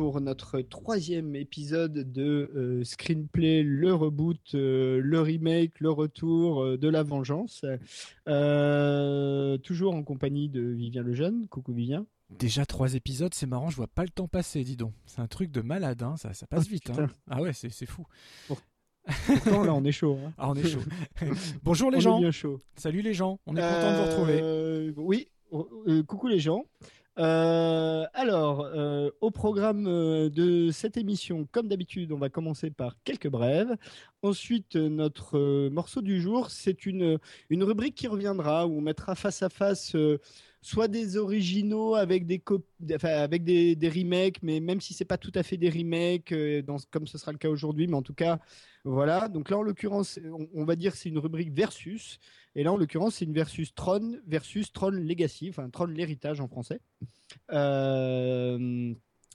Pour notre troisième épisode de euh, Screenplay, le reboot, euh, le remake, le retour euh, de la vengeance. Euh, toujours en compagnie de Vivien Lejeune. Coucou Vivien. Déjà trois épisodes, c'est marrant, je vois pas le temps passer, dis donc. C'est un truc de malade, hein, ça, ça passe Oh, vite. hein. Ah ouais, c'est fou. Pourtant là on est chaud. hein. Ah, on est chaud. Bonjour les on gens. est bien chaud. Salut les gens, on est content de vous retrouver. Oui, euh, coucou les gens. Euh, alors, euh, au programme euh, de cette émission, comme d'habitude, on va commencer par quelques brèves. Ensuite, notre morceau du jour, c'est une, une rubrique qui reviendra où on mettra face à face soit des originaux avec des, avec des, des remakes, mais même si c'est pas tout à fait des remakes, comme ce sera le cas aujourd'hui, mais en tout cas, voilà. Donc là, en l'occurrence, on, on va dire c'est une rubrique versus. Et là, en l'occurrence, c'est une versus Tron versus Tron Legacy, enfin Tron l'héritage en français. Euh,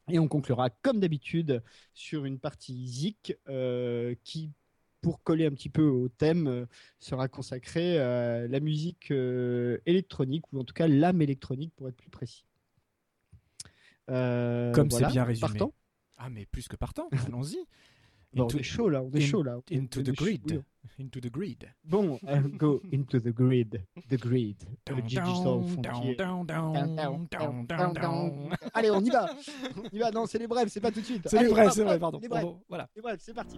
et on conclura, comme d'habitude, sur une partie Zik euh, qui, pour coller un petit peu au thème, euh, sera consacrée à la musique électronique, ou en tout cas l'âme électronique, pour être plus précis. Comme voilà. c'est bien résumé. Partant Ah mais plus que partant, allons-y. Bon, Into- On est chaud là, on est in- chaud là. Into the chaud, grid. oui. Into the grid. Bon, euh, go into the grid. The grid. Le Down, digital down, down. Allez, on y va. On y va. Non, c'est les brèves, c'est pas tout de suite. C'est vrai, hop, c'est vrai, pardon. Les brèves, Voilà. les brèves, c'est parti.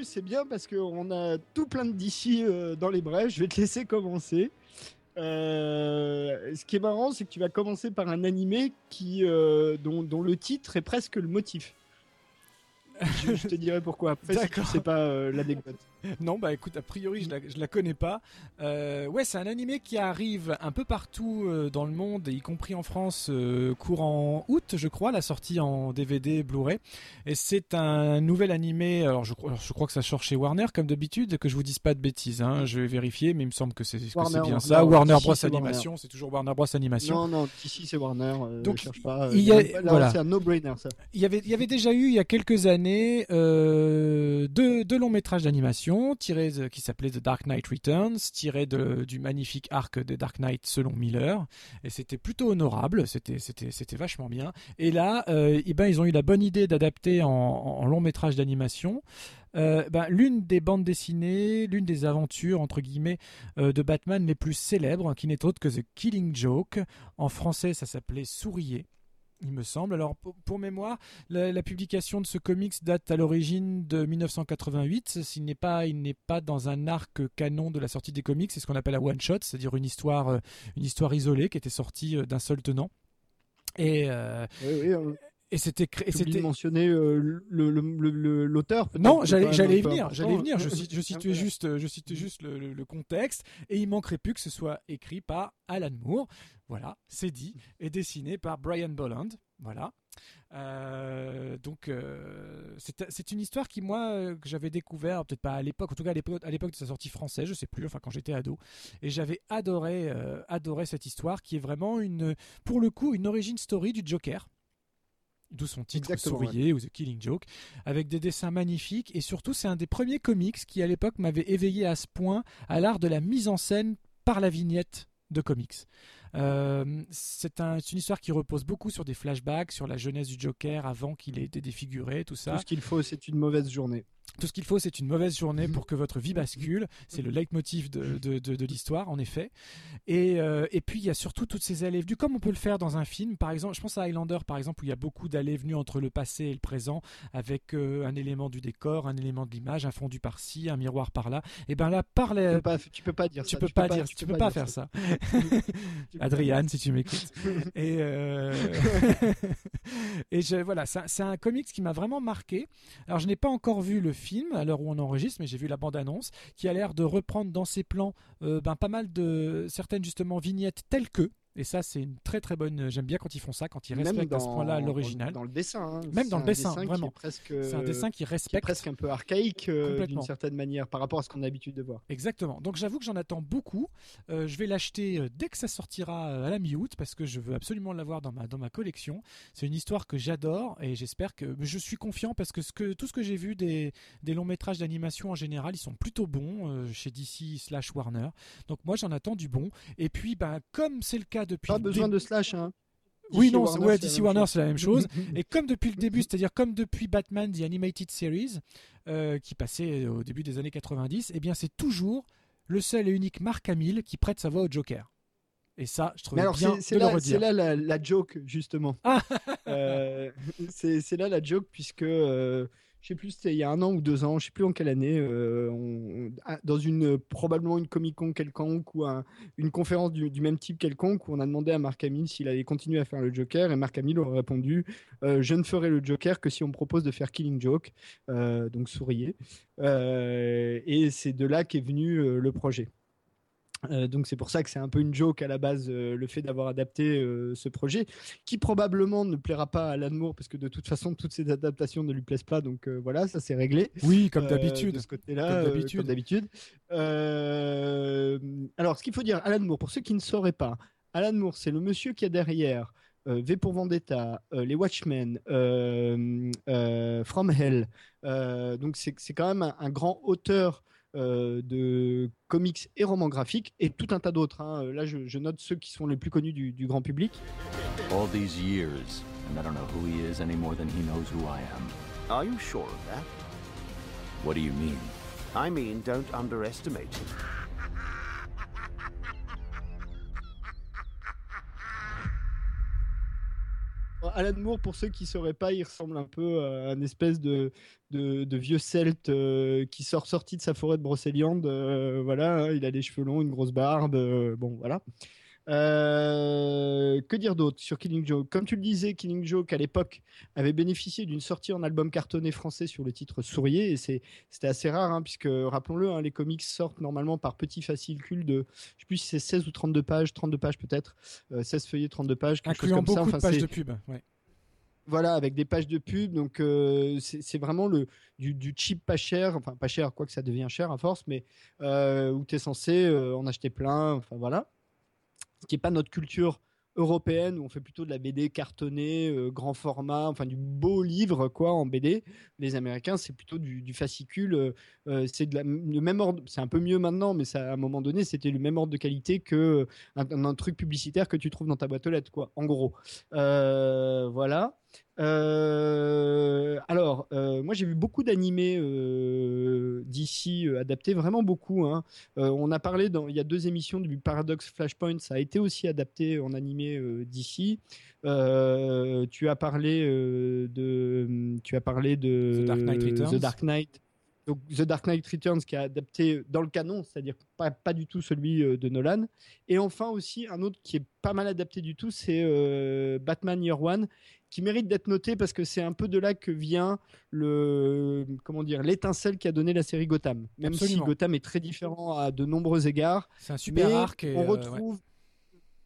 Plus c'est bien parce qu'on a tout plein de DC euh, dans les brèves. Je vais te laisser commencer. Euh, ce qui est marrant, c'est que tu vas commencer par un animé qui, euh, dont, dont le titre est presque le motif. Je, je te dirai pourquoi après si tu D'accord. sais pas l'anecdote. Non, bah écoute, a priori, je la, je la connais pas. Euh, ouais, c'est un animé qui arrive un peu partout euh, dans le monde, y compris en France, euh, courant août, je crois, la sortie en DVD Blu-ray. Et c'est un nouvel animé, alors je, alors, je crois que ça sort chez Warner, comme d'habitude, que je vous dise pas de bêtises. Hein, je vais vérifier, mais il me semble que c'est bien Warner, ça. Warner Bros. Animation, c'est toujours Warner Bros Animation. Non, non, ici c'est Warner. euh, Donc, cherche pas. il y a- là, voilà. C'est un no-brainer ça. Il y avait, il y avait déjà eu il y a quelques années deux, deux longs métrages d'animation de- qui s'appelaient The Dark Knight Returns, tirés de- du magnifique arc des Dark Knight selon Miller, et c'était plutôt honorable, c'était vachement bien. Et là, euh, eh ben ils ont eu la bonne idée d'adapter en, long métrage d'animation. euh, ben, l'une des bandes dessinées, l'une des aventures entre guillemets euh, de Batman les plus célèbres, qui n'est autre que The Killing Joke. En français, ça s'appelait Sourier il me semble. Alors, pour, mémoire, la, publication de ce comics date à l'origine de 1988. S'il n'est pas, il n'est pas dans un arc canon de la sortie des comics. C'est ce qu'on appelle un one shot, c'est-à-dire une histoire, euh, une histoire isolée qui était sortie euh, d'un seul tenant. Euh, Oui, oui, et c'était, c'était, de mentionner euh, le- l'auteur. non, j'allais, j'allais y venir, j'allais venir. Je, je situais juste, je situais juste le, le- le contexte, et il manquerait plus que ce soit écrit par Alan Moore. Voilà, c'est dit, et dessiné par Brian Bolland. Voilà. Euh, donc, euh, c'est, une histoire qui moi euh, que j'avais découvert, peut-être pas à l'époque, en tout cas à l'époque, à l'époque de sa sortie française, je sais plus, enfin quand j'étais ado, et j'avais adoré, euh, adoré cette histoire qui est vraiment une, pour le coup, une origin story du Joker. D'où son titre Sourier ou The Killing Joke, avec des dessins magnifiques et surtout c'est un des premiers comics qui à l'époque m'avait éveillé à ce point à l'art de la mise en scène par la vignette de comics. Euh, c'est un- c'est une histoire qui repose beaucoup sur des flashbacks, sur la jeunesse du Joker avant qu'il ait été défiguré, tout ça. Tout ce qu'il faut, c'est une mauvaise journée. Tout ce qu'il faut, c'est une mauvaise journée pour que votre vie bascule. C'est le leitmotiv de, de, de, l'histoire, en effet. Et, euh, et puis, il y a surtout toutes ces allées venues, comme on peut le faire dans un film. Par exemple, je pense à Highlander, par exemple, où il y a beaucoup d'allées venues entre le passé et le présent, avec euh, un élément du décor, un élément de l'image, un fondu par-ci, un miroir par-là. Et ben là, par les... tu, peux pas, tu peux pas dire tu ça. Peux pas dire, tu, peux, pas, faire ça. Adriane, si tu m'écoutes. et euh... et je, voilà, c'est un comics qui m'a vraiment marqué. Alors, je n'ai pas encore vu le film film à l'heure où on enregistre, mais j'ai vu la bande-annonce qui a l'air de reprendre dans ses plans euh, ben, pas mal de certaines justement vignettes telles que et ça, c'est une très très bonne. J'aime bien quand ils font ça, quand ils respectent à ce point-là l'original. Dans le dessin. Hein. Même dans le dessin, vraiment. C'est un dessin qui respecte. presque un peu archaïque euh, d'une certaine manière par rapport à ce qu'on a l'habitude de voir. Exactement. Donc j'avoue que j'en attends beaucoup. Euh, je vais l'acheter euh, dès que ça sortira à la mi-août parce que je veux absolument l'avoir dans ma, dans ma collection. C'est une histoire que j'adore et j'espère que. Je suis confiant parce que, ce que tout ce que j'ai vu des, des longs métrages d'animation en général, ils sont plutôt bons chez DC slash Warner. Donc moi j'en attends du bon. Et puis, ben, comme c'est le cas depuis. Pas besoin de slash, hein. Oui, non, Warner, ouais, DC Warner, c'est la même chose. et comme depuis le début, c'est-à-dire comme depuis Batman The Animated Series, euh, qui passait au début des années 90, eh bien, c'est toujours le seul et unique Mark Hamill qui prête sa voix au Joker. Et ça, je trouve bien de là, le redire. C'est là la, joke, justement. Ah euh, c'est là la joke, puisque euh, je sais plus, c'était il y a un an ou deux ans, je sais plus en quelle année, euh, dans une probablement une Comic Con quelconque ou une conférence du, même type quelconque, où on a demandé à Mark Hamill s'il allait continuer à faire le Joker, et Mark Hamill aurait répondu euh, Je ne ferai le Joker que si on me propose de faire Killing Joke, euh, donc souriez. et c'est de là qu'est venu le projet. Euh, donc c'est pour ça que c'est un peu une joke à la base euh, le fait d'avoir adapté euh, ce projet qui probablement ne plaira pas à Alan Moore parce que de toute façon toutes ces adaptations ne lui plaisent pas. Donc voilà ça c'est réglé. Oui comme d'habitude. de ce côté-là comme d'habitude. alors ce qu'il faut dire Alan Moore pour ceux qui ne sauraient pas Alan Moore c'est le monsieur qui est derrière V pour Vendetta, les Watchmen, From Hell. donc c'est quand même un grand auteur euh, de comics et romans graphiques et tout un tas d'autres. Hein. Là, je, je, note ceux qui sont les plus connus du, du grand public. All these years, and I don't know who he is any more than he knows who I am. Are you sure of that? What do you mean? I mean, don't underestimate him. Alan Moore, pour ceux qui ne sauraient pas, il ressemble un peu à un espèce de, vieux celte euh, qui sort sorti de sa forêt de Brocéliande. Euh, voilà, hein, il a des cheveux longs, une grosse barbe. Euh, bon, voilà. Que dire d'autre sur Killing Joke? Comme tu le disais, Killing Joke à l'époque avait bénéficié d'une sortie en album cartonné français sur le titre Sourier et c'était assez rare hein, puisque rappelons-le, hein, les comics sortent normalement par petits fascicules de je sais plus si c'est 16 ou 32 pages, 32 pages peut-être, 16 feuillets, 32 pages, quelque Incluant chose comme beaucoup ça. de pages de pub. Ouais. Voilà, avec des pages de pub. Donc, euh, c'est vraiment le, du, cheap pas cher. Enfin, pas cher, quoi que ça devient cher à force, mais euh, où tu es censé euh, en acheter plein. Enfin, voilà. Ce qui n'est pas notre culture européenne où on fait plutôt de la BD cartonnée, euh, grand format, enfin du beau livre quoi en BD. Les Américains c'est plutôt du, fascicule. Euh, euh, c'est de le même ordre. C'est un peu mieux maintenant, mais à un moment donné c'était le même ordre de qualité que un, truc publicitaire que tu trouves dans ta boîte aux lettres quoi. En gros, voilà. Alors, moi j'ai vu beaucoup d'animés d'ici adaptés, vraiment beaucoup. Hein. on a parlé dans, il y a deux émissions du Paradox Flashpoint, ça a été aussi adapté en animé euh, d'ici. Euh, tu as parlé euh, de, tu as parlé de The Dark Knight Returns. The Dark Knight. Donc The Dark Knight Returns qui est adapté dans le canon, c'est-à-dire pas, pas du tout celui de Nolan. Et enfin aussi un autre qui est pas mal adapté du tout, c'est Batman Year One, qui mérite d'être noté parce que c'est un peu de là que vient le comment dire l'étincelle qui a donné la série Gotham. Même si Gotham est très différent à de nombreux égards. C'est un super arc. on retrouve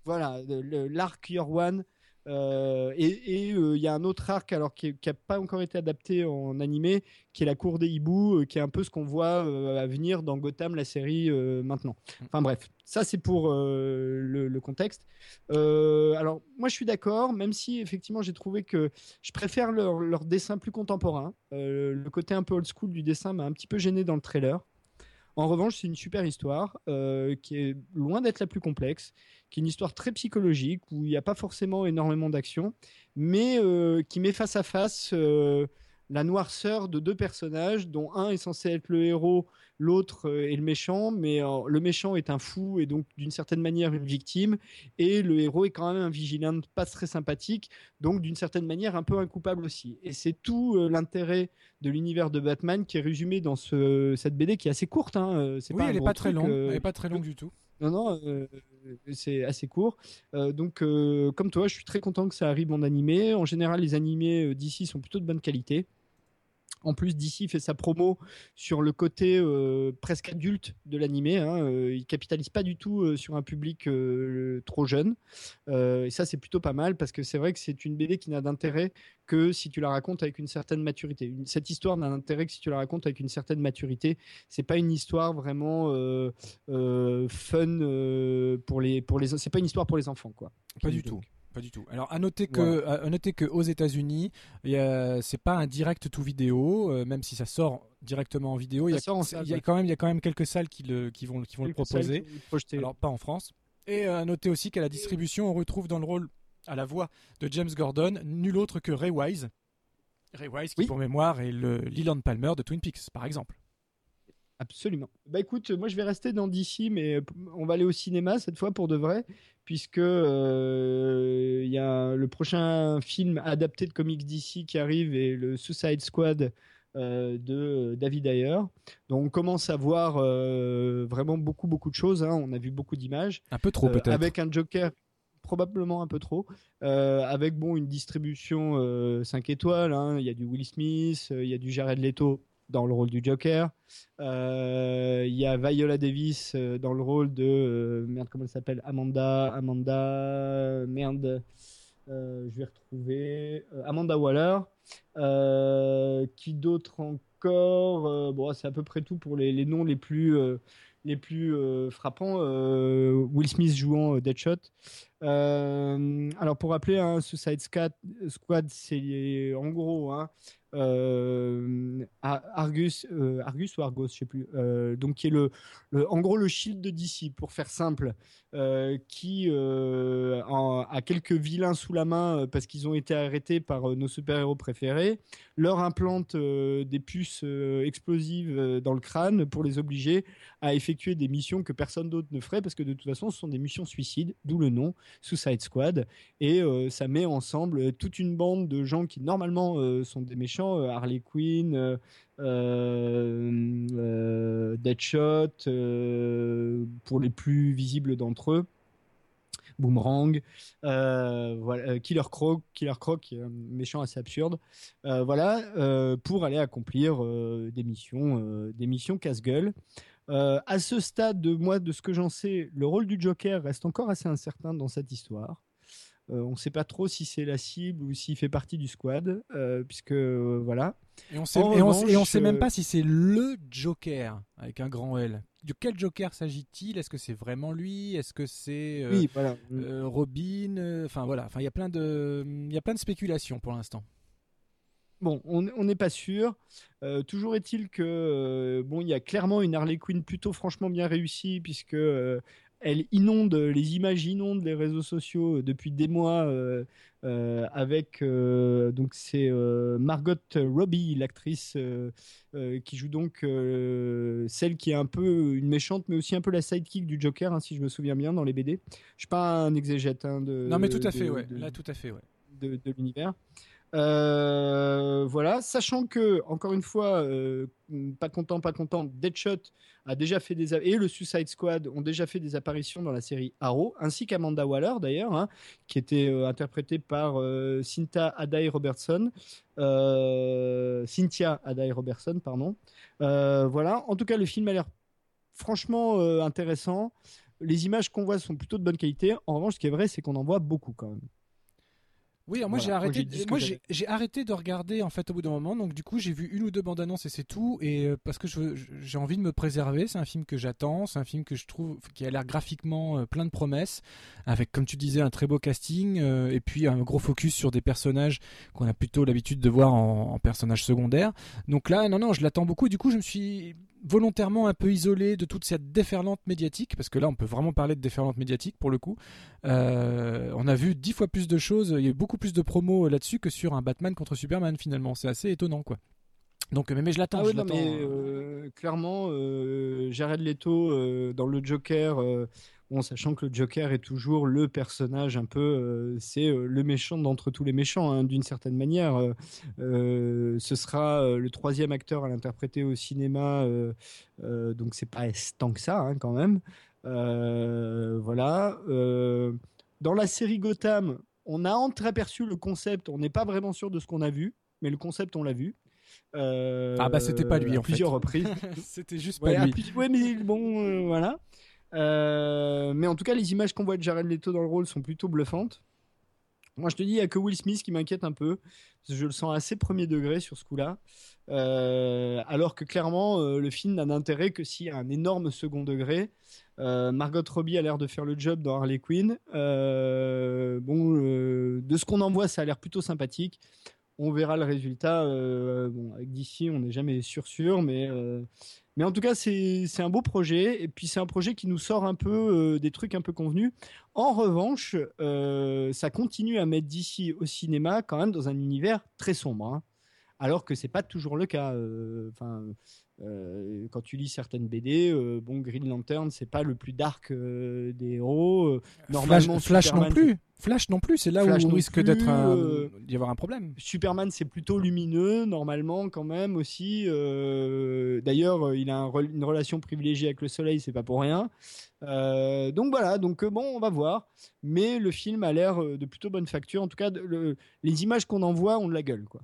voilà, l'arc Year One. Euh, et il euh, y a un autre arc alors qui n'a pas encore été adapté en animé, qui est la cour des hiboux, euh, qui est un peu ce qu'on voit à venir dans Gotham, la série maintenant. Mm. Enfin bref, ça c'est pour le, contexte. alors moi je suis d'accord, même si effectivement j'ai trouvé que je préfère leur, leur dessin plus contemporain. le côté un peu old school du dessin m'a un petit peu gêné dans le trailer. En revanche, c'est une super histoire euh, qui est loin d'être la plus complexe, qui est une histoire très psychologique où il n'y a pas forcément énormément d'action, mais euh, qui met face à face euh, la noirceur de deux personnages, dont un est censé être le héros, l'autre euh, est le méchant, mais le méchant est un fou et donc d'une certaine manière une victime, et le héros est quand même un vigilant pas très sympathique, donc d'une certaine manière un peu incoupable aussi. Et c'est tout l'intérêt de l'univers de Batman qui est résumé dans ce, cette BD qui est assez courte. Hein, oui, elle n'est pas très longue, elle est pas très longue du tout. Non, non, c'est assez court. donc, comme toi, je suis très content que ça arrive en animé. En général, les animés d'ici sont plutôt de bonne qualité. En plus, DC fait sa promo sur le côté euh, presque adulte de l'animé. Hein. Euh, il capitalise pas du tout euh, sur un public trop jeune. et ça, c'est plutôt pas mal parce que c'est vrai que c'est une BD qui n'a d'intérêt que si tu la racontes avec une certaine maturité. cette histoire n'a d'intérêt que si tu la racontes avec une certaine maturité. C'est pas une histoire vraiment fun pour les pour les. C'est pas une histoire pour les enfants, quoi. Pas du tout. Pas du tout. Alors à noter que, à noter que aux États-Unis, c'est pas un direct tout vidéo, euh, même si ça sort directement en vidéo. Il y, a, quand même, il y a quand même quelques salles qui le, qui vont, qui vont le proposer. Alors pas en France. Et euh, à noter aussi qu'à la distribution, on retrouve dans le rôle à la voix de James Gordon nul autre que Ray Wise. Ray Wise, qui pour mémoire est le Leland Palmer de Twin Peaks, par exemple. Absolument. Bah écoute, moi je vais rester dans DC, mais on va aller au cinéma cette fois pour de vrai, puisque euh, il y a le prochain film adapté de comics DC qui arrive et le Suicide Squad euh, de David Ayer. Donc on commence à voir euh, vraiment beaucoup beaucoup de choses. Hein. On a vu beaucoup d'images. Un peu trop peut-être. Avec un Joker probablement un peu trop, avec bon une distribution 5 étoiles. Hein. Il y a du Will Smith, il y a du Jared Leto dans le rôle du Joker. Euh, il y a Viola Davis euh, dans le rôle de euh, merde comment elle s'appelle? Amanda Amanda merde je vais retrouver Amanda Waller. qui d'autre encore? Bon c'est à peu près tout pour les, les noms les plus les plus frappants. Will Smith jouant Deadshot. alors pour rappeler, hein, Suicide Squad, c'est en gros hein, Argus, euh, Argus ou Argos, je sais plus. Euh, donc qui est le, en gros le shield de DC pour faire simple, qui a quelques vilains sous la main parce qu'ils ont été arrêtés par nos super-héros préférés, leur implante des puces explosives dans le crâne pour les obliger à effectuer des missions que personne d'autre ne ferait parce que de toute façon ce sont des missions suicides, d'où le nom Suicide Squad et ça met ensemble toute une bande de gens qui normalement sont des méchants euh, Harley Quinn, euh, euh, Deadshot, pour les plus visibles d'entre eux. Boomerang, Killer Croc, Killer Croc, méchant assez absurde, voilà, pour aller accomplir des missions, des missions casse-gueule. à ce stade, de moi, de ce que j'en sais, le rôle du Joker reste encore assez incertain dans cette histoire. Euh, on ne sait pas trop si c'est la cible ou s'il fait partie du squad, euh, puisque euh, voilà. Et on sait, et sait même pas si c'est le Joker avec un grand L. De quel Joker s'agit-il? Est-ce que c'est vraiment lui? Est-ce que c'est Robin? Enfin voilà. Enfin il y a plein de, il y a plein de spéculations pour l'instant. Bon, on n'est pas sûr. toujours est-il que bon, il y a clairement une Harley Quinn plutôt franchement bien réussie puisque elle inonde, les images inondent les réseaux sociaux depuis des mois euh, euh, avec euh, donc c'est Margot Robbie, l'actrice qui joue donc celle qui est un peu une méchante, mais aussi un peu la sidekick du Joker, hein, si je me souviens bien dans les BD. Je suis pas un exégète hein, de. Non, mais tout à fait, ouais. Là, tout à fait, ouais. de l'univers. Euh, voilà, sachant que, encore une fois, euh, pas content, pas content, Deadshot a déjà fait des et le Suicide Squad ont déjà fait des apparitions dans la série Arrow, ainsi qu'Amanda Waller d'ailleurs, hein, qui était euh, interprétée par Cynthia Adai Robertson, Cynthia Adai Robertson, pardon. voilà, en tout cas, le film a l'air franchement intéressant. Les images qu'on voit sont plutôt de bonne qualité. En revanche, ce qui est vrai, c'est qu'on en voit beaucoup quand même. Oui, moi j'ai arrêté. Moi j'ai arrêté de regarder en fait au bout d'un moment. Donc du coup j'ai vu une ou deux bandes annonces et c'est tout. Et euh, parce que j'ai envie de me préserver. C'est un film que j'attends. C'est un film que je trouve qui a l'air graphiquement euh, plein de promesses, avec comme tu disais un très beau casting euh, et puis un gros focus sur des personnages qu'on a plutôt l'habitude de voir en, en personnages secondaires. Donc là non non je l'attends beaucoup. Du coup je me suis volontairement un peu isolé de toute cette déferlante médiatique, parce que là on peut vraiment parler de déferlante médiatique pour le coup. Euh, on a vu dix fois plus de choses, il y a eu beaucoup plus de promos là-dessus que sur un Batman contre Superman finalement. C'est assez étonnant quoi. Donc, mais, je l'attends. Ah je l'attends. Euh, clairement, Jared Leto dans le Joker Bon, sachant que le Joker est toujours le personnage un peu, euh, c'est euh, le méchant d'entre tous les méchants, hein, d'une certaine manière. Euh, ce sera le troisième acteur à l'interpréter au cinéma, donc c'est pas tant que ça hein, quand même. voilà. dans la série Gotham, on a entreaperçu le concept. On n'est pas vraiment sûr de ce qu'on a vu, mais le concept on l'a vu. ah bah c'était pas lui en plusieurs reprises. c'était juste pas lui. ouais, mais bon, voilà. Euh, mais en tout cas, les images qu'on voit de Jared Leto dans le rôle sont plutôt bluffantes. Moi, je te dis, il n'y a que Will Smith qui m'inquiète un peu. je le sens assez premier degré sur ce coup-là. Euh, alors que clairement, euh, le film n'a d'intérêt que s'il y a un énorme second degré. Margot Robbie a l'air de faire le job dans Harley Quinn. bon, de ce qu'on en voit, ça a l'air plutôt sympathique. On verra le résultat. bon, avec on n'est jamais sûr sûr, mais mais en tout cas, c'est un beau projet. Et puis, c'est un projet qui nous sort un peu euh, des trucs un peu convenus. En revanche, euh, ça continue à mettre d'ici au cinéma quand même dans un univers très sombre. Hein. alors que c'est pas toujours le cas. Euh, enfin, quand tu lis certaines BD, euh, bon, Green Lantern, c'est pas le plus dark euh, des héros. normalement, Flash, non plus. Flash non plus, c'est là où où risque d'être d'y avoir un problème. Superman, c'est plutôt lumineux, normalement, quand même aussi. D'ailleurs, il a une relation privilégiée avec le soleil, c'est pas pour rien. donc voilà, donc bon, on va voir. Mais le film a l'air de plutôt bonne facture. En tout cas, les images qu'on envoie ont de la gueule, quoi.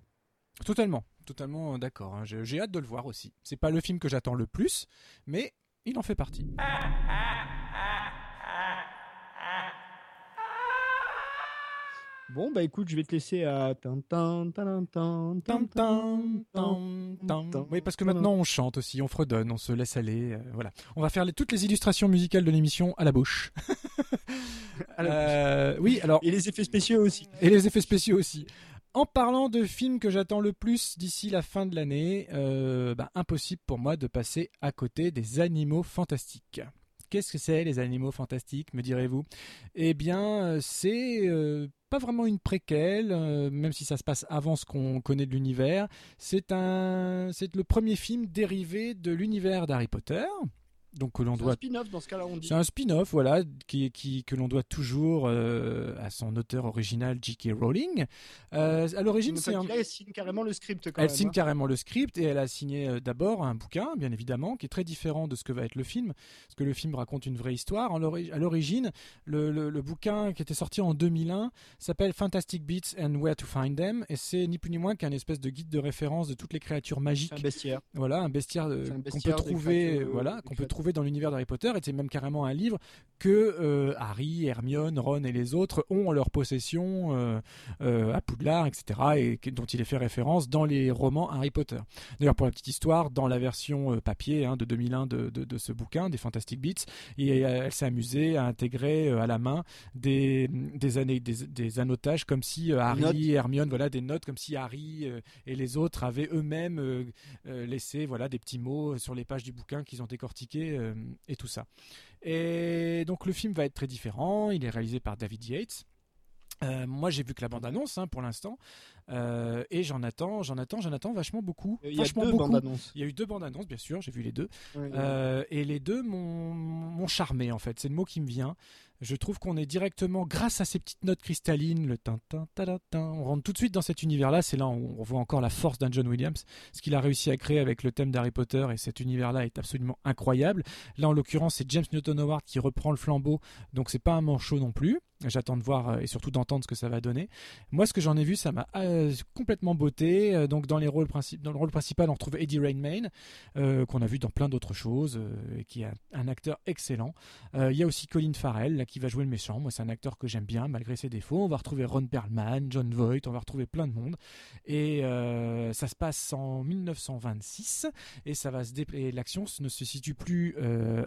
Totalement totalement d'accord. Hein. J'ai hâte de le voir aussi. C'est pas le film que j'attends le plus, mais il en fait partie. Bon, bah écoute, je vais te laisser à. Oui, parce que maintenant on chante aussi, on fredonne, on se laisse aller. Euh, voilà. On va faire toutes les illustrations musicales de l'émission à la bouche. Euh, oui, alors. Et les effets spéciaux aussi. Et les effets spéciaux aussi. En parlant de films que j'attends le plus d'ici la fin de l'année, euh, bah, impossible pour moi de passer à côté des animaux fantastiques. Qu'est-ce que c'est les animaux fantastiques, me direz-vous? Eh bien, euh, c'est euh, pas vraiment une préquelle, même si ça se passe avant ce qu'on connaît de l'univers. C'est un, c'est le premier film dérivé de l'univers d'Harry Potter. Donc que l'on doit. Un spin-off dans ce cas-là, on dit. C'est un spin-off, voilà, qui, qui que l'on doit toujours euh, à son auteur original J.K. Rowling. Euh, à l'origine, c'est un... Elle signe carrément le script. Quand elle même, signe hein. carrément le script et elle a signé euh, d'abord un bouquin, bien évidemment, qui est très différent de ce que va être le film, parce que le film raconte une vraie histoire. À l'origine, le, le, bouquin qui était sorti en 2001 s'appelle Fantastic Beats and Where to Find Them, et c'est ni plus ni moins qu'un espèce de guide de référence de toutes les créatures magiques. Un bestiaire. Voilà, un bestiaire, qu'on peut trouver, voilà, qu'on peut trouver dans l'univers d'Harry Potter, et c'est même carrément un livre que euh, Harry, Hermione, Ron et les autres ont en leur possession euh, euh, à Poudlard, etc., et dont il est fait référence dans les romans Harry Potter. D'ailleurs, pour la petite histoire, dans la version papier hein, de 2001 de, ce bouquin, des Fantastic Beats, et, elle s'est amusée à intégrer à la main des, des, années, des, annotages comme si Harry et Hermione, voilà, des notes comme si Harry et les autres avaient eux-mêmes laissé voilà, des petits mots sur les pages du bouquin qu'ils ont décortiqués et tout ça. Et donc le film va être très différent. Il est réalisé par David Yates. Euh, moi, j'ai vu que la bande annonce hein, pour l'instant, euh, et j'en attends, j'en attends, j'en attends vachement beaucoup. Il y a deux bandes annonces. Il y a eu deux bandes annonces, bien sûr, j'ai vu les deux, euh, et les deux m'ont charmé en fait. C'est le mot qui me vient. Je trouve qu'on est directement, grâce à ces petites notes cristallines, le tin, tin, on rentre tout de suite dans cet univers-là. C'est là où on voit encore la force d'un John Williams, ce qu'il a réussi à créer avec le thème d'Harry Potter, et cet univers-là est absolument incroyable. Là, en l'occurrence, c'est James Newton Howard qui reprend le flambeau, donc c'est pas un manchot non plus. J'attends de voir euh, et surtout d'entendre ce que ça va donner. Moi, ce que j'en ai vu, ça m'a euh, complètement botté. Euh, donc, dans, les rôles dans le rôle principal, on retrouve Eddie Redmayne, qu'on a vu dans plein d'autres choses, et qui est un, acteur excellent. Il y a aussi Colin Farrell, qui va jouer le méchant. Moi, c'est un acteur que j'aime bien, malgré ses défauts. On va retrouver Ron Perlman, John Voight, on va retrouver plein de monde. Et ça se passe en 1926, et ça va se l'action ne se situe plus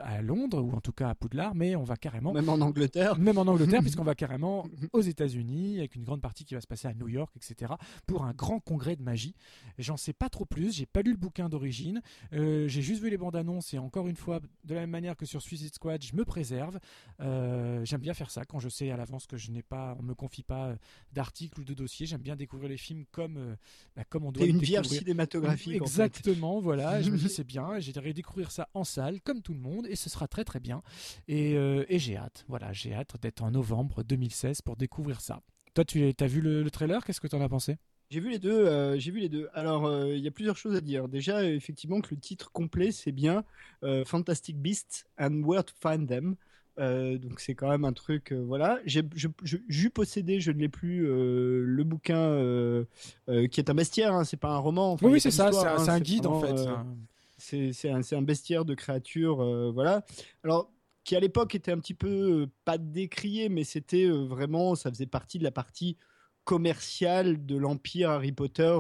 à Londres, ou en tout cas à Poudlard, mais on va carrément... Même en Angleterre Même en Angleterre, puisqu'on qu'on va carrément aux États-Unis, avec une grande partie qui va se passer à New York, etc., pour un grand congrès de magie. J'en sais pas trop plus, j'ai pas lu le bouquin d'origine, euh, j'ai juste vu les bandes annonces et encore une fois, de la même manière que sur Suicide Squad, je me préserve. Euh, j'aime bien faire ça quand je sais à l'avance que je n'ai pas, on me confie pas d'articles ou de dossiers. J'aime bien découvrir les films comme, bah, comme on doit. une vierge cinématographique. Exactement, voilà. je me dis c'est bien, j'irai découvrir ça en salle comme tout le monde et ce sera très très bien. Et, et j'ai hâte, voilà, j'ai hâte d'être en novembre 2016 pour découvrir ça. Toi, tu as vu le, trailer? Qu'est-ce que tu en as pensé? J'ai vu les deux. Euh, j'ai vu les deux. Alors, euh, il y a plusieurs choses à dire. Déjà, effectivement, que le titre complet, c'est bien euh, Fantastic Beasts and Where to Find Them. donc c'est quand même un truc, voilà. J'ai possédé, je ne l'ai plus, le bouquin qui est un bestiaire. Hein, c'est pas un roman. oui, c'est ça. C'est un, hein, guide en fait. c'est un, un, bestiaire de créatures, voilà. Alors qui à l'époque était un petit peu pas décrié, mais c'était vraiment, ça faisait partie de la partie commerciale de l'empire Harry Potter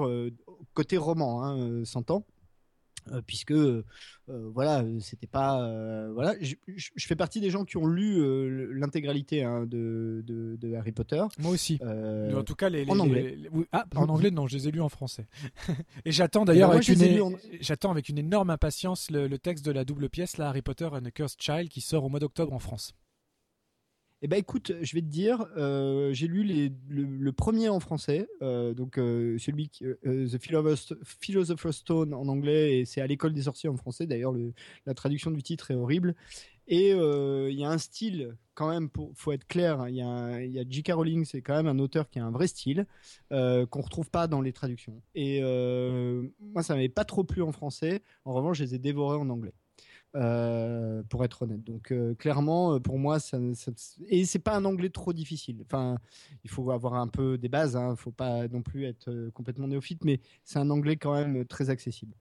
côté roman, hein, s'entend. Euh, puisque euh, voilà, c'était pas euh, voilà. Je, fais partie des gens qui ont lu l'intégralité hein, de, de, Harry Potter. Moi aussi. en tout cas, les, en anglais. ah, en anglais, non, je les ai lus en français. Et j'attends d'ailleurs avec, une... j'attends avec une énorme impatience le, le, texte de la double pièce, là, Harry Potter and the Cursed Child, qui sort au mois d'octobre en France. Eh ben écoute, je vais te dire, euh, j'ai lu le, premier en français, euh, donc euh, celui qui, The Philosopher's Stone en anglais, et c'est à l'école des sorciers en français. D'ailleurs, la traduction du titre est horrible. Et il y a un style quand même, pour, faut être clair. Hein, il y a, a J.K. Rowling, c'est quand même un auteur qui a un vrai style qu'on retrouve pas dans les traductions. Et moi, ça m'avait pas trop plu en français. En revanche, je les ai dévorés en anglais. Euh, pour être honnête. Donc euh, clairement, euh, pour moi, ça, ça et c'est pas un anglais trop difficile. Enfin, il faut avoir un peu des bases. Hein, faut pas non plus être complètement néophyte, mais c'est un anglais quand même très accessible.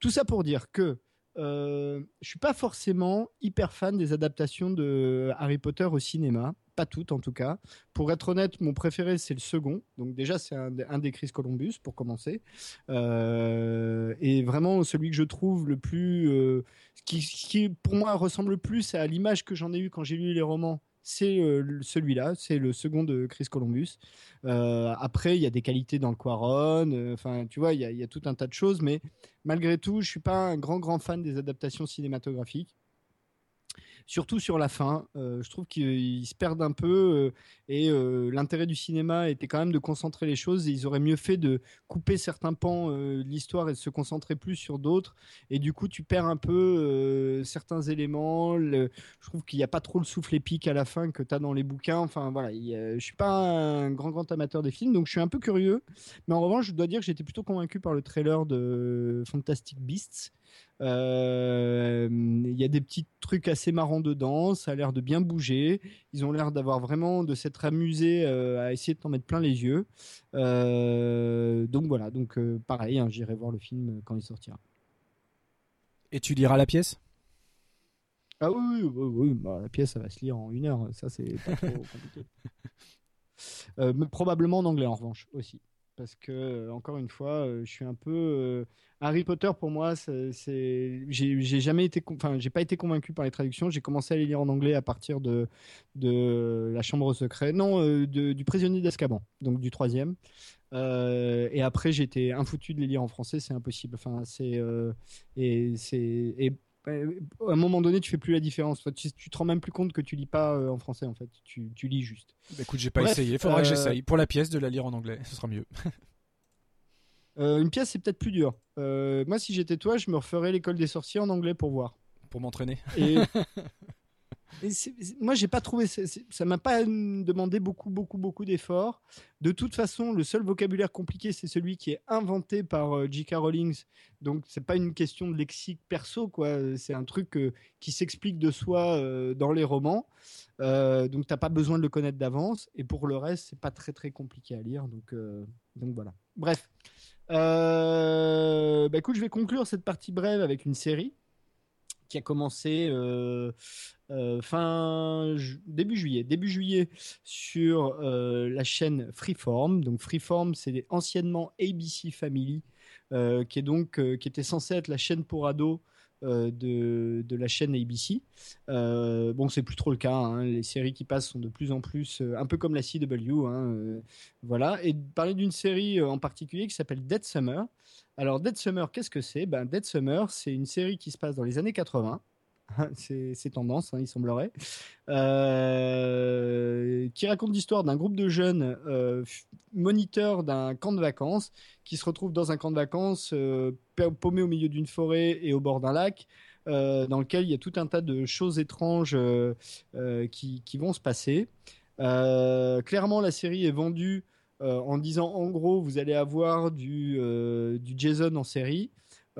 Tout ça pour dire que euh, je suis pas forcément hyper fan des adaptations de Harry Potter au cinéma, pas toutes en tout cas. Pour être honnête, mon préféré c'est le second. Donc déjà c'est un, des Chris Columbus pour commencer, et vraiment celui que je trouve le plus qui, pour moi ressemble le plus à l'image que j'en ai eu quand j'ai lu les romans, c'est euh, celui-là, c'est le second de Chris Columbus. Euh, après, il y a des qualités dans le Quaron, euh, enfin, tu vois, il y, a, tout un tas de choses, mais malgré tout, je suis pas un grand grand fan des adaptations cinématographiques surtout sur la fin. Euh, je trouve qu'ils se perdent un peu euh, et euh, l'intérêt du cinéma était quand même de concentrer les choses ils auraient mieux fait de couper certains pans de l'histoire et de se concentrer plus sur d'autres. Et du coup, tu perds un peu certains éléments. je trouve qu'il n'y a pas trop le souffle épique à la fin que tu as dans les bouquins. Enfin voilà, je suis pas un grand grand amateur des films, donc je suis un peu curieux. Mais en revanche, je dois dire que j'étais plutôt convaincu par le trailer de Fantastic Beasts. Euh, il y a des petits trucs assez marrants dedans, ça a l'air de bien bouger. Ils ont l'air d'avoir vraiment de s'être amusés euh, à essayer de t'en mettre plein les yeux. Euh, donc voilà, donc pareil, hein, j'irai voir le film quand il sortira. Et tu liras la pièce? Ah oui, oui, oui, bah, la pièce, ça va se lire en une heure, ça c'est pas trop compliqué. mais probablement en anglais en revanche aussi parce que encore une fois, je suis un peu Harry Potter pour moi, c'est j'ai jamais été, enfin j'ai pas été convaincu par les traductions. J'ai commencé à les lire en anglais à partir de de la Chambre secrète, non, euh, du Prisonnier d'Azkaban, donc du troisième. Euh, et après, j'étais infoutu de les lire en français, c'est impossible. Enfin, c'est euh, et c'est à un moment donné, tu fais plus la différence. Tu, tu te rends même plus compte que tu lis pas en français en fait. Tu, tu lis juste. Bah, écoute, j'ai pas essayé. Il faudra que j'essaye. Pour la pièce, de la lire en anglais, ce sera mieux. Euh, une pièce, c'est peut-être plus dur. Euh, moi, si j'étais toi, je me referais l'école des sorciers en anglais pour voir. Pour m'entraîner. Et, moi, j'ai pas trouvé. Ça m'a pas demandé beaucoup, beaucoup, beaucoup d'efforts. De toute façon, le seul vocabulaire compliqué, c'est celui qui est inventé par euh, J.K. Rowling. Donc, c'est pas une question de lexique perso, quoi. C'est un truc qui s'explique de soi dans les romans. donc, t'as pas besoin de le connaître d'avance. Et pour le reste, c'est pas très, très compliqué à lire. Donc, donc voilà. Bref. Euh, bah écoute, je vais conclure cette partie brève avec une série qui a commencé euh, euh, fin début juillet, début juillet sur la chaîne Freeform. Donc Freeform, c'est anciennement ABC Family, qui est donc qui était censé être la chaîne pour ados de, de, la chaîne ABC. bon, c'est plus trop le cas. Hein. Les séries qui passent sont de plus en plus un peu comme la CW. Hein, voilà. Et parler d'une série en particulier qui s'appelle Dead Summer. Alors, Dead Summer, qu'est-ce que c'est? Ben, Dead Summer, c'est une série qui se passe dans les années 80. c'est tendance, hein, il semblerait, euh, qui raconte l'histoire d'un groupe de jeunes euh, moniteurs d'un camp de vacances qui se retrouvent dans un camp de vacances euh, paumé au milieu d'une forêt et au bord d'un lac. dans lequel il y a tout un tas de choses étranges qui, qui, vont se passer. clairement, la série est vendue en disant en gros, vous allez avoir du, du Jason en série.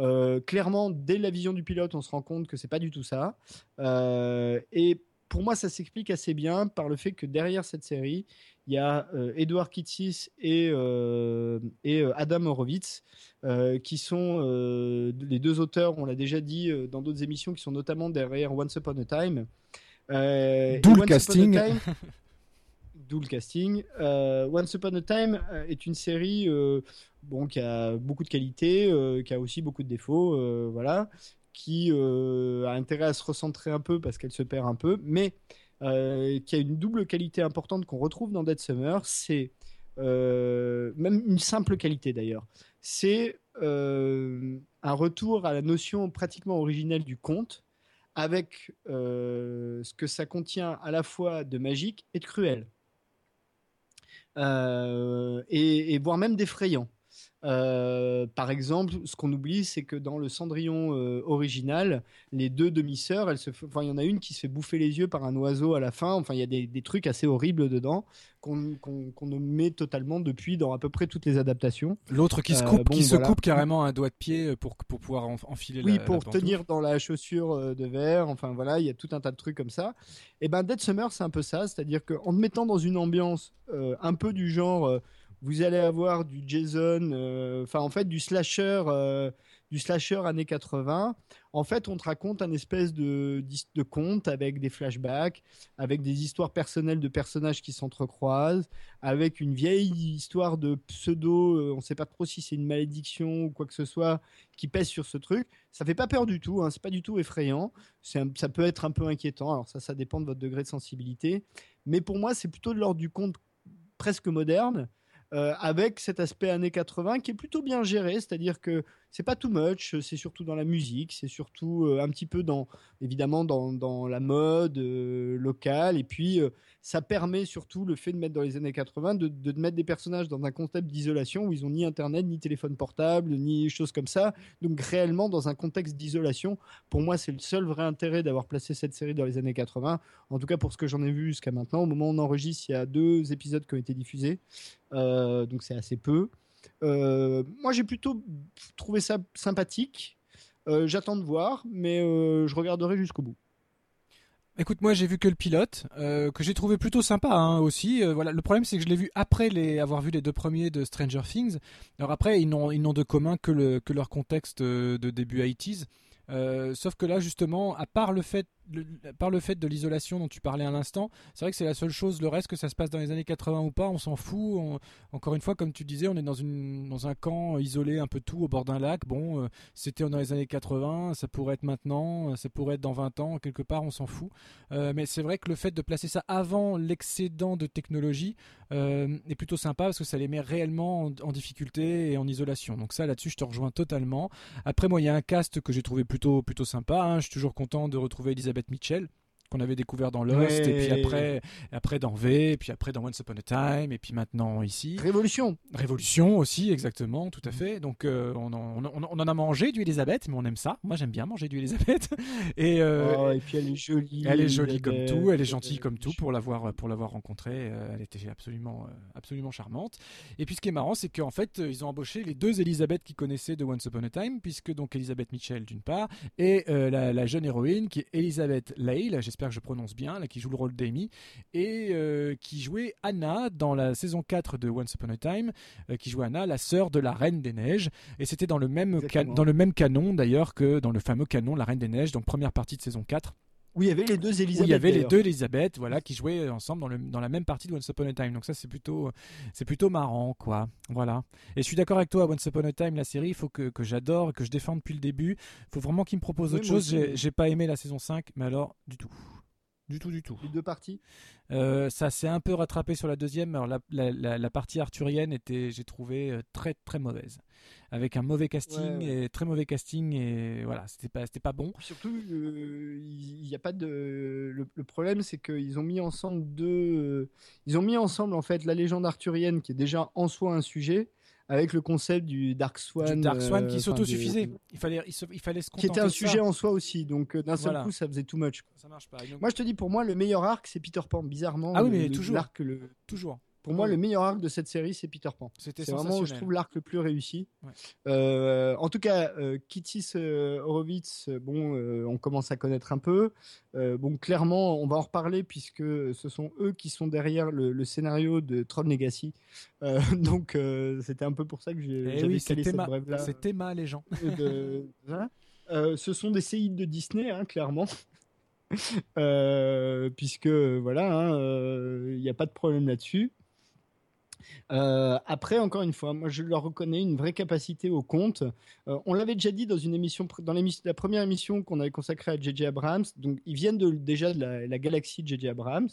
Euh, clairement, dès la vision du pilote, on se rend compte que c'est pas du tout ça. Euh, et pour moi, ça s'explique assez bien par le fait que derrière cette série, il y a euh, Edouard Kitsis et, et Adam Horowitz, qui sont les deux auteurs, on l'a déjà dit dans d'autres émissions, qui sont notamment derrière Once Upon a Time. D'où le casting. D'où le casting. Once Upon a Time est une série bon, qui a beaucoup de qualités, euh, qui a aussi beaucoup de défauts, euh, voilà, qui euh, a intérêt à se recentrer un peu parce qu'elle se perd un peu, mais qui a une double qualité importante qu'on retrouve dans Dead Summer, c'est même une simple qualité d'ailleurs, c'est un retour à la notion pratiquement originelle du conte, avec ce que ça contient à la fois de magique et de cruel. Et, voire même d'effrayant. Euh, par exemple, ce qu'on oublie, c'est que dans le Cendrillon euh, original, les deux demi-sœurs, se enfin, il y en a une qui se fait bouffer les yeux par un oiseau à la fin. Enfin, il y a des, trucs assez horribles dedans qu'on qu met totalement depuis dans à peu près toutes les adaptations. L'autre qui se coupe, euh, qui se coupe carrément un doigt de pied pour, pour pouvoir enfiler oui, la, pour tenir dans la chaussure de verre. Enfin voilà, il y a tout un tas de trucs comme ça. Et ben Dead Summer, c'est un peu ça, c'est-à-dire qu'en te mettant dans une ambiance un peu du genre vous allez avoir du Jason, euh, enfin en fait du slasher, euh, du slasher années 80. En fait, on te raconte un espèce de, de conte avec des flashbacks, avec des histoires personnelles de personnages qui s'entrecroisent, avec une vieille histoire de pseudo, euh, on ne sait pas trop si c'est une malédiction ou quoi que ce soit qui pèse sur ce truc. Ça fait pas peur du tout, hein, c'est pas du tout effrayant. ça peut être un peu inquiétant. Alors ça, ça dépend de votre degré de sensibilité. Mais pour moi, c'est plutôt de l'ordre du conte presque moderne euh, avec cet aspect années 80 qui est plutôt bien géré, c'est-à-dire que c'est pas too much, c'est surtout dans la musique, c'est surtout euh, un petit peu dans, évidemment, dans, dans la mode euh, locale, et puis ça permet surtout le fait de mettre dans les années 80 de, de mettre des personnages dans un concept d'isolation où ils ont ni internet, ni téléphone portable, ni choses comme ça, donc réellement dans un contexte d'isolation. Pour moi, c'est le seul vrai intérêt d'avoir placé cette série dans les années 80, en tout cas pour ce que j'en ai vu jusqu'à maintenant. Au moment où on enregistre, il y a deux épisodes qui ont été diffusés. Euh, donc c'est assez peu. Euh, moi, j'ai plutôt trouvé ça sympathique. Euh, j'attends de voir, mais je regarderai jusqu'au bout. Écoute, moi j'ai vu que le pilote, que j'ai trouvé plutôt sympa hein, aussi. voilà, le problème c'est que je l'ai vu après les, avoir vu les deux premiers de Stranger Things. Alors après, ils n'ont, ils n'ont de commun que leur contexte de début 80s. sauf que là, justement, à part le fait par le fait de l'isolation dont tu parlais à l'instant, c'est vrai que c'est la seule chose. Le reste, que ça se passe dans les années 80 ou pas, on s'en fout. encore une fois, comme tu disais, on est dans, une, dans un camp isolé, un peu tout, au bord d'un lac. Bon, euh, c'était dans les années 80, ça pourrait être maintenant, ça pourrait être dans 20 ans, quelque part, on s'en fout. Euh, mais c'est vrai que le fait de placer ça avant l'excédent de technologie euh, est plutôt sympa parce que ça les met réellement en, difficulté et en isolation. Donc ça, là-dessus, je te rejoins totalement. Après, moi, il y a un cast que j'ai trouvé plutôt, plutôt sympa. Hein. Je suis toujours content de retrouver Elisabeth Mitchell qu'on avait découvert dans Lost, et puis après, après dans V, et puis après dans Once Upon a Time, et puis maintenant ici. Révolution. Révolution aussi, exactement, tout à fait. Donc euh, on, en, on, en, a mangé du Elisabeth, mais on aime ça. Moi j'aime bien manger du Elisabeth. et, euh, oh, et puis elle est jolie. Elle est jolie comme tout, elle est gentille comme tout pour l'avoir pour l'avoir rencontrée. Euh, elle était absolument absolument charmante. Et puis ce qui est marrant, c'est qu'en fait ils ont embauché les deux Elisabeth qu'ils connaissaient de Once Upon a Time, puisque donc Elisabeth Mitchell d'une part et la, la, jeune héroïne qui est Elisabeth Lale, j'espère j'espère que je prononce bien, là, qui joue le rôle d'Amy, et euh, qui jouait Anna dans la saison 4 de Once Upon a Time, euh, qui jouait Anna, la sœur de la Reine des Neiges. Et c'était dans, le même dans le même canon d'ailleurs que dans le fameux canon La Reine des Neiges, donc première partie de saison 4 Où il y avait les deux Elisabeth. Où il y avait les deux Elisabeth, voilà, qui jouaient ensemble dans, le, dans la même partie de Once Upon a Time. Donc ça, c'est plutôt, c'est plutôt marrant, quoi. Voilà. Et je suis d'accord avec toi, Once Upon a Time, la série, il faut que, que j'adore, que je défende depuis le début. Il faut vraiment qu'il me propose Oui, autre chose. J'ai j'ai pas aimé la saison 5, mais alors, du tout. Du tout, du tout. Les deux parties. Euh, ça s'est un peu rattrapé sur la deuxième. Alors la, la, la, la partie arthurienne était, j'ai trouvé, euh, très très mauvaise. Avec un mauvais casting, Ouais, ouais. et très mauvais casting, et voilà, c'était pas, c'était pas bon. Surtout, euh, il n'y a pas de. Le, le problème, c'est qu'ils ont mis ensemble deux. euh, Ils ont mis ensemble en fait la légende arthurienne, qui est déjà en soi un sujet, avec le concept du Dark Swan. Du Dark Swan euh, qui s'autosuffisait. de- Il fallait, il, se- il fallait se Qui contenter était un de ça. sujet en soi aussi. Donc euh, d'un seul Voilà. coup, ça faisait too much. Ça marche pas. Donc, Moi, je te dis, pour moi, le meilleur arc, c'est Peter Pan. Bizarrement, Ah oui, mais le- toujours. l'arc, le- toujours. Pour moi, Oui. le meilleur arc de cette série, c'est Peter Pan. C'était C'est vraiment, je sensationnel. trouve, l'arc le plus réussi. Ouais. Euh, en tout cas, euh, Kittis euh, Horowitz, euh, bon, on commence à connaître un peu. Bon, clairement, on va en reparler puisque ce sont eux qui sont derrière le, le scénario de Tron Legacy. Donc, c'était un peu pour ça que j'ai- Eh oui, calé cette brève-là. c'était ma les gens. de- ce sont des séides de Disney, hein, clairement. Puisque voilà, hein, il n'y a pas de problème là-dessus. Euh, après, encore une fois, moi je leur reconnais une vraie capacité au conte. Euh, on l'avait déjà dit dans une émission, dans la première émission qu'on avait consacrée à J.J. Abrams. Donc, ils viennent déjà de la, la galaxie de J.J. Abrams,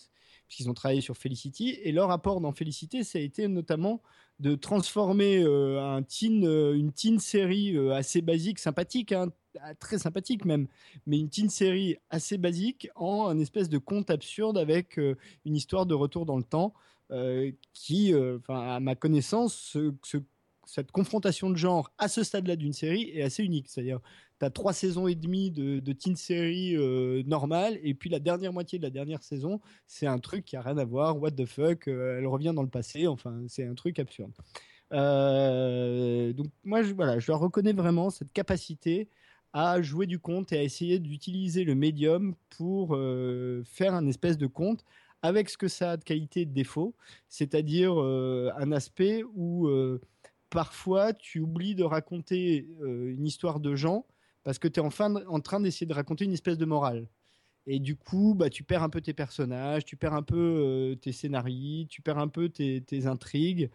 puisqu'ils ont travaillé sur Felicity. Et leur apport dans Felicity, ça a été notamment de transformer euh, euh, une teen série assez basique, sympathique, hein, ah, très sympathique même, mais une teen série assez basique en un espèce de conte absurde avec une histoire de retour dans le temps euh, qui, euh, enfin, à ma connaissance, ce- ce- cette confrontation de genre à ce stade-là d'une série est assez unique. C'est-à-dire, tu as trois saisons et demie de, de teen série euh, normale, et puis la dernière moitié de la dernière saison, c'est un truc qui a rien à voir. What the fuck Elle revient dans le passé. Enfin, c'est un truc absurde. Donc moi, je, voilà, je leur reconnais vraiment cette capacité à jouer du conte et à essayer d'utiliser le médium pour faire un espèce de conte avec ce que ça a de qualité et de défaut, c'est-à-dire euh, un aspect où euh, parfois tu oublies de raconter euh, une histoire de gens parce que tu es en, train d'essayer de raconter une espèce de morale. Et du coup, bah, tu perds un peu tes personnages, tu perds un peu tes scénarios, tu perds un peu tes, intrigues,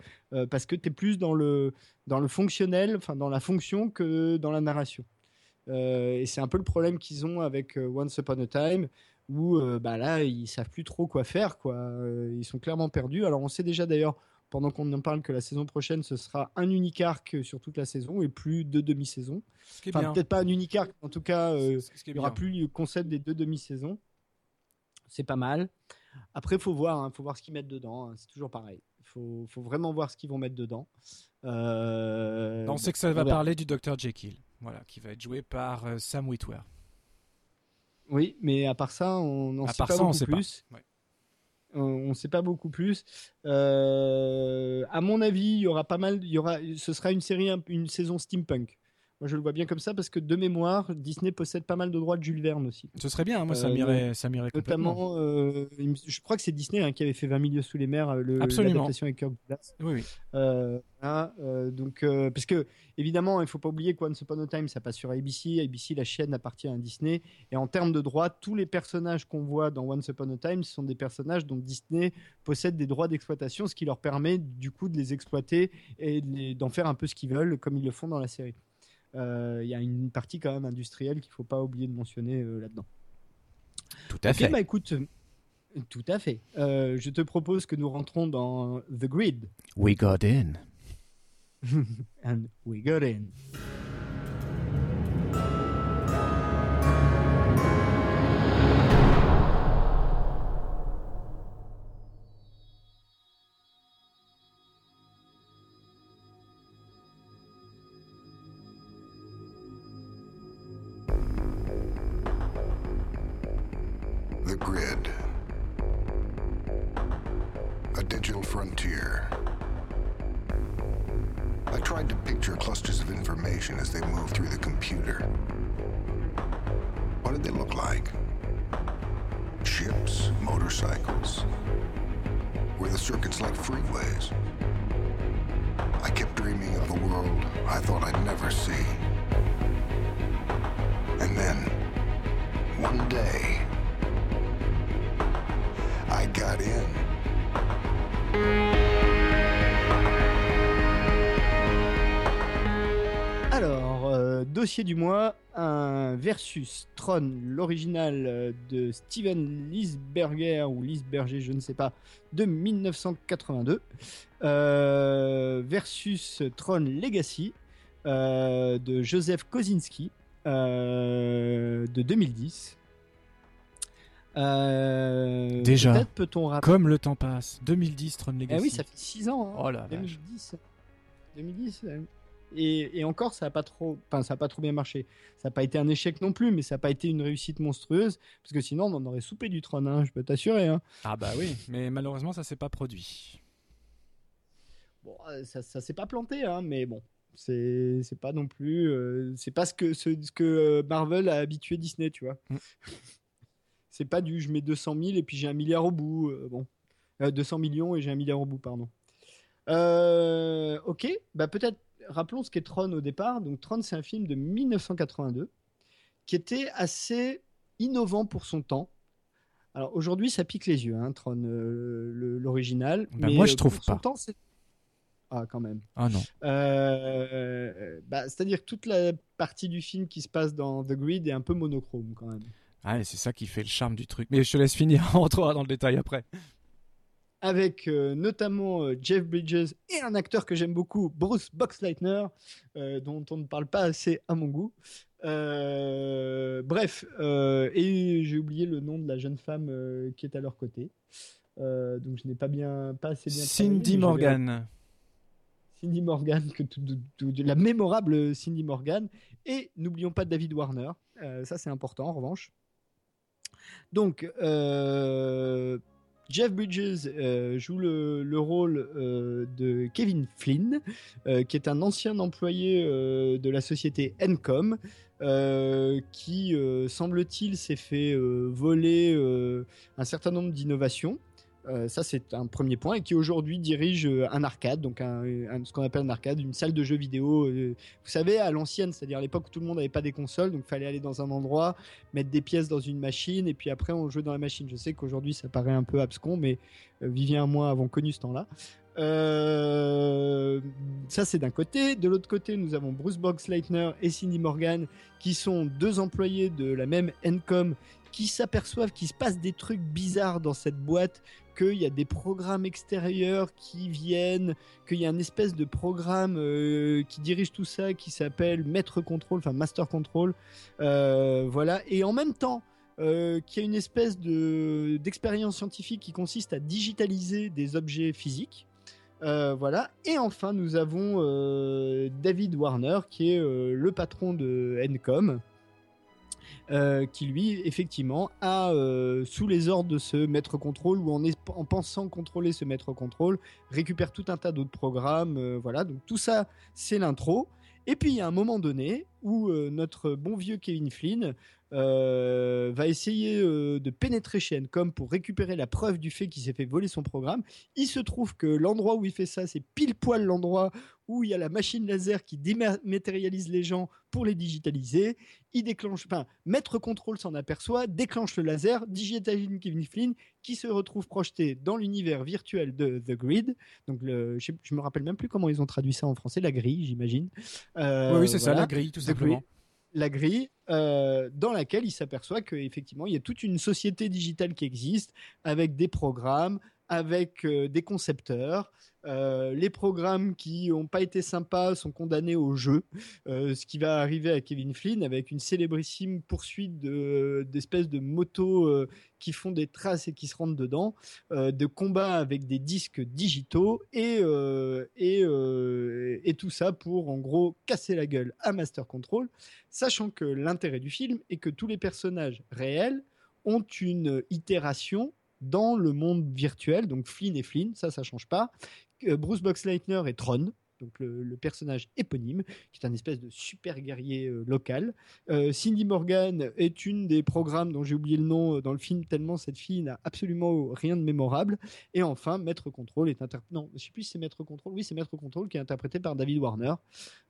parce que tu es plus dans le, dans le fonctionnel, enfin dans la fonction que dans la narration. Et c'est un peu le problème qu'ils ont avec Once Upon a Time, où euh, bah, là, ils savent plus trop quoi faire. Quoi. Euh, ils sont clairement perdus. Alors on sait déjà d'ailleurs, pendant qu'on en parle, que la saison prochaine, ce sera un unique arc sur toute la saison et plus deux demi-saisons. Enfin, peut-être pas un unique arc, en tout cas, euh, il n'y aura bien. plus le concept des deux demi-saisons. C'est pas mal. Après, faut voir, hein, faut voir ce qu'ils mettent dedans. hein. C'est toujours pareil. Il faut, faut vraiment voir ce qu'ils vont mettre dedans. Euh, On sait que ça va parler du Dr Jekyll, voilà, qui va être joué par euh, Sam Witwer. Oui, mais à part ça, on n'en sait pas ça, on beaucoup sait pas. plus. Ouais. On ne sait pas beaucoup plus. Euh, à mon avis, il y aura pas mal. Il y aura, ce sera une série, un- une saison steampunk. Moi, je le vois bien comme ça parce que de mémoire, Disney possède pas mal de droits de Jules Verne aussi. Ce serait bien, moi ça Euh, m'irait, ça m'irait complètement. Notamment, euh, je crois que c'est Disney hein, qui avait fait 20 milieux sous les mers, euh, le, l'adaptation avec Kirk Douglas. Oui, oui. Euh, voilà, euh, donc, euh, parce que évidemment, il faut pas oublier que Once Upon a Time, ça passe sur ABC. ABC, la chaîne appartient à Disney. Et en termes de droits, tous les personnages qu'on voit dans Once Upon a Time ce sont des personnages dont Disney possède des droits d'exploitation, ce qui leur permet du coup de les exploiter et d'en faire un peu ce qu'ils veulent, comme ils le font dans la série. Euh, Il y a une partie quand même industrielle qu'il faut pas oublier de mentionner euh, là-dedans. Tout à Ok, bah écoute, tout à fait. Euh, je te propose que nous rentrons dans The Grid. We got in. And we got in. Dossier du mois, un versus Tron, l'original euh, de Steven Lisberger ou Lisberger, je ne sais pas, de 1982, euh, versus Tron Legacy euh, de Joseph Kosinski euh, de 2010. Euh, Déjà. Peut-on rappeler. Comme le temps passe. 2010, Tron Legacy. Ah oui, ça fait 6 ans. hein. Oh la vache. 2010. 2010. ouais. Et, et encore, ça n'a pas trop, enfin, ça a pas trop bien marché. Ça n'a pas été un échec non plus, mais ça n'a pas été une réussite monstrueuse, parce que sinon on en aurait soupé du trône, hein, je peux t'assurer. hein. Ah bah oui, mais malheureusement ça s'est pas produit. Bon, euh, ça, ça s'est pas planté, hein, mais bon, c'est, c'est pas non plus, euh, c'est pas ce que, ce, ce que euh, Marvel a habitué Disney, tu vois. Mm. c'est pas du, je mets 200 000 et puis j'ai un milliard au bout, euh, bon, Euh, 200 millions et j'ai un milliard au bout, pardon. Ok, bah peut-être rappelons ce qu'est Tron au départ. Donc Tron, c'est un film de 1982 qui était assez innovant pour son temps. Alors aujourd'hui, ça pique les yeux, hein, Tron, euh, l'original. Mais moi, je euh, trouve pas. temps, c'est- ah, quand même. Ah non. Euh, bah, C'est-à-dire que toute la partie du film qui se passe dans The Grid est un peu monochrome quand même. Ah, c'est ça qui fait le charme du truc. Mais je te laisse finir, on rentrera dans le détail après. Avec euh, notamment euh, Jeff Bridges et un acteur que j'aime beaucoup, Bruce Boxleitner, euh, dont on ne parle pas assez à mon goût. Bref, et j'ai oublié le nom de la jeune femme qui est à leur côté. Donc je n'ai pas bien, pas assez bien. Cindy Morgan. Cindy Morgan, que de la mémorable Cindy Morgan. Et n'oublions pas David Warner. Ça, c'est important en revanche. Donc, euh, Jeff Bridges euh, joue le, le rôle euh, de Kevin Flynn, euh, qui est un ancien employé de la société Encom, qui, semble-t-il, s'est fait voler un certain nombre d'innovations. Euh, ça, c'est un premier point, et qui aujourd'hui dirige euh, un arcade, donc ce qu'on appelle un arcade, une salle de jeux vidéo. euh, vous savez, à l'ancienne, c'est-à-dire à l'époque où tout le monde n'avait pas des consoles, donc il fallait aller dans un endroit, mettre des pièces dans une machine, et puis après on jouait dans la machine. Je sais qu'aujourd'hui ça paraît un peu abscon, mais Vivien et moi avons connu ce temps-là. Ça c'est d'un côté. De l'autre côté, nous avons Bruce Boxleitner et Cindy Morgan, qui sont deux employés de la même Encom, qui s'aperçoivent qu'il se passe des trucs bizarres dans cette boîte, qu'il y a des programmes extérieurs qui viennent, qu'il y a une espèce de programme euh, qui dirige tout ça, qui s'appelle Maître Control, enfin Master Control, euh, voilà. Et en même temps, euh, qu'il y a une espèce de d'expérience scientifique qui consiste à digitaliser des objets physiques. Euh, voilà. Et enfin, nous avons David Warner, qui est le patron de Encom, euh, qui lui, effectivement, a euh, sous les ordres de ce maître contrôle ou en, pensant contrôler ce maître contrôle, récupère tout un tas d'autres programmes. euh, voilà. Donc tout ça, c'est l'intro. Et puis il y a un moment donné où notre bon vieux Kevin Flynn va essayer de pénétrer chez Encom pour récupérer la preuve du fait qu'il s'est fait voler son programme. Il se trouve que l'endroit où il fait ça, c'est pile poil l'endroit où il y a la machine laser qui dématérialise les gens pour les digitaliser. Il déclenche, enfin, Maître Contrôle s'en aperçoit, déclenche le laser, digitalise Kevin Flynn, qui se retrouve projeté dans l'univers virtuel de The Grid. Donc, le, je, me rappelle même plus comment ils ont traduit ça en français, la grille, j'imagine. Euh, oui, oui, c'est ça, la grille, tout simplement. La grille euh, dans laquelle il s'aperçoit qu'effectivement, il y a toute une société digitale qui existe avec des programmes, avec euh, des concepteurs. Euh, les programmes qui n'ont pas été sympas sont condamnés au jeu. Euh, ce qui va arriver à Kevin Flynn avec une célébrissime poursuite de- d'espèces de motos euh, qui font des traces et qui se rentrent dedans, de combats avec des disques digitaux et, et, et tout ça pour en gros casser la gueule à Master Control, sachant que l'intérêt du film est que tous les personnages réels ont une itération dans le monde virtuel, donc Flynn et Flynn, ça, ça change pas. Euh, Bruce Boxleitner et Tron, donc le, personnage éponyme, qui est un espèce de super guerrier euh, local. Euh, Cindy Morgan est une des programmes dont j'ai oublié le nom euh, dans le film, tellement cette fille n'a absolument rien de mémorable. Et enfin, Maître Control est interprété. Non, je sais c'est Maître Control. Oui, c'est Maître Control qui est interprété par David Warner.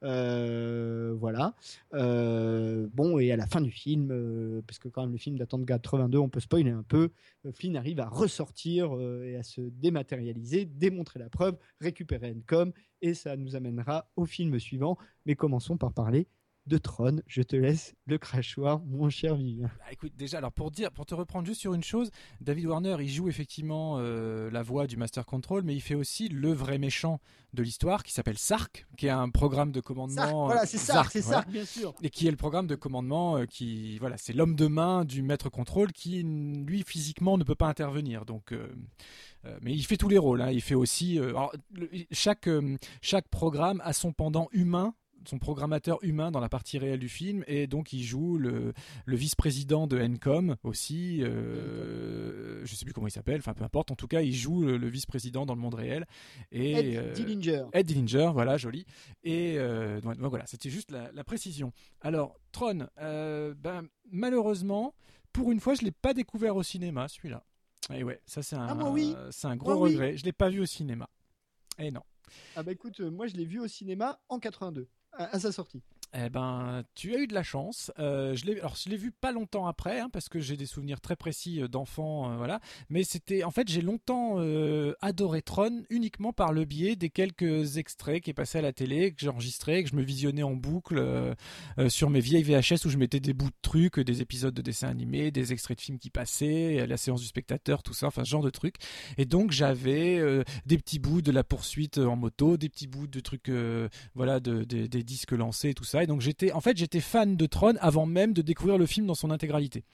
Voilà. Bon, et à la fin du film, parce que quand même le film datant de 82, on peut spoiler un peu, Flynn arrive à ressortir et à se dématérialiser, démontrer la preuve, récupérer Encom, et ça nous amènera au film suivant. Mais commençons par parler de Tron. Je te laisse le crachoir, mon cher Vivien. Bah, écoute, déjà, alors pour dire, pour te reprendre juste sur une chose, David Warner, il joue effectivement euh, la voix du Master Control, mais il fait aussi le vrai méchant de l'histoire qui s'appelle Sark, qui est un programme de commandement. Sark, voilà, euh, c'est Sark, c'est voilà. Sark, bien sûr. et qui est le programme de commandement euh, qui voilà c'est l'homme de main du maître contrôle qui lui physiquement ne peut pas intervenir donc euh, euh, mais il fait tous les rôles hein. il fait aussi euh, alors, le- chaque euh, chaque programme a son pendant humain son programmateur humain dans la partie réelle du film et donc il joue le, le vice-président de Encom aussi euh, je sais plus comment il s'appelle enfin peu importe en tout cas il joue le, le vice-président dans le monde réel et Ed euh, Dillinger. Ed Dillinger, voilà, joli. Et euh, donc, donc voilà, c'était juste la, la précision. Alors, Tron, euh, ben, malheureusement, pour une fois, je l'ai pas découvert au cinéma, celui-là. Et ouais, ça c'est un, Ah, moi, oui. c'est un gros Moi, oui. regret. Je l'ai pas vu au cinéma. Et non. Ah bah écoute, euh, moi je l'ai vu au cinéma en 82, à, sa sortie. Eh ben, tu as eu de la chance. Euh, je l'ai, alors je l'ai vu pas longtemps après, hein, parce que j'ai des souvenirs très précis euh, d'enfants, euh, voilà. Mais c'était, en fait, j'ai longtemps euh, adoré Tron uniquement par le biais des quelques extraits qui passé à la télé, que j'ai enregistré, que je me visionnais en boucle sur mes vieilles VHS où je mettais des bouts de trucs, des épisodes de dessins animés, des extraits de films qui passaient, la séance du spectateur, tout ça, enfin ce genre de trucs. Et donc j'avais des petits bouts de la poursuite en moto, des petits bouts de trucs, voilà, de- des disques lancés, tout ça. Donc j'étais, en fait, j'étais fan de Tron avant même de découvrir le film dans son intégralité.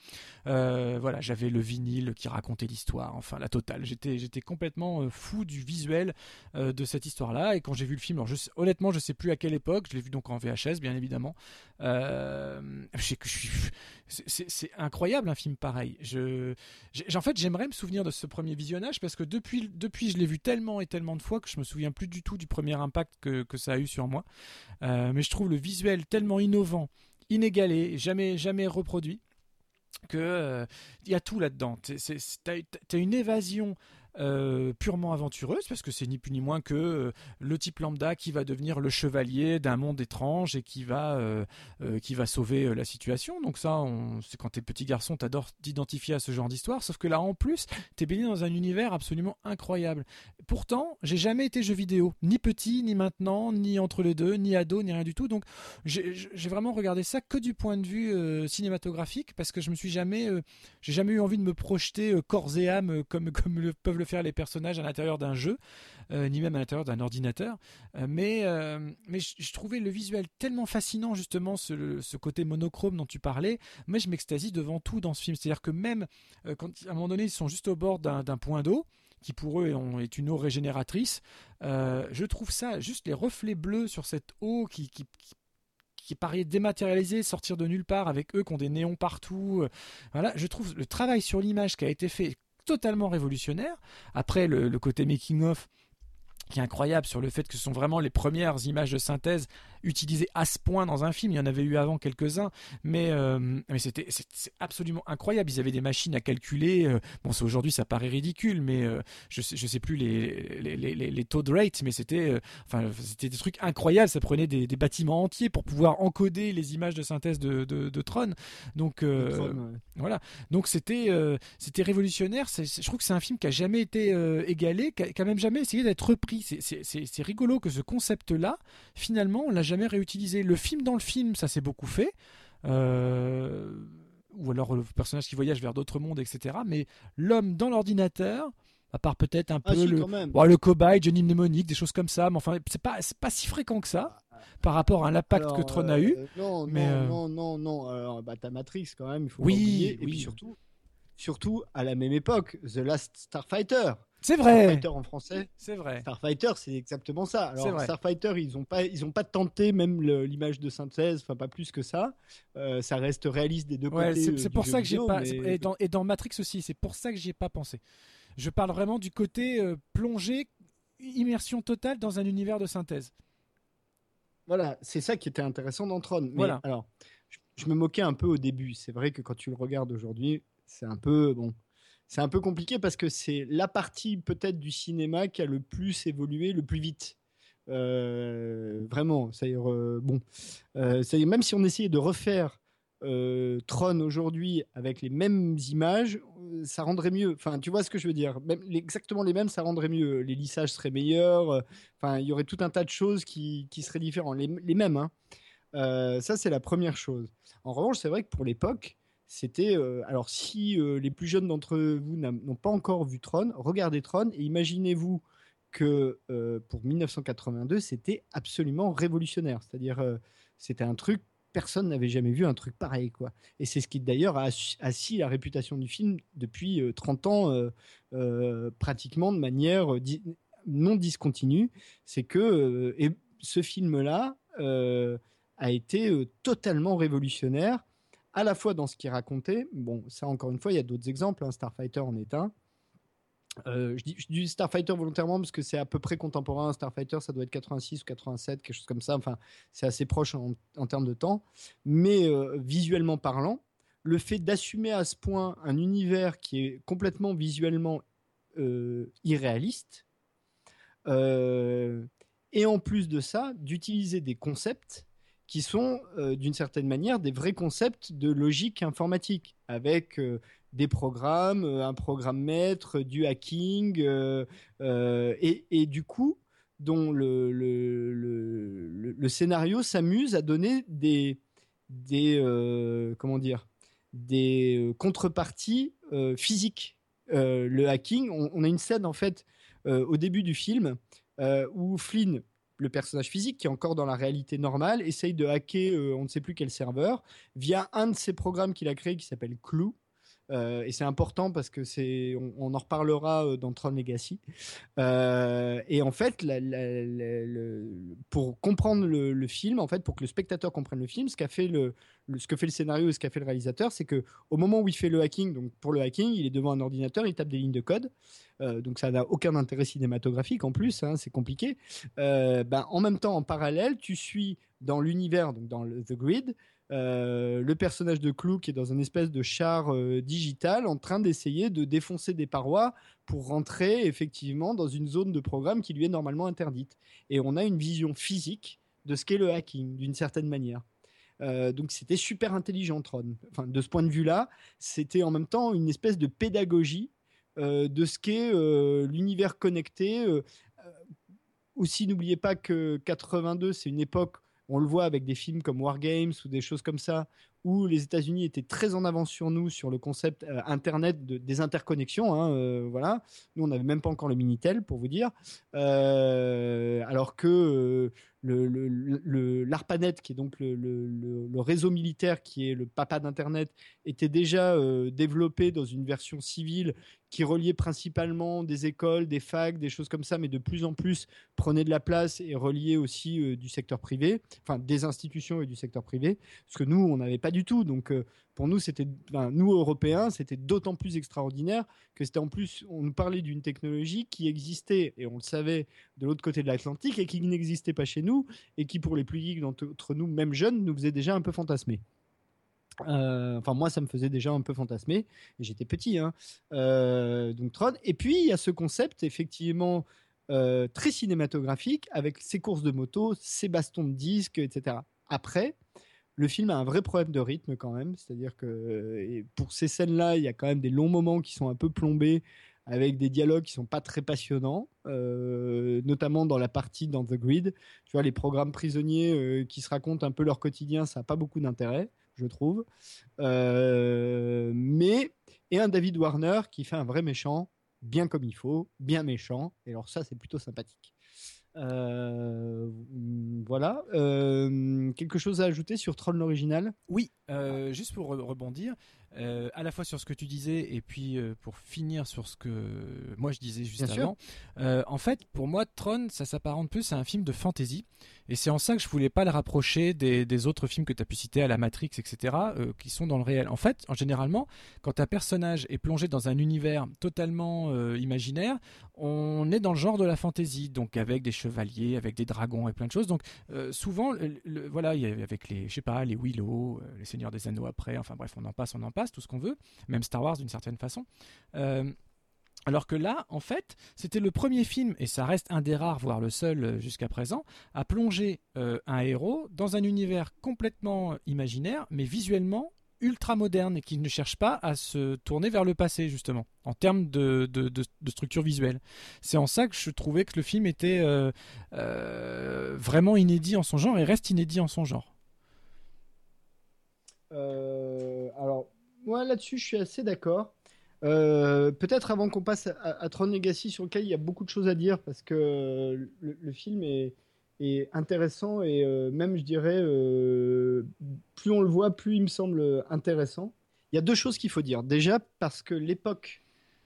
Euh, voilà, j'avais le vinyle qui racontait l'histoire, enfin la totale. J'étais, j'étais complètement euh, fou du visuel euh, de cette histoire-là. Et quand j'ai vu le film, alors je honnêtement, je sais plus à quelle époque. Je l'ai vu donc en VHS, bien évidemment. C'est- incroyable un film pareil. Je, en fait, j'aimerais me souvenir de ce premier visionnage parce que depuis, depuis, je l'ai vu tellement et tellement de fois que je me souviens plus du tout du premier impact que, que ça a eu sur moi. Mais je trouve le visuel tellement innovant, inégalé, jamais, jamais reproduit, que euh, il y a tout là-dedans. T'as t'as une évasion. Euh, purement aventureuse parce que c'est ni plus ni moins que euh, le type lambda qui va devenir le chevalier d'un monde étrange et qui va euh, qui va sauver la situation. Donc ça c'est quand t'es petit garçon t'adores t'identifier à ce genre d'histoire. Sauf que là en plus t'es baigné dans un univers absolument incroyable. Pourtant j'ai jamais été jeu vidéo ni petit ni maintenant ni entre les deux ni ado ni rien du tout. Donc j'ai vraiment regardé ça que du point de vue cinématographique parce que je me suis jamais j'ai jamais eu envie de me projeter corps et âme comme comme le, peuvent le faire les personnages à l'intérieur d'un jeu euh, ni même à l'intérieur d'un ordinateur. Euh, mais euh, mais je, trouvais le visuel tellement fascinant justement ce, côté monochrome dont tu parlais. Moi je m'extasie devant tout dans ce film. C'est à dire que même quand à un moment donné ils sont juste au bord d'un point d'eau qui pour eux est- une eau régénératrice je trouve ça juste les reflets bleus sur cette eau qui, qui, qui qui paraît dématérialisé, sortir de nulle part avec eux qui ont des néons partout. Voilà, je trouve le travail sur l'image qui a été fait totalement révolutionnaire. Après, le, côté making-of qui est incroyable sur le fait que ce sont vraiment les premières images de synthèse utilisées à ce point dans un film. Il y en avait eu avant quelques-uns, mais, euh, mais c'était c'est absolument incroyable. Ils avaient des machines à calculer. euh, bon, c'est- aujourd'hui ça paraît ridicule, mais euh, je sais, je sais plus les, les, les, les- taux de rate, mais c'était euh, enfin c'était des trucs incroyables. Ça prenait des, des bâtiments entiers pour pouvoir encoder les images de synthèse de, de, de Tron. Donc Tron, ouais. voilà. Donc c'était c'était révolutionnaire. Je trouve que c'est un film qui a jamais été égalé, qui a, qui a même jamais essayé d'être repris. C'est- C'est c'est- c'est rigolo que ce concept-là, finalement, on l'a jamais réutilisé. Le film dans le film, ça s'est beaucoup fait. Euh, ou alors le personnage qui voyage vers d'autres mondes, etc. Mais l'homme dans l'ordinateur, à part peut-être un Ah peu si, le, bon, le cobaye, Johnny Mnemonic, des choses comme ça. Mais enfin, c'est pas c'est pas si fréquent que ça par rapport à l'impact que Tron a eu. euh, Non, mais, non, euh, non, non, non. Alors, bah, t'as Matrix quand même, il faut Oui, pas oublier. Et oui. puis surtout, surtout à la même époque, The Last Starfighter. C'est vrai. Starfighter en français. C'est vrai. Starfighter, c'est exactement ça. Alors, vrai. Starfighter, ils n'ont pas, ils ont pas tenté même l'image de synthèse, enfin pas plus que ça. Euh, ça reste réaliste des deux Ouais, côtés. c'est euh, pour ça que j'ai pas. mais- Et dans, et dans Matrix aussi, c'est pour ça que j'y ai pas pensé. Je parle vraiment du côté euh, plongé, immersion totale dans un univers de synthèse. Voilà, c'est ça qui était intéressant dans Tron. Mais Voilà. alors, je, je me moquais un peu au début. C'est vrai que quand tu le regardes aujourd'hui, c'est un peu bon. C'est un peu compliqué parce que c'est la partie peut-être du cinéma qui a le plus évolué, le plus vite. Euh, vraiment, c'est-à-dire euh, bon, euh, même si on essayait de refaire Tron aujourd'hui avec les mêmes images, ça rendrait mieux. Enfin, tu vois ce que je veux dire? Exactement les mêmes, ça rendrait mieux. Les lissages seraient meilleurs. Enfin, il y aurait tout un tas de choses qui, qui seraient différentes. Les, les mêmes, hein. Ça, c'est la première chose. En revanche, c'est vrai que pour l'époque, c'était. euh, alors, si euh, les plus jeunes d'entre vous n'ont pas encore vu Tron, regardez Tron et imaginez-vous que euh, pour 1982, c'était absolument révolutionnaire. C'est-à-dire, c'était un truc. Personne n'avait jamais vu un truc pareil, quoi. Et c'est ce qui d'ailleurs a assis la réputation du film depuis euh, 30 ans, pratiquement de manière non discontinue. C'est que ce film-là euh, a été totalement révolutionnaire, à la fois dans ce qu'il racontait. Bon, ça encore une fois, il y a d'autres exemples. hein, Starfighter en est un. Euh, je, dis, Starfighter volontairement parce que c'est à peu près contemporain. Starfighter, ça doit être 86 ou 87, quelque chose comme ça. Enfin, c'est assez proche en, termes de temps. Mais euh, visuellement parlant, le fait d'assumer à ce point un univers qui est complètement visuellement euh, irréaliste, et en plus de ça, d'utiliser des concepts qui sont euh, d'une certaine manière des vrais concepts de logique informatique, avec euh, des programmes, euh, un programme maître, du hacking, et, du coup, dont le, le, le, scénario s'amuse à donner des, des comment dire, des contreparties physiques. Le hacking, on, a une scène en fait au début du film où Flynn, le personnage physique qui est encore dans la réalité normale, essaye de hacker euh, on ne sait plus quel serveur via un de ses programmes qu'il a créé qui s'appelle Clue. Euh, et c'est important parce que c'est, on, en reparlera euh, dans Tron Legacy. Euh, et en fait, pour comprendre le, film, en fait, pour que le spectateur comprenne le film, ce qu'a fait le, ce que fait le scénario et ce qu'a fait le réalisateur, c'est que au moment où il fait le hacking, donc pour le hacking, il est devant un ordinateur, il tape des lignes de code. Euh, donc ça n'a aucun intérêt cinématographique en plus, hein, c'est compliqué. Ben, en même temps, en parallèle, tu suis dans l'univers, donc dans le, The Grid, euh, le personnage de Clou qui est dans une espèce de char euh, digital en train d'essayer de défoncer des parois pour rentrer effectivement dans une zone de programme qui lui est normalement interdite. Et on a une vision physique de ce qu'est le hacking d'une certaine manière. Euh, donc c'était super intelligent Tron. Enfin, de ce point de vue-là, c'était en même temps une espèce de pédagogie de ce qu'est l'univers connecté. Aussi, n'oubliez pas que 82, c'est une époque, on le voit avec des films comme War Games ou des choses comme ça, où les États-Unis étaient très en avance sur nous sur le concept euh, Internet de- des interconnexions. hein, euh, voilà, nous on n'avait même pas encore le Minitel pour vous dire, Euh, alors que le, l'ARPANET, qui est donc le réseau militaire qui est le papa d'Internet, était déjà euh, développé dans une version civile qui reliait principalement des écoles, des facs, des choses comme ça, mais de plus en plus prenait de la place et reliait aussi euh, du secteur privé, enfin des institutions et du secteur privé, ce que nous, on n'avait pas du tout. Donc euh, pour nous, c'était, nous Européens, c'était d'autant plus extraordinaire que c'était en plus, on nous parlait d'une technologie qui existait, et on le savait, de l'autre côté de l'Atlantique, et qui n'existait pas chez nous, et qui pour les plus geeks d'entre nous, même jeunes, nous faisait déjà un peu fantasmer. Euh, enfin, moi, ça me faisait déjà un peu fantasmer. J'étais petit, hein. Euh, donc Tron. Et puis, il y a ce concept, effectivement, euh, très cinématographique, avec ses courses de moto, ses bastons de disques, etc. Après, le film a un vrai problème de rythme quand même. C'est-à-dire que euh, pour ces scènes-là, il y a quand même des longs moments qui sont un peu plombés, avec des dialogues qui sont pas très passionnants, euh, notamment dans la partie dans The Grid. Tu vois, les programmes prisonniers euh, qui se racontent un peu leur quotidien, ça n'a pas beaucoup d'intérêt, je trouve. Mais, et un David Warner qui fait un vrai méchant, bien comme il faut, bien méchant. Et alors ça, c'est plutôt sympathique. Euh, voilà. Euh, quelque chose à ajouter sur Troll l'original? Oui, euh, juste pour re- rebondir, euh, à la fois sur ce que tu disais et puis euh, pour finir sur ce que moi je disais juste avant. Euh, en fait, pour moi, Tron, ça s'apparente plus à un film de fantasy. Et c'est en ça que je voulais pas le rapprocher des, autres films que tu as pu citer, à la Matrix, etc., qui sont dans le réel. En fait, en généralement, quand un personnage est plongé dans un univers totalement imaginaire, on est dans le genre de la fantasy, donc avec des chevaliers, avec des dragons et plein de choses. Donc souvent, voilà, il y a, avec les, je sais pas, les Willow, les Seigneurs des Anneaux après, enfin bref, on en passe, on en passe tout ce qu'on veut, même Star Wars d'une certaine façon. Euh, alors que là, en fait, c'était le premier film, et ça reste un des rares, voire le seul euh, jusqu'à présent, à plonger euh, un héros dans un univers complètement imaginaire, mais visuellement ultra moderne, et qui ne cherche pas à se tourner vers le passé, justement, en termes de, structure visuelle. C'est en ça que je trouvais que le film était vraiment inédit en son genre, et reste inédit en son genre. alors, moi là-dessus, je suis assez d'accord. Euh, peut-être avant qu'on passe à, Tron Legacy, sur lequel il y a beaucoup de choses à dire, parce que le, film est, intéressant et euh, même, je dirais, euh, plus on le voit, plus il me semble intéressant. Il y a deux choses qu'il faut dire. Déjà, parce que l'époque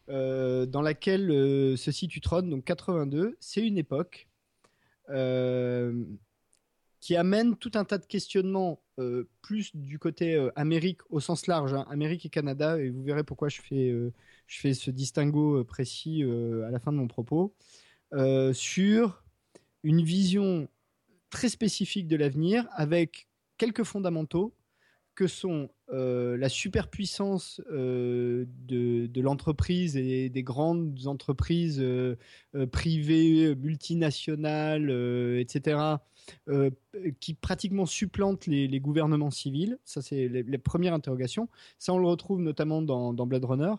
dans laquelle se situe Tron, donc 82, c'est une époque qui amène tout un tas de questionnements euh, plus du côté euh, Amérique au sens large, hein, Amérique et Canada, et vous verrez pourquoi je fais, euh, je fais ce distinguo précis à la fin de mon propos, sur une vision très spécifique de l'avenir avec quelques fondamentaux que sont euh, la superpuissance euh, de, l'entreprise et des grandes entreprises euh, privées, multinationales, etc., qui pratiquement supplantent les, gouvernements civils. Ça, c'est les, premières interrogations. Ça, on le retrouve notamment dans, Blade Runner.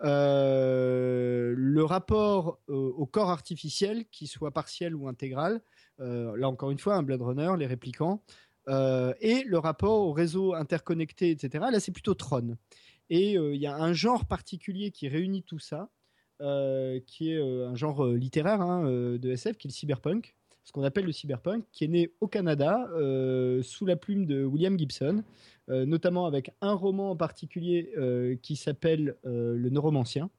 le rapport au corps artificiel, qu'il soit partiel ou intégral, là encore une fois, un Blade Runner, les réplicants, euh, et le rapport au réseau interconnecté, etc. Là, c'est plutôt Tron. Et euh, il y a un genre particulier qui réunit tout ça, euh, qui est un genre littéraire hein, de SF, qui est le cyberpunk, ce qu'on appelle le cyberpunk, qui est né au Canada sous la plume de William Gibson, notamment avec un roman en particulier qui s'appelle Le Neuromancien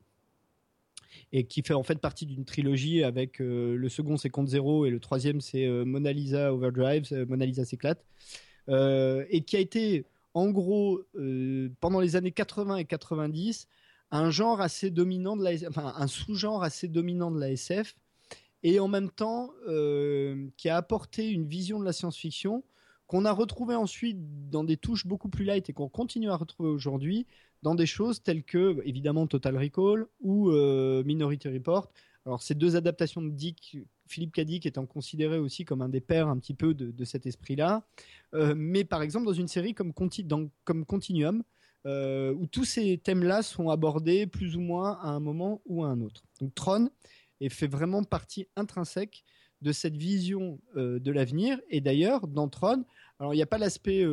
et qui fait en fait partie d'une trilogie avec euh, le second c'est Compte Zéro et le troisième c'est euh, Mona Lisa Overdrive, euh, Mona Lisa s'éclate, et qui a été en gros pendant les années 80 et 90 un genre assez dominant de la, enfin un sous-genre assez dominant de la SF et en même temps qui a apporté une vision de la science-fiction qu'on a retrouvé ensuite dans des touches beaucoup plus light et qu'on continue à retrouver aujourd'hui dans des choses telles que, évidemment, Total Recall ou euh, Minority Report. Alors, ces deux adaptations de Dick, Philippe Cadic étant considéré aussi comme un des pères un petit peu de, cet esprit-là. Euh, mais par exemple, dans une série comme, Continuum, euh, où tous ces thèmes-là sont abordés plus ou moins à un moment ou à un autre. Donc, Tron et fait vraiment partie intrinsèque de cette vision de l'avenir. Et d'ailleurs, dans Tron, alors il n'y a pas l'aspect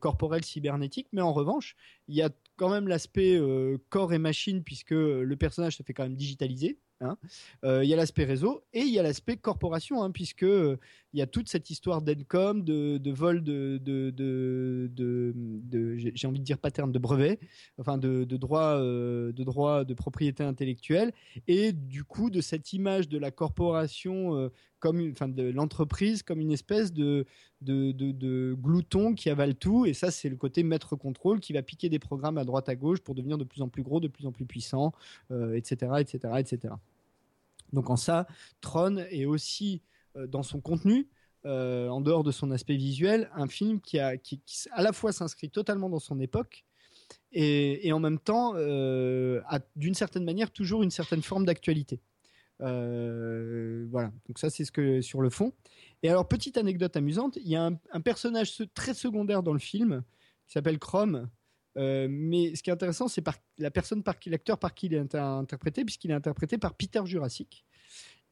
corporel cybernétique, mais en revanche, il y a quand même l'aspect euh, corps et machine, puisque le personnage se fait quand même digitaliser. Hein. Euh, il y a l'aspect réseau et il y a l'aspect corporation, hein, puisque euh, il y a toute cette histoire d'Encom, de, vol de, de, de, j'ai envie de dire pattern de brevet, enfin de, droit, de droit de propriété intellectuelle, et du coup de cette image de la corporation comme, enfin de l'entreprise comme une espèce de de, de, glouton qui avale tout, et ça c'est le côté maître contrôle qui va piquer des programmes à droite à gauche pour devenir de plus en plus gros, de plus en plus puissant, etc., etc., etc. Donc en ça, Tron est aussi euh, dans son contenu, euh, en dehors de son aspect visuel, un film qui, a, qui, à la fois s'inscrit totalement dans son époque et, en même temps euh, a d'une certaine manière toujours une certaine forme d'actualité. voilà, donc ça c'est ce que sur le fond. Et alors petite anecdote amusante, il y a un, personnage très secondaire dans le film qui s'appelle Chrome. mais ce qui est intéressant, c'est la personne par l'acteur par qui il est interprété, puisqu'il est interprété par Peter Jurassic.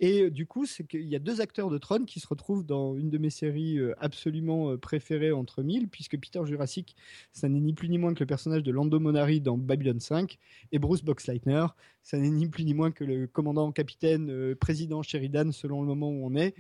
Et euh, du coup, c'est qu'il y a deux acteurs de Tron qui se retrouvent dans une de mes séries euh, absolument euh, préférées entre mille, puisque Peter Jurassic, ça n'est ni plus ni moins que le personnage de Lando Monari dans Babylon 5, et Bruce Boxleitner, ça n'est ni plus ni moins que le commandant, capitaine, président Sheridan, selon le moment où on est,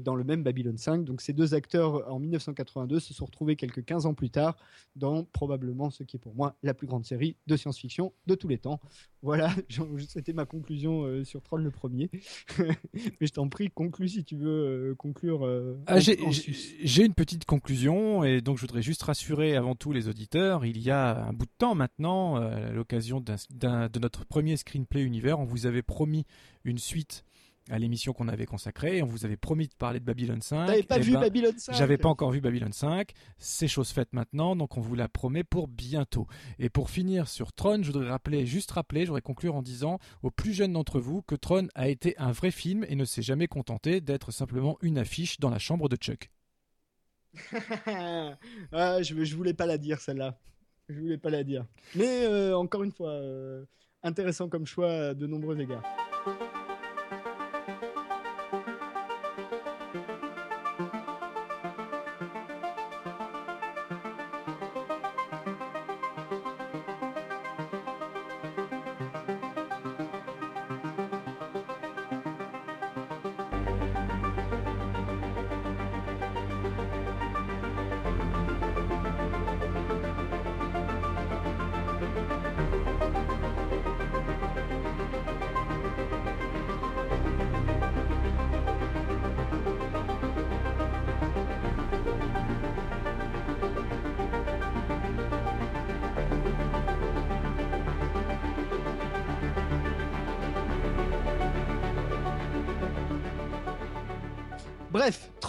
dans le même Babylon 5. Donc ces deux acteurs, en 1982, se sont retrouvés quelques 15 ans plus tard dans probablement ce qui est pour moi la plus grande série de science-fiction de tous les temps. Voilà, c'était ma conclusion sur Tron le premier. Mais je t'en prie, conclue si tu veux euh, conclure. Euh, ah, j'ai une petite conclusion et donc je voudrais juste rassurer avant tout les auditeurs. Il y a un bout de temps maintenant, euh, à l'occasion de notre premier screenplay univers, on vous avait promis une suite à l'émission qu'on avait consacrée. On vous avait promis de parler de Babylon 5. T'avais pas eh vu ben, Babylon 5 J'avais pas encore vu Babylon 5. C'est chose faite maintenant, donc on vous la promet pour bientôt. Et pour finir sur Tron, je voudrais rappeler, juste rappeler, je voudrais conclure en disant aux plus jeunes d'entre vous que Tron a été un vrai film et ne s'est jamais contenté d'être simplement une affiche dans la chambre de Chuck. ah, je, je voulais pas la dire celle-là. Je voulais pas la dire. Mais euh, encore une fois, euh, intéressant comme choix de nombreux égards.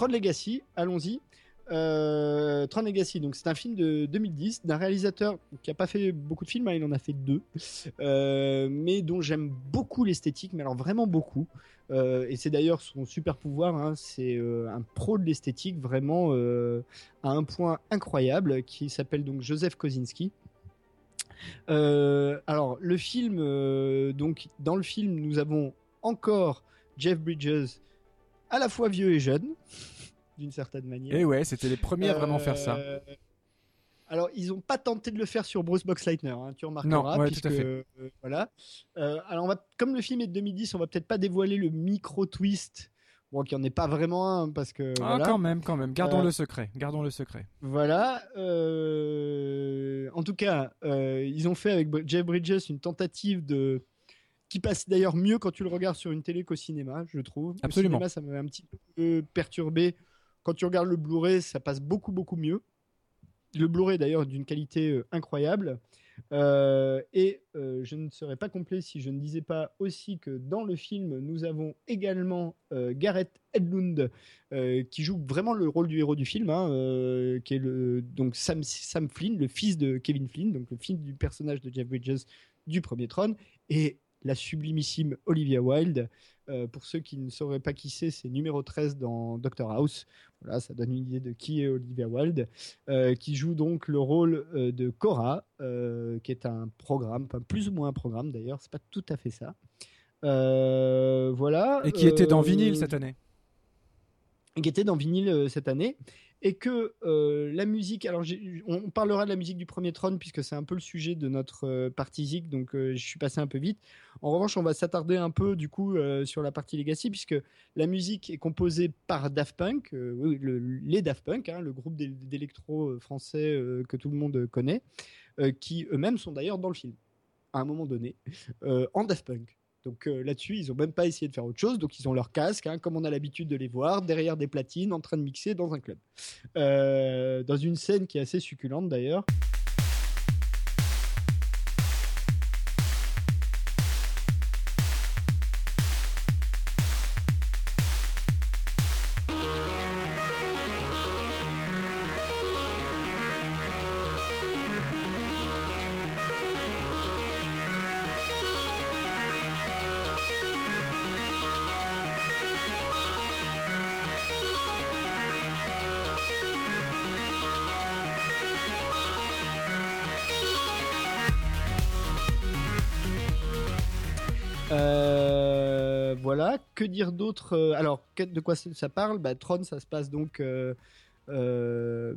Tron Legacy, allons-y. Euh, Tron Legacy, donc c'est un film de 2010 d'un réalisateur qui a pas fait beaucoup de films, hein, il en a fait deux, euh, mais dont j'aime beaucoup l'esthétique, mais alors vraiment beaucoup. Euh, et c'est d'ailleurs son super pouvoir, hein, c'est un pro de l'esthétique vraiment à un point incroyable, qui s'appelle donc Joseph Kosinski. alors le film, donc dans le film nous avons encore Jeff Bridges à la fois vieux et jeune, d'une certaine manière. Et ouais, c'était les premiers à vraiment faire ça. Euh, alors, ils n'ont pas tenté de le faire sur Bruce Boxleitner, hein, tu remarqueras. Non, tout à fait. Euh, voilà. Euh, alors, on va, comme le film est de 2010, on va peut-être pas dévoiler le micro twist. Bon, qu'il n'y en ait pas vraiment un, parce que. Ah, quand même, quand même. Gardons le secret. Gardons le secret. Voilà. en tout cas, ils ont fait avec Jeff Bridges une tentative de qui passe d'ailleurs mieux quand tu le regardes sur une télé qu'au cinéma, je trouve. Absolument. Le cinéma, ça m'avait un petit peu perturbé. Quand tu regardes le Blu-ray, ça passe beaucoup, beaucoup mieux. Le Blu-ray, d'ailleurs, d'une qualité euh, incroyable. Euh, et euh, je ne serais pas complet si je ne disais pas aussi que dans le film, nous avons également Gareth Edlund qui joue vraiment le rôle du héros du film, hein, qui est le, donc Sam, Sam Flynn, le fils de Kevin Flynn, donc le fils du personnage de Jeff Bridges du premier trône. Et la sublimissime Olivia Wilde. Euh, pour ceux qui ne sauraient pas qui c'est, c'est numéro 13 dans Doctor House. Voilà, ça donne une idée de qui est Olivia Wilde, euh, qui joue donc le rôle euh, de Cora, qui est un programme, enfin plus ou moins un programme d'ailleurs, c'est pas tout à fait ça. voilà. Et qui était dans vinyle cette année. Qui était dans vinyle cette année et que euh, la musique, alors on parlera de la musique du premier trône puisque c'est un peu le sujet de notre euh, partie Zik, donc euh, je suis passé un peu vite. En revanche, on va s'attarder un peu du coup sur la partie Legacy puisque la musique est composée par Daft Punk, les Daft Punk, hein, le groupe d'électro français que tout le monde connaît, qui eux-mêmes sont d'ailleurs dans le film à un moment donné en Daft Punk. Donc euh, là-dessus, ils n'ont même pas essayé de faire autre chose. Donc ils ont leur casque, hein, comme on a l'habitude de les voir, derrière des platines, en train de mixer dans un club. Euh, dans une scène qui est assez succulente d'ailleurs. Que dire d'autre euh, Alors, de quoi ça parle? Bah, Tron, ça se passe donc. euh, euh,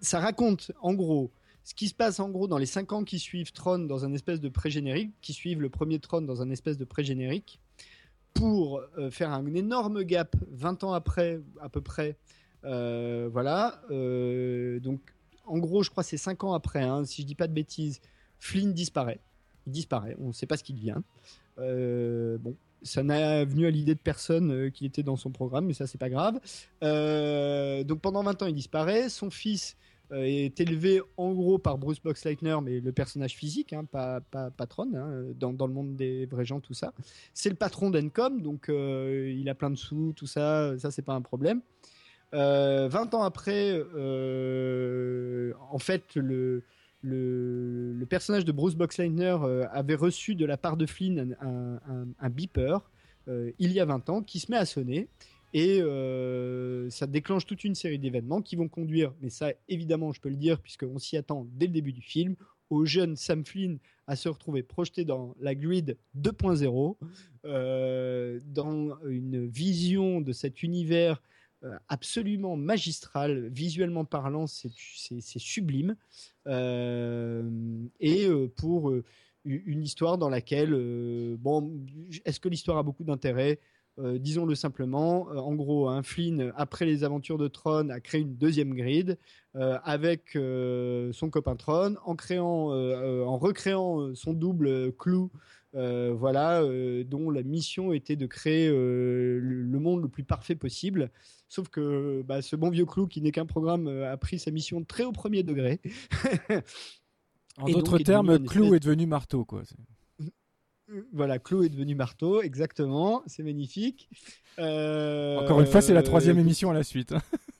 ça raconte, en gros, ce qui se passe en gros dans les 5 ans qui suivent Tron dans un espèce de pré-générique, qui suivent le premier Tron dans un espèce de pré-générique, pour faire un énorme gap 20 ans après, à peu près. Voilà. donc, en gros, je crois c'est 5 ans après, hein, si je dis pas de bêtises, Flynn disparaît. Il disparaît, on ne sait pas ce qu'il devient. Bon, ça n'a venu à l'idée de personne euh, qu'il était dans son programme, mais ça, c'est pas grave. Euh, donc pendant 20 ans, il disparaît. Son fils euh, est élevé en gros par Bruce Boxleitner, mais le personnage physique, hein, pas, pas patron, hein, dans, dans le monde des vrais gens, tout ça. C'est le patron d'Encom, donc euh, il a plein de sous, tout ça, ça c'est pas un problème. Euh, 20 ans après, en fait, le, le, personnage de Bruce Boxleitner euh, avait reçu de la part de Flynn un, un, beeper euh, il y a 20 ans qui se met à sonner et euh, ça déclenche toute une série d'événements qui vont conduire, mais ça évidemment je peux le dire puisqu'on s'y attend dès le début du film, au jeune Sam Flynn à se retrouver projeté dans la grid 2.0, euh, dans une vision de cet univers absolument magistral, visuellement parlant, c'est sublime. Euh, et euh, pour euh, une histoire dans laquelle, euh, bon, est-ce que l'histoire a beaucoup d'intérêt? Euh, disons-le simplement, euh, en gros, un Flynn, après les aventures de Tron, a créé une deuxième grid euh, avec euh, son copain Tron, en créant, euh, euh, en recréant euh, son double euh, Clou, euh, voilà, euh, dont la mission était de créer euh, le, monde le plus parfait possible. Sauf que bah, ce bon vieux Clou, qui n'est qu'un programme, a pris sa mission très au premier degré. En d'autres termes, Clou espèce- est devenu marteau, quoi. Voilà, Clou est devenu marteau, exactement, c'est magnifique. Encore une fois, c'est la troisième émission à la suite.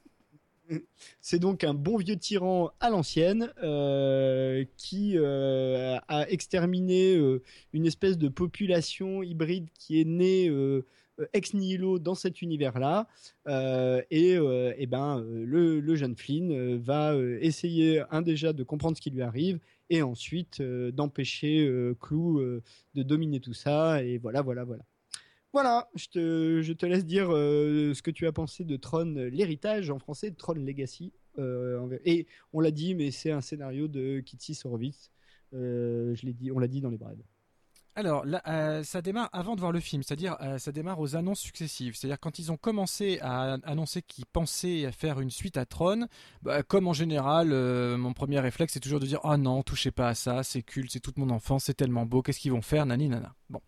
C'est donc un bon vieux tyran à l'ancienne euh, qui euh, a exterminé euh, une espèce de population hybride qui est née ex nihilo dans cet univers-là. Et, euh, eh ben, le, le jeune Flynn va essayer, un déjà, de comprendre ce qui lui arrive et ensuite d'empêcher Clou de dominer tout ça. Et voilà, voilà, voilà. Voilà, je te, laisse dire euh, ce que tu as pensé de Tron, euh, l'héritage en français, Tron Legacy. Euh, et on l'a dit, mais c'est un scénario de Kitsi dit, on l'a dit dans les brèves. Alors, euh, ça démarre avant de voir le film, c'est-à-dire euh, ça démarre aux annonces successives. C'est-à-dire quand ils ont commencé à annoncer qu'ils pensaient faire une suite à Tron, bah, comme en général, euh, mon premier réflexe c'est toujours de dire ah non, touchez pas à ça, c'est culte, c'est toute mon enfance, c'est tellement beau, qu'est-ce qu'ils vont faire, nani nana. Bon.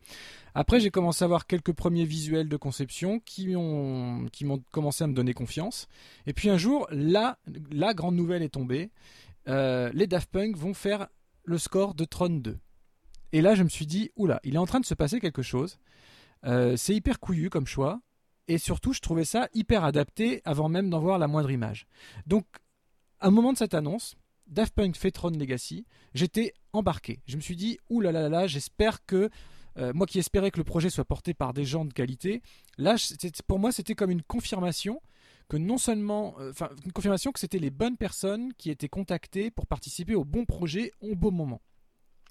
Après, j'ai commencé à voir quelques premiers visuels de conception qui qui m'ont commencé à me donner confiance. Et puis un jour, là, la grande nouvelle est tombée. Les Daft Punk vont faire le score de Tron 2. Et là, je me suis dit, oula, il est en train de se passer quelque chose. Euh, c'est hyper couillu comme choix. Et surtout, je trouvais ça hyper adapté avant même d'en voir la moindre image. Donc, à un moment de cette annonce, Daft Punk fait Legacy, j'étais embarqué. Je me suis dit, oulala, j'espère que. euh, moi qui espérais que le projet soit porté par des gens de qualité, là, pour moi, c'était comme une confirmation que non seulement, euh, enfin, une confirmation que c'était les bonnes personnes qui étaient contactées pour participer au bon projet au bon moment.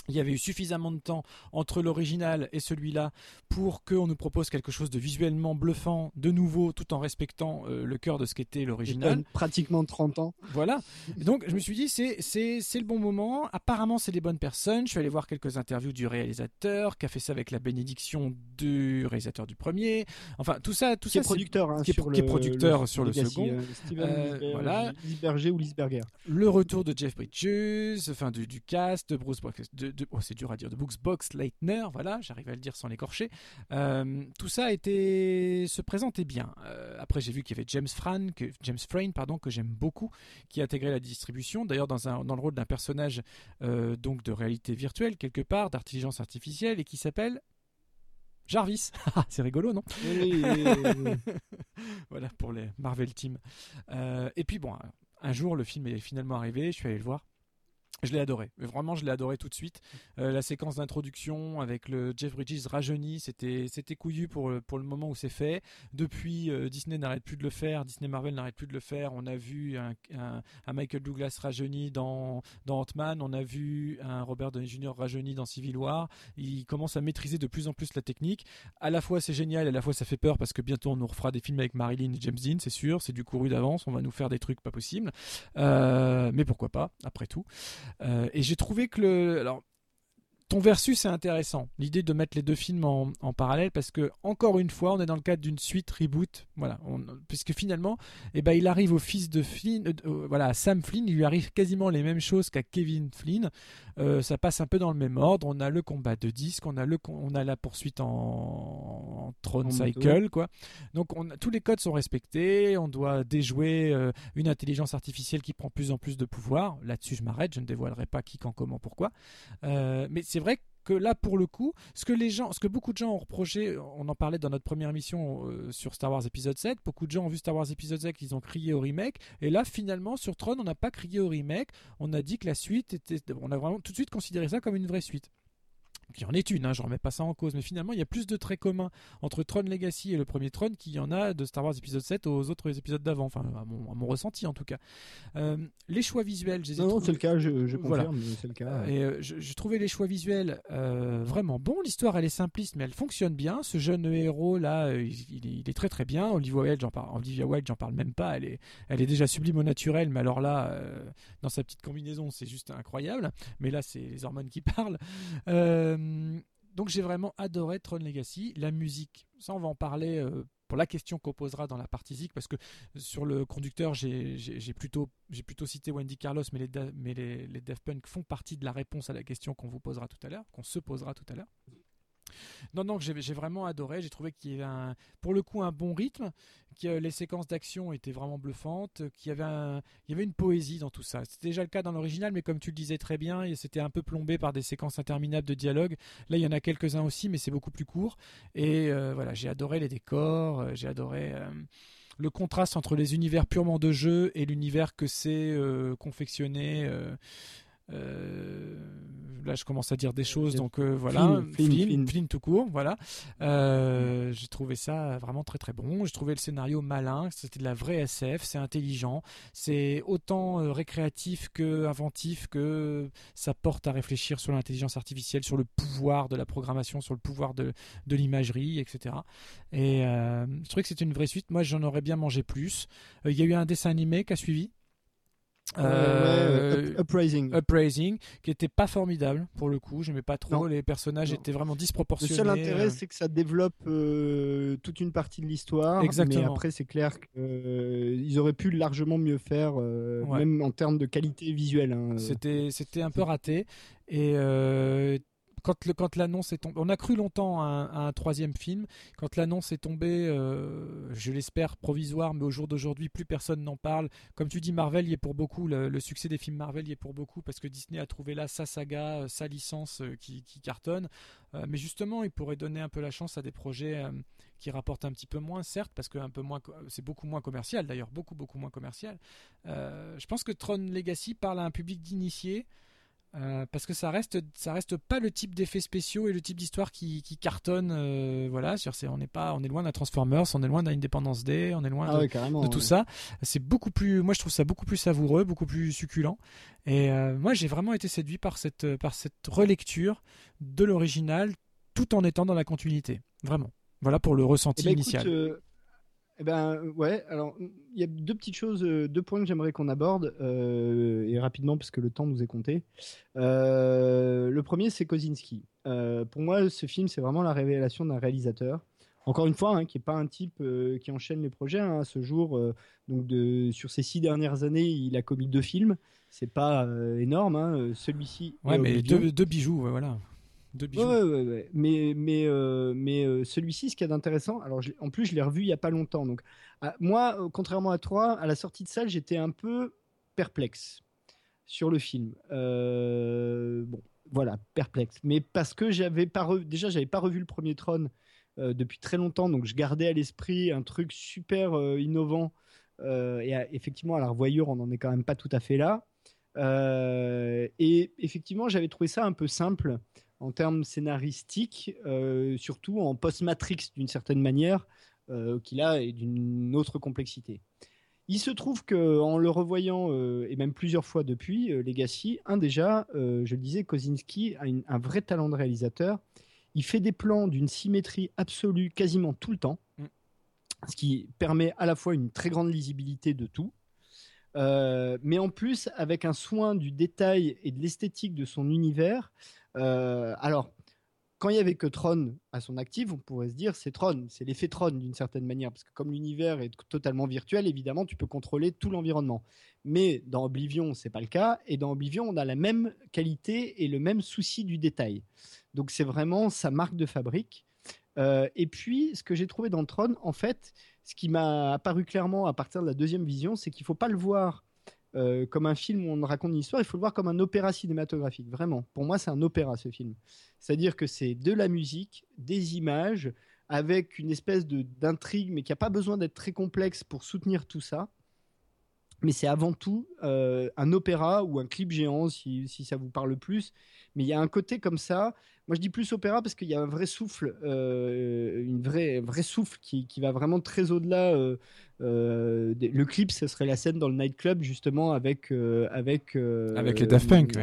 Il y avait eu suffisamment de temps entre l'original et celui-là pour qu'on nous propose quelque chose de visuellement bluffant, de nouveau, tout en respectant euh, le cœur de ce qu'était l'original. Pratiquement 30 ans. Voilà. Et donc je me suis dit c'est c'est c'est le bon moment. Apparemment c'est les bonnes personnes. Je suis allé voir quelques interviews du réalisateur qui a fait ça avec la bénédiction du réalisateur du premier. Enfin tout ça tout Qui ça est producteur, hein, qui est- sur qui est le- producteur sur le second. euh, Euh, Lisberger- voilà. Lisberger ou Lisberger. le retour de Jeff Bridges, enfin du, du cast, de Bruce Box, de, de- oh, c'est dur à dire, de Brooks Box Leitner, voilà, j'arrive à le dire sans l'écorcher. Euh, tout ça était, se présentait bien. Euh, après, j'ai vu qu'il y avait James Fran, que, James Frayne, pardon, que j'aime beaucoup, qui a intégré la distribution, d'ailleurs dans, un, dans le rôle d'un personnage euh, donc de réalité virtuelle quelque part, d'intelligence artificielle, et qui s'appelle Jarvis. Ah, c'est rigolo, non? Oui, oui, oui, oui. voilà pour les Marvel Team. Et puis bon, un jour le film est finalement arrivé, je suis allé le voir. Je l'ai adoré, vraiment je l'ai adoré tout de suite. Euh, la séquence d'introduction avec le Jeff Bridges rajeuni, c'était c'était couillu pour pour le moment où c'est fait. Depuis, euh, Disney n'arrête plus de le faire, Disney Marvel n'arrête plus de le faire. On a vu un, Michael Douglas rajeuni dans dans Ant-Man, on a vu un Robert Downey Jr. rajeuni dans Civil War. Il commence à maîtriser de plus en plus la technique. À la fois c'est génial, à la fois ça fait peur parce que bientôt on nous refera des films avec Marilyn et James Dean, c'est sûr, c'est du couru d'avance. On va nous faire des trucs pas possibles, euh, mais pourquoi pas après tout. Euh, et j'ai trouvé que le, alors ton versus est intéressant, l'idée de mettre les deux films en, parallèle parce que encore une fois, on est dans le cadre d'une suite reboot, puisque finalement, eh ben, il arrive au fils de Flynn, euh, euh, voilà, à Sam Flynn, il lui arrive quasiment les mêmes choses qu'à Kevin Flynn. Euh, ça passe un peu dans le même ordre. On a le combat de disques, on a le, on a la poursuite en, Throne Cycle, quoi. Donc on tous les codes sont respectés. On doit déjouer une intelligence artificielle qui prend plus en plus de pouvoir. Là-dessus, je m'arrête, je ne dévoilerai pas qui, quand, comment, pourquoi. mais c'est c'est vrai que là, pour le coup, ce que les gens, ce que beaucoup de gens ont reproché, on en parlait dans notre première émission euh, sur Star Wars épisode 7, beaucoup de gens ont vu Star Wars épisode 7, ils ont crié au remake, et là, finalement, sur Tron, on n'a pas crié au remake, on a dit que la suite était, on a vraiment tout de suite considéré ça comme une vraie suite qui en est une, hein, je remets pas ça en cause, mais finalement il y a plus de traits communs entre Tron Legacy et le premier Tron qu'il y en a de Star Wars épisode 7 aux autres épisodes d'avant, enfin à mon, ressenti en tout cas. Euh, les choix visuels, je Non, c'est le cas, je, confirme, c'est le cas. Et euh, je, trouvais les choix visuels euh, vraiment bons, l'histoire elle est simpliste mais elle fonctionne bien, ce jeune héros là, il, est, très très bien, Olivia Wilde, j'en parle, Olivia Wilde, j'en parle même pas, elle est, elle est déjà sublime au naturel, mais alors là, dans sa petite combinaison, c'est juste incroyable, mais là c'est les hormones qui parlent. Euh, donc j'ai vraiment adoré Tron Legacy. La musique, ça on va en parler euh, pour la question qu'on posera dans la partie Zik, parce que sur le conducteur, j'ai plutôt, plutôt cité Wendy Carlos, mais, les, mais les, font partie de la réponse à la question qu'on vous posera tout à l'heure, qu'on se posera tout à l'heure. Non, non, j'ai vraiment adoré. J'ai trouvé qu'il y avait un, pour le coup un bon rythme, que les séquences d'action étaient vraiment bluffantes, qu'il y avait il y avait une poésie dans tout ça. C'était déjà le cas dans l'original, mais comme tu le disais très bien, c'était un peu plombé par des séquences interminables de dialogue. Là, il y en a quelques-uns aussi, mais c'est beaucoup plus court. Et euh, voilà, j'ai adoré les décors, euh, j'ai adoré. Euh, le contraste entre les univers purement de jeu et l'univers que c'est confectionné là, je commence à dire des choses, donc euh, voilà. Flynn, Flynn, tout court, voilà. Euh, j'ai trouvé ça vraiment très très bon. J'ai trouvé le scénario malin, c'était de la vraie SF, c'est intelligent, c'est autant récréatif que inventif, que ça porte à réfléchir sur l'intelligence artificielle, sur le pouvoir de la programmation, sur le pouvoir de, de l'imagerie, etc. Et je trouvais que c'était une vraie suite. Moi, j'en aurais bien mangé plus. Il y a eu un dessin animé qui a suivi euh, Uprising. Uprising, qui était pas formidable pour le coup. J'aimais pas trop. Les personnages étaient vraiment disproportionnés. Le seul intérêt, euh. c'est que ça développe euh, toute une partie de l'histoire. Exactement. Mais après, c'est clair qu'ils auraient pu largement mieux faire, même en termes de qualité visuelle. Hein. C'était, c'était un peu raté. Et quand, l'annonce est tombée, on a cru longtemps à un, troisième film. Quand l'annonce est tombée, euh, je l'espère provisoire, mais au jour d'aujourd'hui, plus personne n'en parle. Comme tu dis, Marvel y est pour beaucoup. Le, succès des films Marvel y est pour beaucoup parce que Disney a trouvé là sa saga, euh, sa licence euh, qui, cartonne. mais justement, il pourrait donner un peu la chance à des projets qui rapportent un petit peu moins, certes, parce que un peu moins, c'est beaucoup moins commercial d'ailleurs, beaucoup beaucoup moins commercial. je pense que Tron Legacy parle à un public d'initiés. Euh, parce que ça reste, ça reste pas le type d'effets spéciaux et le type d'histoire qui, qui, cartonne. Euh, voilà, sur on est pas, on est loin d'un Transformers, on est loin d'un Independence Day, on est loin ah de, tout ça. C'est beaucoup plus, moi je trouve ça beaucoup plus savoureux, beaucoup plus succulent. Et euh, moi j'ai vraiment été séduit par cette, par cette relecture de l'original, tout en étant dans la continuité. Vraiment. Voilà pour le ressenti eh ben, initial. Eh ben ouais, alors il y a deux petites choses, euh, deux points que j'aimerais qu'on aborde euh, et rapidement parce que le temps nous est compté. Euh, le premier c'est Kozinski. pour moi, ce film c'est vraiment la révélation d'un réalisateur. Encore une fois, hein, qui est pas un type qui enchaîne les projets. Hein. À ce jour, donc de, sur ces six dernières années, il a commis deux films. C'est pas énorme. Hein. Celui-ci. Ouais, mais deux, deux, bijoux, voilà. Mais, mais, euh, mais euh, celui-ci, ce qu'il y a d'intéressant, alors en plus, je l'ai revu il n'y a pas longtemps. Donc, ah, moi, euh, contrairement à toi, à la sortie de salle, j'étais un peu perplexe sur le film. bon, voilà, perplexe. Mais parce que j'avais pas revu, déjà, j'avais pas revu le premier Tron depuis très longtemps, donc je gardais à l'esprit un truc super innovant. et effectivement, à la revoyure, on n'en est quand même pas tout à fait là. et effectivement, j'avais trouvé ça un peu simple en termes scénaristiques, surtout en post-Matrix d'une certaine manière, qui là est d'une autre complexité. Il se trouve que en le revoyant et même plusieurs fois depuis Legacy, un déjà, je le disais, Kozinski a un vrai talent de réalisateur. Il fait des plans d'une symétrie absolue quasiment tout le temps, mm. ce qui permet à la fois une très grande lisibilité de tout, euh, mais en plus avec un soin du détail et de l'esthétique de son univers. Euh, alors, quand il y avait que Tron à son actif, on pourrait se dire c'est Tron, c'est l'effet Tron d'une certaine manière, parce que comme l'univers est totalement virtuel, évidemment, tu peux contrôler tout l'environnement. Mais dans Oblivion, c'est pas le cas, et dans Oblivion, on a la même qualité et le même souci du détail. Donc c'est vraiment sa marque de fabrique. Euh, et puis, ce que j'ai trouvé dans Tron, en fait, ce qui m'a apparu clairement à partir de la deuxième vision, c'est qu'il ne faut pas le voir euh, comme un film où on raconte une histoire, il faut le voir comme un opéra cinématographique. Vraiment, pour moi, c'est un opéra ce film. C'est-à-dire que c'est de la musique, des images, avec une espèce d'intrigue, mais qui n'a pas besoin d'être très complexe pour soutenir tout ça mais c'est avant tout euh, un opéra ou un clip géant, si, si, ça vous parle plus. Mais il y a un côté comme ça. Moi, je dis plus opéra parce qu'il y a un vrai souffle, euh, une vraie, vrai souffle qui, qui, va vraiment très au-delà. Euh, le clip, ce serait la scène dans le nightclub, justement, avec. avec, avec les Daft Punk,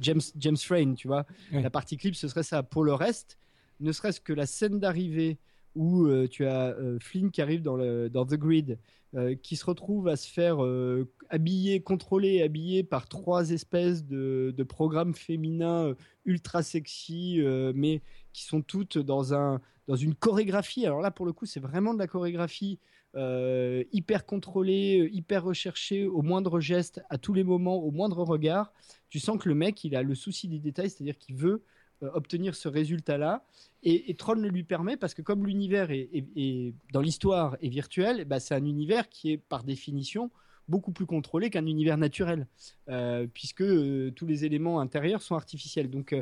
James, James Frain, tu vois. La partie clip, ce serait ça. Pour le reste, ne serait-ce que la scène d'arrivée où tu as Flynn qui arrive dans, le, dans The Grid euh, qui se retrouve à se faire euh, habiller, contrôler, habiller par trois espèces de, programmes féminins euh, ultra sexy, mais qui sont toutes dans, un, dans une chorégraphie. Alors là, pour le coup, c'est vraiment de la chorégraphie hyper contrôlée, hyper recherchée, au moindre geste, à tous les moments, au moindre regard. Tu sens que le mec, il a le souci des détails, c'est-à-dire qu'il veut obtenir ce résultat-là. Et, Tron le lui permet parce que comme l'univers est, dans l'histoire est virtuel, bah, c'est un univers qui est par définition beaucoup plus contrôlé qu'un univers naturel, euh, puisque euh, tous les éléments intérieurs sont artificiels. Donc,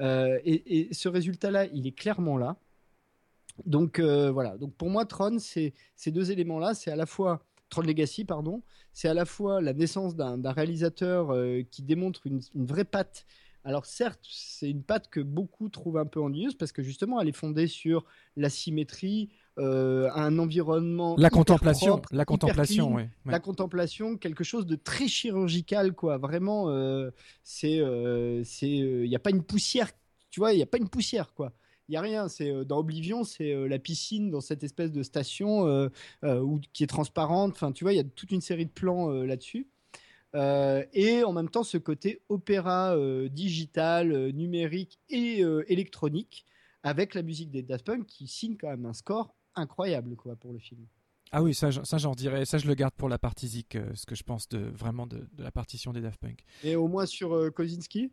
et, ce résultat-là, il est clairement là. Donc voilà. Donc pour moi, Tron, c'est ces deux éléments-là, c'est à la fois Tron Legacy, pardon, c'est à la fois la naissance d'un réalisateur qui démontre une, une vraie patte alors certes, c'est une patte que beaucoup trouvent un peu ennuyeuse parce que justement, elle est fondée sur la symétrie, euh, un environnement la contemplation, la contemplation, la contemplation, quelque chose de très chirurgical, quoi. Vraiment, euh, c'est, euh, c'est, il n'y a pas une poussière, tu vois, il n'y a pas une poussière, quoi. Il y a rien. C'est dans Oblivion, c'est la piscine dans cette espèce de station où, qui est transparente. Enfin, tu vois, il y a toute une série de plans là-dessus. Euh, et en même temps ce côté opéra euh, digital, euh, numérique et électronique, avec la musique des Daft Punk qui signe quand même un score incroyable quoi, pour le film. Ah oui, ça, ça j'en dirais, ça je le garde pour la partie Zik, ce que je pense de vraiment de, de, la partition des Daft Punk. Et au moins sur Kozinski?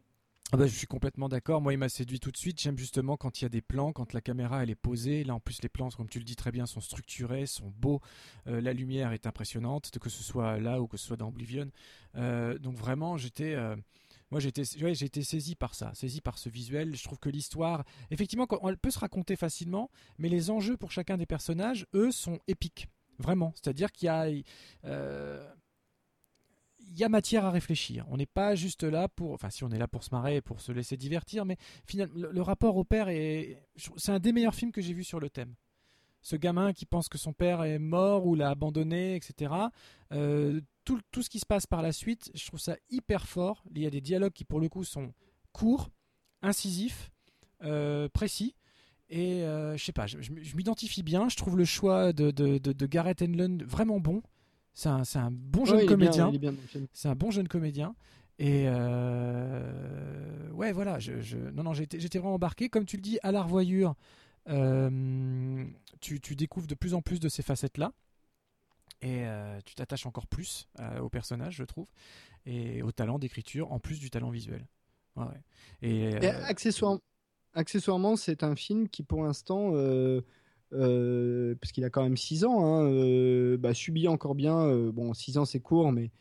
Ah bah, je suis complètement d'accord. Moi, il m'a séduit tout de suite. J'aime justement quand il y a des plans, quand la caméra elle est posée. Là, en plus, les plans, comme tu le dis très bien, sont structurés, sont beaux. Euh, la lumière est impressionnante, que ce soit là ou que ce soit dans Oblivion. Euh, donc vraiment, j'étais. Euh, moi, j'étais, j'ai été saisi par ça, saisi par ce visuel. Je trouve que l'histoire, effectivement, elle peut se raconter facilement, mais les enjeux pour chacun des personnages, eux, sont épiques, vraiment. C'est-à-dire qu'il y a, il y a matière à réfléchir. On n'est pas juste là pour, enfin si on est là pour se marrer, pour se laisser divertir, mais finalement le, rapport au père est, c'est un des meilleurs films que j'ai vu sur le thème. Ce gamin qui pense que son père est mort ou l'a abandonné, etc. Euh, tout, tout, ce qui se passe par la suite, je trouve ça hyper fort. Il y a des dialogues qui pour le coup sont courts, incisifs, euh, précis. Et euh, je sais pas, je, m'identifie bien. Je trouve le choix de, de, de, Gareth Enlund vraiment bon. C'est un, bon jeune comédien. C'est un bon jeune comédien. Et euh, ouais, voilà. Je, non, non, j'étais vraiment embarqué. Comme tu le dis, à la revoyure, euh, tu, découvres de plus en plus de ces facettes-là. Et euh, tu t'attaches encore plus au personnage, je trouve, et au talent d'écriture, en plus du talent visuel. Et, accessoirement, c'est un film qui, pour l'instant, parce qu'il a quand même 6 ans, hein, euh, bah, subit encore bien, euh, bon 6 ans c'est court, mais,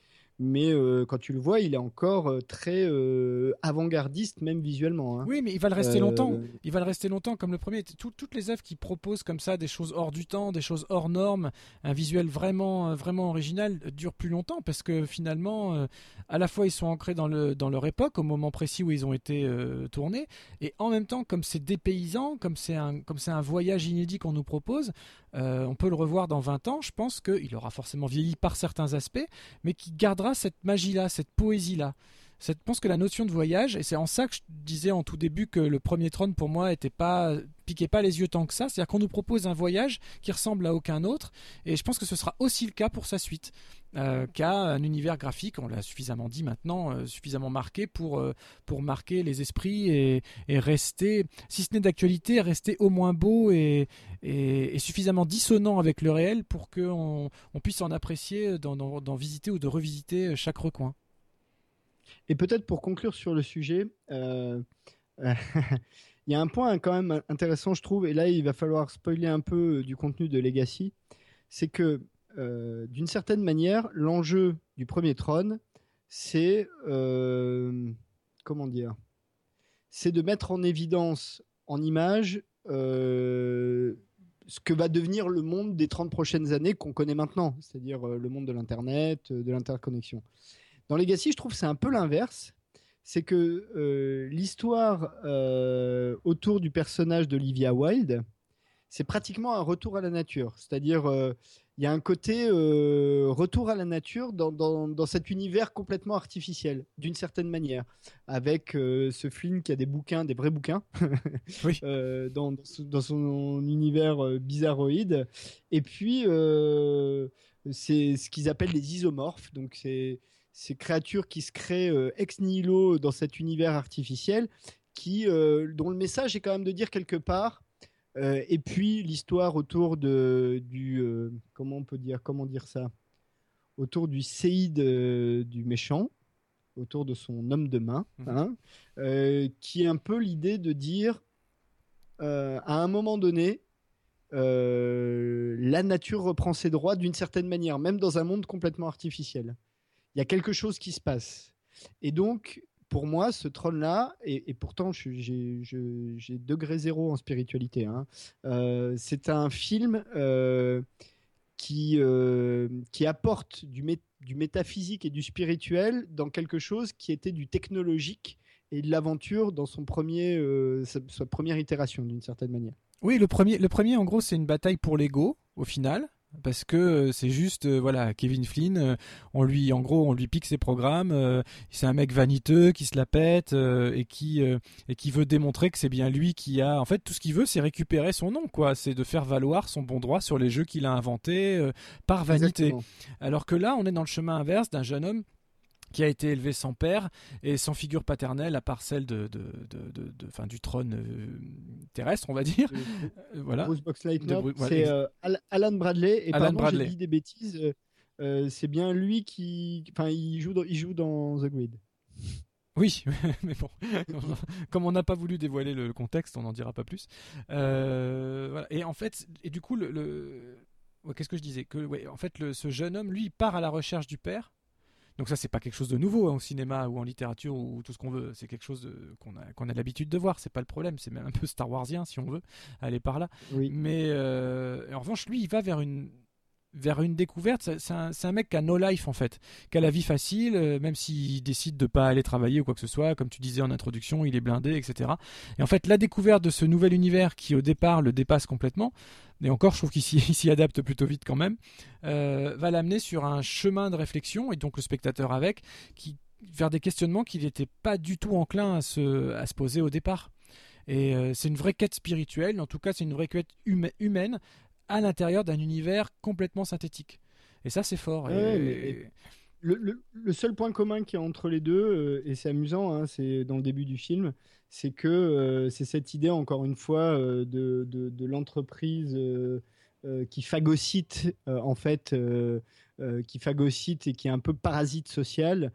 mais euh, quand tu le vois, il est encore euh, très euh, avant-gardiste, même visuellement. hein. Oui, mais il va le rester Euh, longtemps. Il va le rester longtemps comme le premier. Tout- toutes les œuvres qui proposent comme ça des choses hors du temps, des choses hors normes, un visuel vraiment, vraiment original, durent plus longtemps parce que finalement, à la fois ils sont ancrés dans, le, dans leur époque, au moment précis où ils ont été tournés, et en même temps, comme c'est dépaysant, comme c'est un, comme c'est un voyage inédit qu'on nous propose, on peut le revoir dans 20 ans. Je pense qu'il aura forcément vieilli par certains aspects, mais qui gardera cette magie-là, cette poésie-là. Je pense que la notion de voyage, et c'est en ça que je disais en tout début que le premier trône pour moi était pas piquait pas les yeux tant que ça, c'est-à-dire qu'on nous propose un voyage qui ressemble à aucun autre, et je pense que ce sera aussi le cas pour sa suite, euh, qu'a un univers graphique, on l'a suffisamment dit maintenant, euh, suffisamment marqué pour euh, pour marquer les esprits et, rester, si ce n'est d'actualité, rester au moins beau et, et, suffisamment dissonant avec le réel pour qu'on on puisse en apprécier, d'en visiter ou de revisiter chaque recoin. Et peut-être pour conclure sur le sujet, euh, il y a un point quand même intéressant, je trouve, et là il va falloir spoiler un peu euh, du contenu de Legacy, c'est que euh, d'une certaine manière, l'enjeu du premier trône, c'est comment dire, c'est de mettre en évidence, en image, ce que va devenir le monde des 30 prochaines années qu'on connaît maintenant, c'est-à-dire le monde de l'Internet, de l'interconnexion. Dans Legacy, je trouve que c'est un peu l'inverse. C'est que euh, l'histoire euh, autour du personnage d'Olivia Wilde, c'est pratiquement un retour à la nature. C'est-à-dire, euh, il y a un côté retour à la nature dans, dans- dans cet univers complètement artificiel, d'une certaine manière, avec ce Flynn qui a des bouquins, des vrais bouquins, Oui. dans, dans son- univers bizarroïde. Et puis, c'est ce qu'ils appellent des isomorphes. Donc, c'est ces créatures qui se créent euh, ex nihilo dans cet univers artificiel, qui, euh, dont le message est quand même de dire quelque part. euh, et puis l'histoire autour de du comment on peut dire comment dire ça autour du séide du méchant autour de son homme de main Mhm. hein, qui est un peu l'idée de dire à un moment donné la nature reprend ses droits d'une certaine manière même dans un monde complètement artificiel il y a quelque chose qui se passe. Et donc, pour moi, ce trône-là, et, pourtant j'ai degré zéro en spiritualité, hein, euh, c'est un film euh, qui, euh, qui apporte du, mé- du métaphysique et du spirituel dans quelque chose qui était du technologique et de l'aventure dans son premier, sa, sa première itération, d'une certaine manière. Oui, le premier, le premier en gros, c'est une bataille pour l'ego au final. Parce que euh, c'est juste, euh, voilà, Kevin Flynn, euh, on lui, en gros, on lui pique ses programmes. euh, c'est un mec vaniteux qui se la pète et qui et qui veut démontrer que c'est bien lui qui a. En fait, tout ce qu'il veut, c'est récupérer son nom, quoi. C'est de faire valoir son bon droit sur les jeux qu'il a inventés par vanité. Exactement. Alors que là, on est dans le chemin inverse d'un jeune homme qui a été élevé sans père et sans figure paternelle à part celle de, de, de, de- enfin, du trône euh, terrestre, on va dire. Euh, voilà. Bruce Boxleitner, Bru- c'est euh, Al- Alan Bradley. Et Alan pardon, Bradley. j'ai dit des bêtises. c'est bien lui qui, enfin, il joue, dans, il joue dans The Grid. Oui, mais bon, comme on n'a pas voulu dévoiler le contexte, on n'en dira pas plus. Voilà. Et en fait, et du coup, le, le- ouais, qu'est-ce que je disais? Que, ouais, en fait, le- ce jeune homme, lui, part à la recherche du père. Donc ça, c'est pas quelque chose de nouveau hein, au cinéma ou en littérature ou tout ce qu'on veut. C'est quelque chose qu'on a, qu'on a l'habitude de voir. C'est pas le problème. C'est même un peu Star Warsien, si on veut aller par là. Oui. Mais euh, en revanche, lui, il va vers une vers une découverte. C'est- un, un mec qui a no life en fait, qui a la vie facile, euh, même s'il décide de pas aller travailler ou quoi que ce soit. Comme tu disais en introduction, il est blindé, etc. Et en fait, la découverte de ce nouvel univers qui au départ le dépasse complètement, et encore, je trouve qu'il s'y adapte plutôt vite quand même, euh, va l'amener sur un chemin de réflexion et donc le spectateur avec, qui vers des questionnements qu'il n'était pas du tout enclin à se, poser au départ. Et euh, c'est une vraie quête spirituelle, en tout cas c'est une vraie quête huma- humaine à l'intérieur d'un univers complètement synthétique. Et ça c'est fort. Et- Le, le- le seul point commun qui est entre les deux, euh, et c'est amusant, hein, c'est dans le début du film, c'est que euh, c'est cette idée, encore une fois, euh, de, de- de l'entreprise qui phagocyte, en fait, qui phagocyte et qui est un peu parasite social,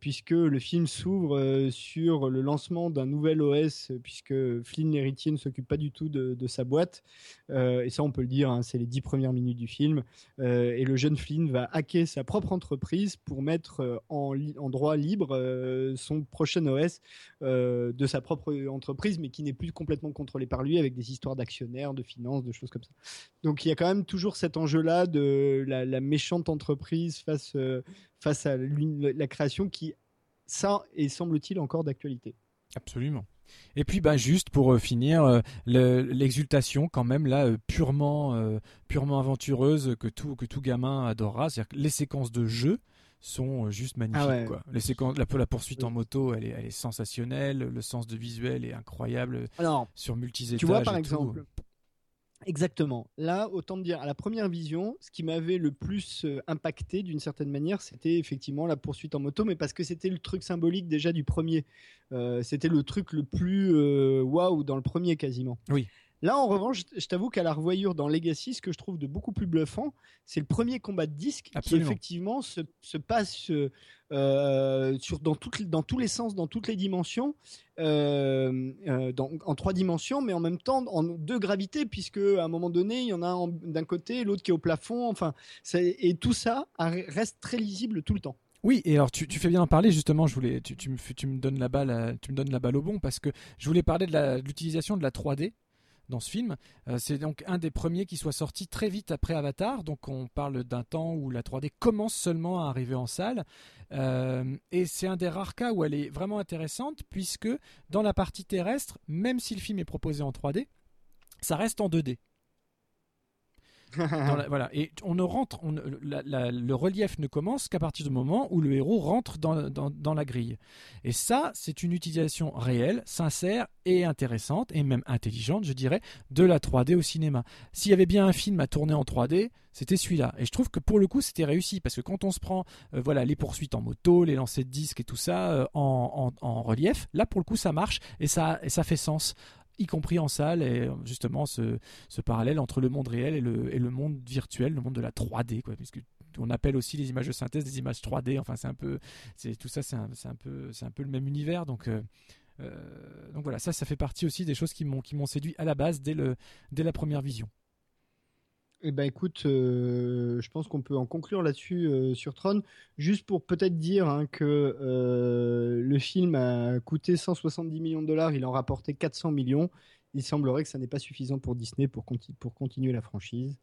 puisque le film s'ouvre euh, sur le lancement d'un nouvel OS, puisque Flynn l'héritier ne s'occupe pas du tout de, sa boîte. et ça, on peut le dire, hein, c'est les dix premières minutes du film. et le jeune Flynn va hacker sa propre entreprise pour mettre en, droit libre son prochain OS de sa propre entreprise, mais qui n'est plus complètement contrôlé par lui, avec des histoires d'actionnaires, de finances, de choses comme ça. Donc il y a quand même toujours cet enjeu-là de la, méchante entreprise face, euh, face à la création qui, ça, est semble-t-il encore d'actualité. Absolument. Et puis, bah, juste pour euh, finir, euh, le- l'exultation quand même là, euh, purement, purement aventureuse que tout, que tout gamin adorera. C'est-à-dire que les séquences de jeu sont juste magnifiques. Ah ouais. quoi. Les séquences, la, la poursuite en moto, elle est, elle est sensationnelle. Le sens de visuel est incroyable Alors, sur multi tu vois, par exemple, Exactement. Là, autant te dire, à la première vision, ce qui m'avait le plus euh, impacté d'une certaine manière, c'était effectivement la poursuite en moto, mais parce que c'était le truc symbolique déjà du premier. Euh, c'était le truc le plus euh, waouh dans le premier quasiment. Oui. Là, en revanche, je t'avoue qu'à la revoyure dans Legacy, ce que je trouve de beaucoup plus bluffant, c'est le premier combat de disque qui effectivement se, se passe euh, sur, dans, toutes, les- dans tous les sens, dans toutes les dimensions, euh, euh, dans- en trois dimensions, mais en même temps en deux gravités, puisque à un moment donné, il y en a un d'un côté, l'autre qui est au plafond. Enfin, et tout ça reste très lisible tout le temps. Oui, et alors tu, tu fais bien en parler justement. Je voulais, tu, tu me, fais- tu me donnes la balle, tu me donnes la balle au bon parce que je voulais parler de la- de l'utilisation de la 3D dans ce film. Euh, c'est donc un des premiers qui soit sorti très vite après Avatar. Donc on parle d'un temps où la 3D commence seulement à arriver en salle. Euh, et c'est un des rares cas où elle est vraiment intéressante puisque dans la partie terrestre, même si le film est proposé en 3D, ça reste en 2D. Voilà. Et on ne rentre, le relief ne commence qu'à partir du moment où le héros rentre dans, dans- dans la grille. Et ça, c'est une utilisation réelle, sincère et intéressante, et même intelligente, je dirais, de la 3D au cinéma. S'il y avait bien un film à tourner en 3D, c'était celui-là. Et je trouve que pour le coup, c'était réussi, parce que quand on se prend euh, voilà, les poursuites en moto, les lancers de disques et tout ça euh, en, en- en relief, là, pour le coup, ça marche et ça, et ça fait sens y compris en salle, et euh, justement ce, ce parallèle entre le monde réel et le, et le monde virtuel, le monde de la 3D, quoi, puisque on appelle aussi les images de synthèse des images 3D. Enfin, c'est un peu, c'est tout ça, c'est un, un peu, c'est un peu le même univers. Donc, euh, euh, donc voilà, ça, ça fait partie aussi des choses qui m'ont, qui m'ont séduit à la base dès le, dès la première vision. Eh ben écoute, euh, je pense qu'on peut en conclure là-dessus euh, sur Tron, juste pour peut-être dire hein, que euh, le film a coûté 170 millions de dollars, il en rapportait 400 millions. Il semblerait que ça n'est pas suffisant pour Disney pour, pour continuer la franchise.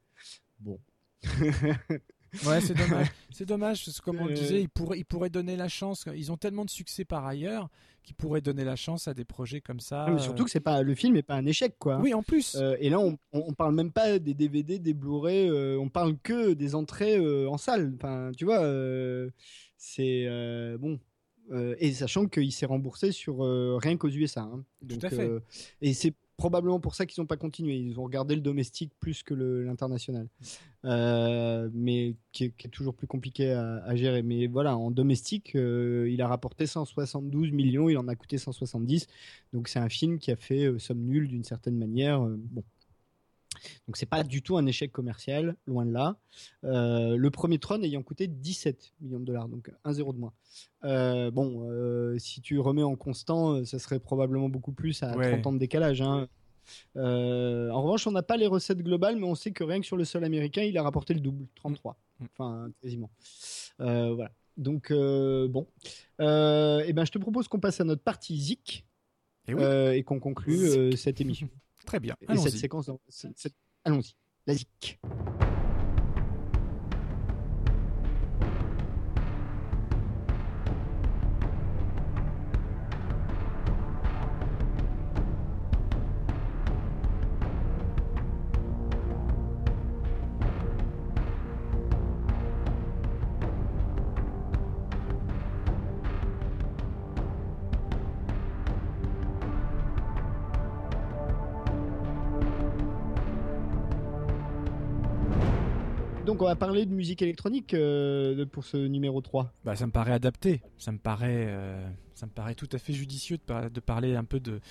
Bon. Ouais, c'est dommage. c'est dommage parce que comme on le Euh. disait, ils pourraient, ils pourraient donner la chance. Ils ont tellement de succès par ailleurs qu'ils pourraient donner la chance à des projets comme ça. Mais surtout que c'est pas le film n'est pas un échec quoi. Oui, en plus. Euh, et là, on, on, on parle même pas des DVD, des Blu-ray, euh, on parle que des entrées euh, en salle. Enfin, tu vois, euh, c'est euh, bon. Euh, et sachant qu'il s'est remboursé sur euh, rien qu'aux USA. hein. Donc, à fait. euh, et c'est probablement pour ça qu'ils n'ont pas continué. Ils ont regardé le domestique plus que l'international. Euh, mais qui est, toujours plus compliqué à, gérer. Mais voilà, en domestique, euh, il a rapporté 172 millions, il en a coûté 170. Donc c'est un film qui a fait euh, somme nulle d'une certaine manière. bon. Donc c'est pas du tout un échec commercial, loin de là. Euh, le premier Tron ayant coûté 17 millions de dollars, donc un zéro de moins. Euh, bon, euh, si tu remets en constant, ça serait probablement beaucoup plus à Ouais. 30 ans de décalage. hein. En revanche, on n'a pas les recettes globales, mais on sait que rien que sur le sol américain, il a rapporté le double, 33. Mm. Enfin, quasiment. Voilà. Donc, bon. Et ben, je te propose qu'on passe à notre partie Zik Et oui. euh, et qu'on conclue cette émission. Très bien. Et cette Allons-y. séquence. cette- Allons-y. La Zik. Donc, on va parler de musique électronique euh, pour ce numéro 3. Bah, ça me paraît adapté. Ça me paraît, euh, ça me paraît tout à fait judicieux de, par- de parler un peu de,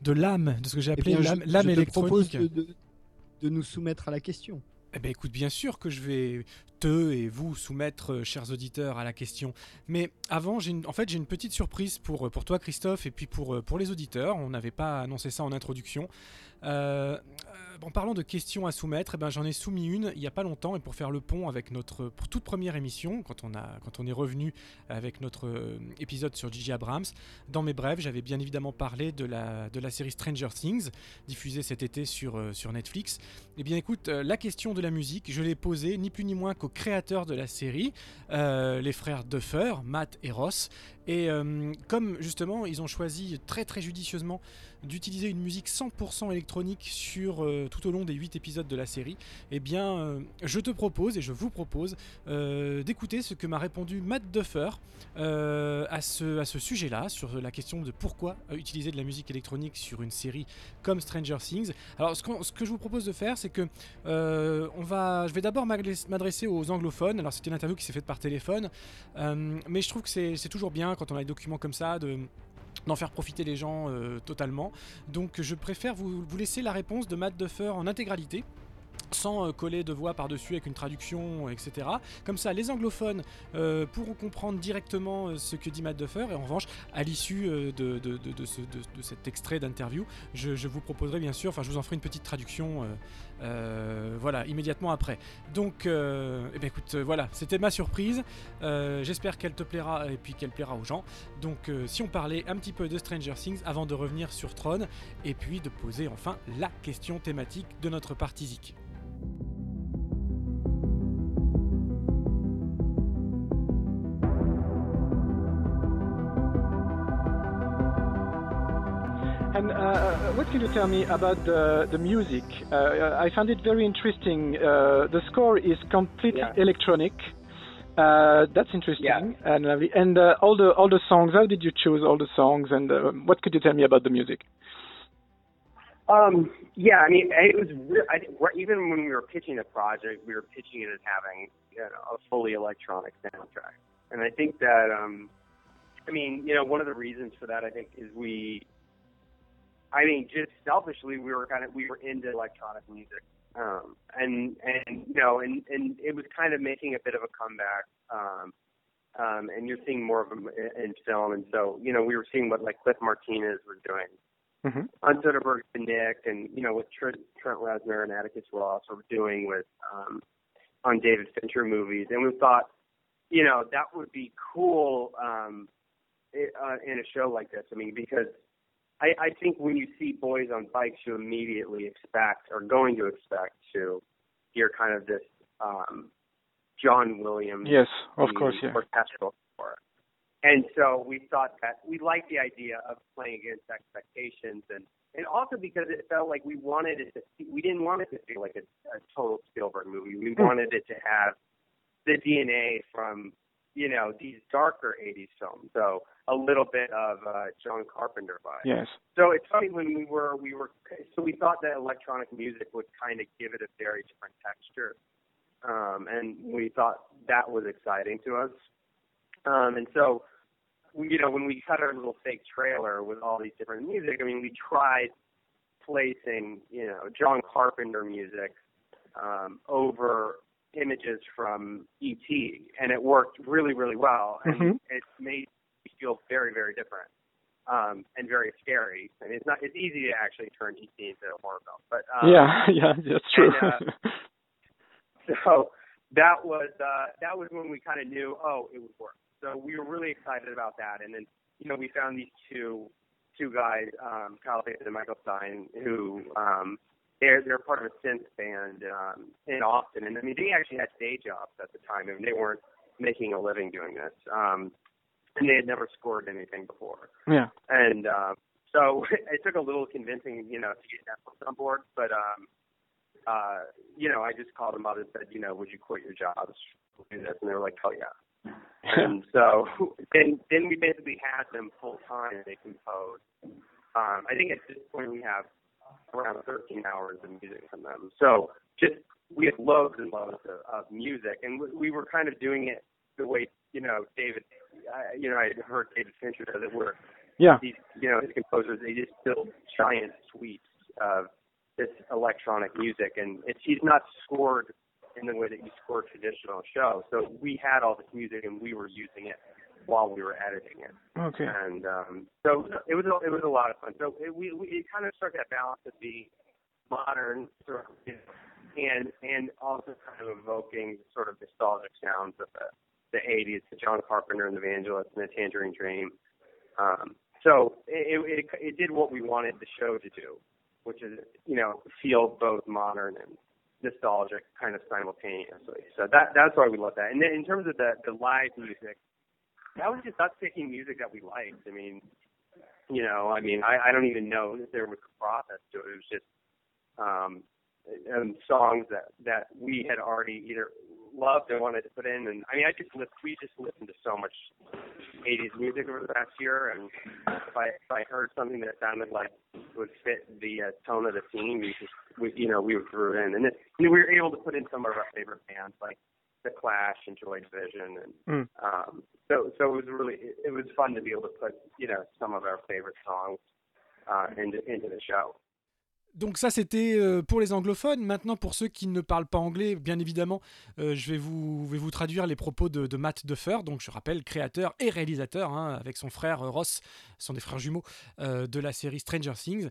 de l'âme, de ce que j'ai Eh appelé bien, l'âme te propose électronique. de, de- de nous soumettre à la question. Eh ben écoute, bien sûr que je vais te et vous soumettre, euh, chers auditeurs, à la question. Mais avant, j'ai en fait, j'ai une petite surprise pour, pour toi, Christophe, et puis pour, pour les auditeurs. On n'avait pas annoncé ça en introduction. Euh, en parlant de questions à soumettre, eh ben, j'en ai soumis une il n'y a pas longtemps et pour faire le pont avec notre toute première émission, quand on, est revenu avec notre euh, épisode sur Gigi Abrams, dans mes brèves, j'avais bien évidemment parlé de la, série Stranger Things, diffusée cet été sur, euh, Netflix. Eh bien écoute, euh, la question de la musique, je l'ai posée ni plus ni moins qu'aux créateurs de la série, les frères Duffer, Matt et Ross. Et comme justement ils ont choisi très très judicieusement d'utiliser une musique 100% électronique sur tout au long des 8 épisodes de la série, eh bien, euh, je te propose et je vous propose euh, d'écouter ce que m'a répondu Matt Duffer euh, à ce, à ce sujet-là, sur la question de pourquoi utiliser de la musique électronique sur une série comme Stranger Things. Alors, ce, ce que je vous propose de faire, c'est que on va, je vais d'abord m'adresser aux anglophones. Alors, c'était une interview qui s'est faite par téléphone, mais je trouve que c'est toujours bien quand on a des documents comme ça de d'en faire profiter les gens euh, totalement. Donc je préfère vous, vous laisser la réponse de Matt Duffer en intégralité sans euh, coller de voix par-dessus avec une traduction, etc. Comme ça, les anglophones euh, pourront comprendre directement euh, ce que dit Matt Duffer, et en revanche, à l'issue de, cet extrait d'interview, je, vous proposerai bien sûr, enfin je vous en ferai une petite traduction, voilà, immédiatement après. Donc, eh écoute, voilà, c'était ma surprise, j'espère qu'elle te plaira, et puis qu'elle plaira aux gens. Donc, si on parlait un petit peu de Stranger Things, avant de revenir sur Tron, et puis de poser enfin la question thématique de notre partie Zik. And uh, uh, what can you tell me about the, the music? Uh, I found it very interesting. Uh, the score is completely yeah. electronic. Uh, that's interesting yeah. and lovely. And uh, all the all the songs. How did you choose all the songs? And what could you tell me about the music? Um, yeah, I mean, it was re- I, even when we were pitching the project, we were pitching it as having you know, a fully electronic soundtrack, and I think that um, I mean, you know, one of the reasons for that I think is we, I mean, just selfishly, we were kind of we were into electronic music, um, and and you know, and and it was kind of making a bit of a comeback. Um, um, and you're seeing more of them in film, and so you know we were seeing what like Cliff Martinez was doing, mm-hmm. on Soderbergh and Nick, and you know with Trent, Trent Reznor and Atticus Ross, we're doing with um, on David Fincher movies, and we thought, you know, that would be cool um, it, uh, in a show like this. I mean, because I, I think when you see boys on bikes, you immediately expect or going to expect to hear kind of this um, John Williams. Yes, of course, yeah. Orchestral. And so we thought that we liked the idea of playing against expectations and and also because it felt like we wanted it to we didn't want it to feel like a, a total Spielberg movie. We hmm. wanted it to have the DNA from you know these darker '80s films, so a little bit of uh, John Carpenter vibe. Yes. So it's funny when we were we were so we thought that electronic music would kind of give it a very different texture, um, and we thought that was exciting to us. Um, and so you know, when we cut our little fake trailer with all these different music, I mean, we tried placing, you know, John Carpenter music um, over images from ET, and it worked really, really well, and mm-hmm. it made me feel very, very different um, and very scary. I mean, it's not it's easy to actually turn ET into a horror film, but um, yeah, yeah, that's true. And, uh, so that was uh, that was when we kind of knew, oh, it would work. So we were really excited about that. And then, you know, we found these two two guys, um, Kyle Faith and Michael Stein, who um, they're they're part of a synth band um, in Austin. And I mean, they actually had day jobs at the time, and they weren't making a living doing this. Um, and they had never scored anything before. Yeah. And uh, so it took a little convincing, you know, to get Netflix on board. But um, uh, you know, I just called them up and said, you know, would you quit your jobs do this? And they were like, hell yeah and so then then we basically had them full time they composed. Um, I think at this point we have around 13 hours of music from them. So just we have loads and loads of, of music, and we, we were kind of doing it the way you know David. You know, I heard David Fincher does it, where yeah, these you know his composers they just build giant suites of this electronic music, and it's he's not scored in the way that you score a traditional show. So we had all this music and we were using it while we were editing it. Okay. And um, so it was a, it was a lot of fun. So it, we, we it kind of struck that balance of being modern, sort of, you know, and and also kind of evoking sort of nostalgic sounds of the the 80s, the John Carpenter and the Vangelis and the Tangerine Dream. Um, so it, it it did what we wanted the show to do, which is you know feel both modern and nostalgic kind of simultaneously. So that that's why we love that. And then in terms of the the live music, that was just us picking music that we liked. I mean, you know, I mean, I, I don't even know if there was a process to it. It was just um, um, songs that that we had already either loved and wanted to put in. And I mean, I just list, we just listened to so much 80s music over the past year, and if I if I heard something that sounded like would fit the uh, tone of the scene, we just we you know we threw it in, and it, we were able to put in some of our favorite bands like the Clash and Joy Division, and Mm. um, so so it was really it, it was fun to be able to put you know some of our favorite songs uh, into into the show. Donc ça c'était euh, pour les anglophones. Maintenant pour ceux qui ne parlent pas anglais, bien évidemment, euh, je vais vous, traduire les propos de, Matt Duffer, donc je rappelle créateur et réalisateur hein, avec son frère euh, Ross, sont des frères jumeaux de la série Stranger Things.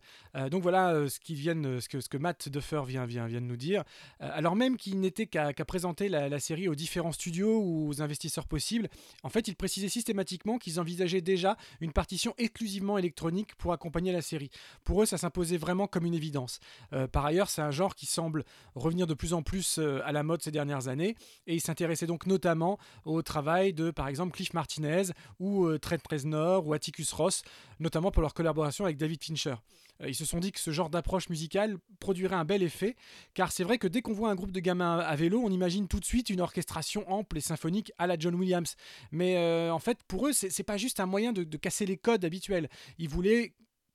Donc voilà ce, viennent, ce, que, Matt Duffer vient, vient, vient de nous dire. Alors même qu'il n'était qu'à qu'à présenter la, la série aux différents studios ou aux investisseurs possibles, en fait il précisait systématiquement qu'ils envisageaient déjà une partition exclusivement électronique pour accompagner la série. Pour eux ça s'imposait vraiment comme une évidence. Euh, par ailleurs, c'est un genre qui semble revenir de plus en plus euh, à la mode ces dernières années, et il s'intéressait donc notamment au travail de, par exemple, Cliff Martinez ou euh, Trent Reznor ou Atticus Ross, notamment pour leur collaboration avec David Fincher. Ils se sont dit que ce genre d'approche musicale produirait un bel effet, car c'est vrai que dès qu'on voit un groupe de gamins à vélo, on imagine tout de suite une orchestration ample et symphonique à la John Williams. Mais en fait, pour eux, c'est pas juste un moyen de, de casser les codes habituels. Ils voulaient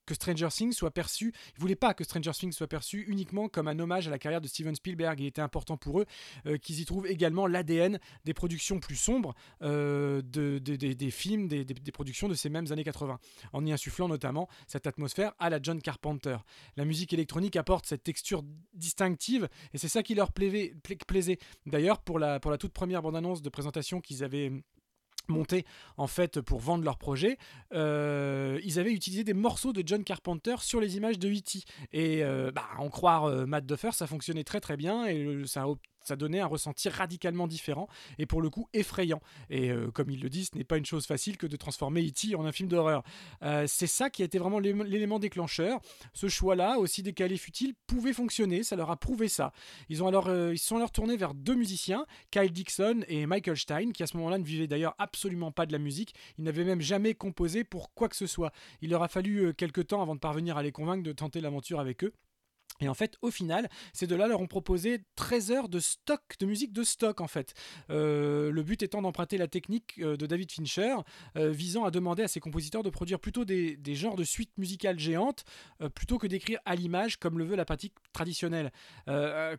que Stranger Things soit perçu, ils voulaient pas que Stranger Things soit perçu uniquement comme un hommage à la carrière de Steven Spielberg. Il était important pour eux euh, qu'ils y trouvent également l'ADN des productions plus sombres euh, de, de- des- films, des, productions de ces mêmes années 80, en y insufflant notamment cette atmosphère à la John Carpenter. La musique électronique apporte cette texture distinctive et c'est ça qui leur plaisait. pla- plaisait. D'ailleurs, pour la, pour la toute première bande-annonce de présentation qu'ils avaient monté en fait pour vendre leur projet, euh, ils avaient utilisé des morceaux de John Carpenter sur les images de E.T. Et euh, bah, en croire euh, Matt Duffer, ça fonctionnait très très bien et ça, ça donnait un ressenti radicalement différent et pour le coup effrayant. Et euh, comme il le dit, ce n'est pas une chose facile que de transformer E.T. en un film d'horreur. Euh, c'est ça qui a été vraiment l'élé- l'élément déclencheur. Ce choix-là, aussi décalé fut-il, pouvait fonctionner, ça leur a prouvé ça. Ils, ont alors, euh, ils sont alors tournés vers deux musiciens, Kyle Dixon et Michael Stein, qui à ce moment-là ne vivaient d'ailleurs absolument pas de la musique. Ils n'avaient même jamais composé pour quoi que ce soit. Il leur a fallu quelques temps avant de parvenir à les convaincre de tenter l'aventure avec eux. Et en fait, au final, ces deux-là leur ont proposé 13 heures de stock, de musique de stock en fait. Euh, le but étant d'emprunter la technique euh, de David Fincher, euh, visant à demander à ses compositeurs de produire plutôt des, genres de suites musicales géantes, plutôt que d'écrire à l'image comme le veut la pratique traditionnelle.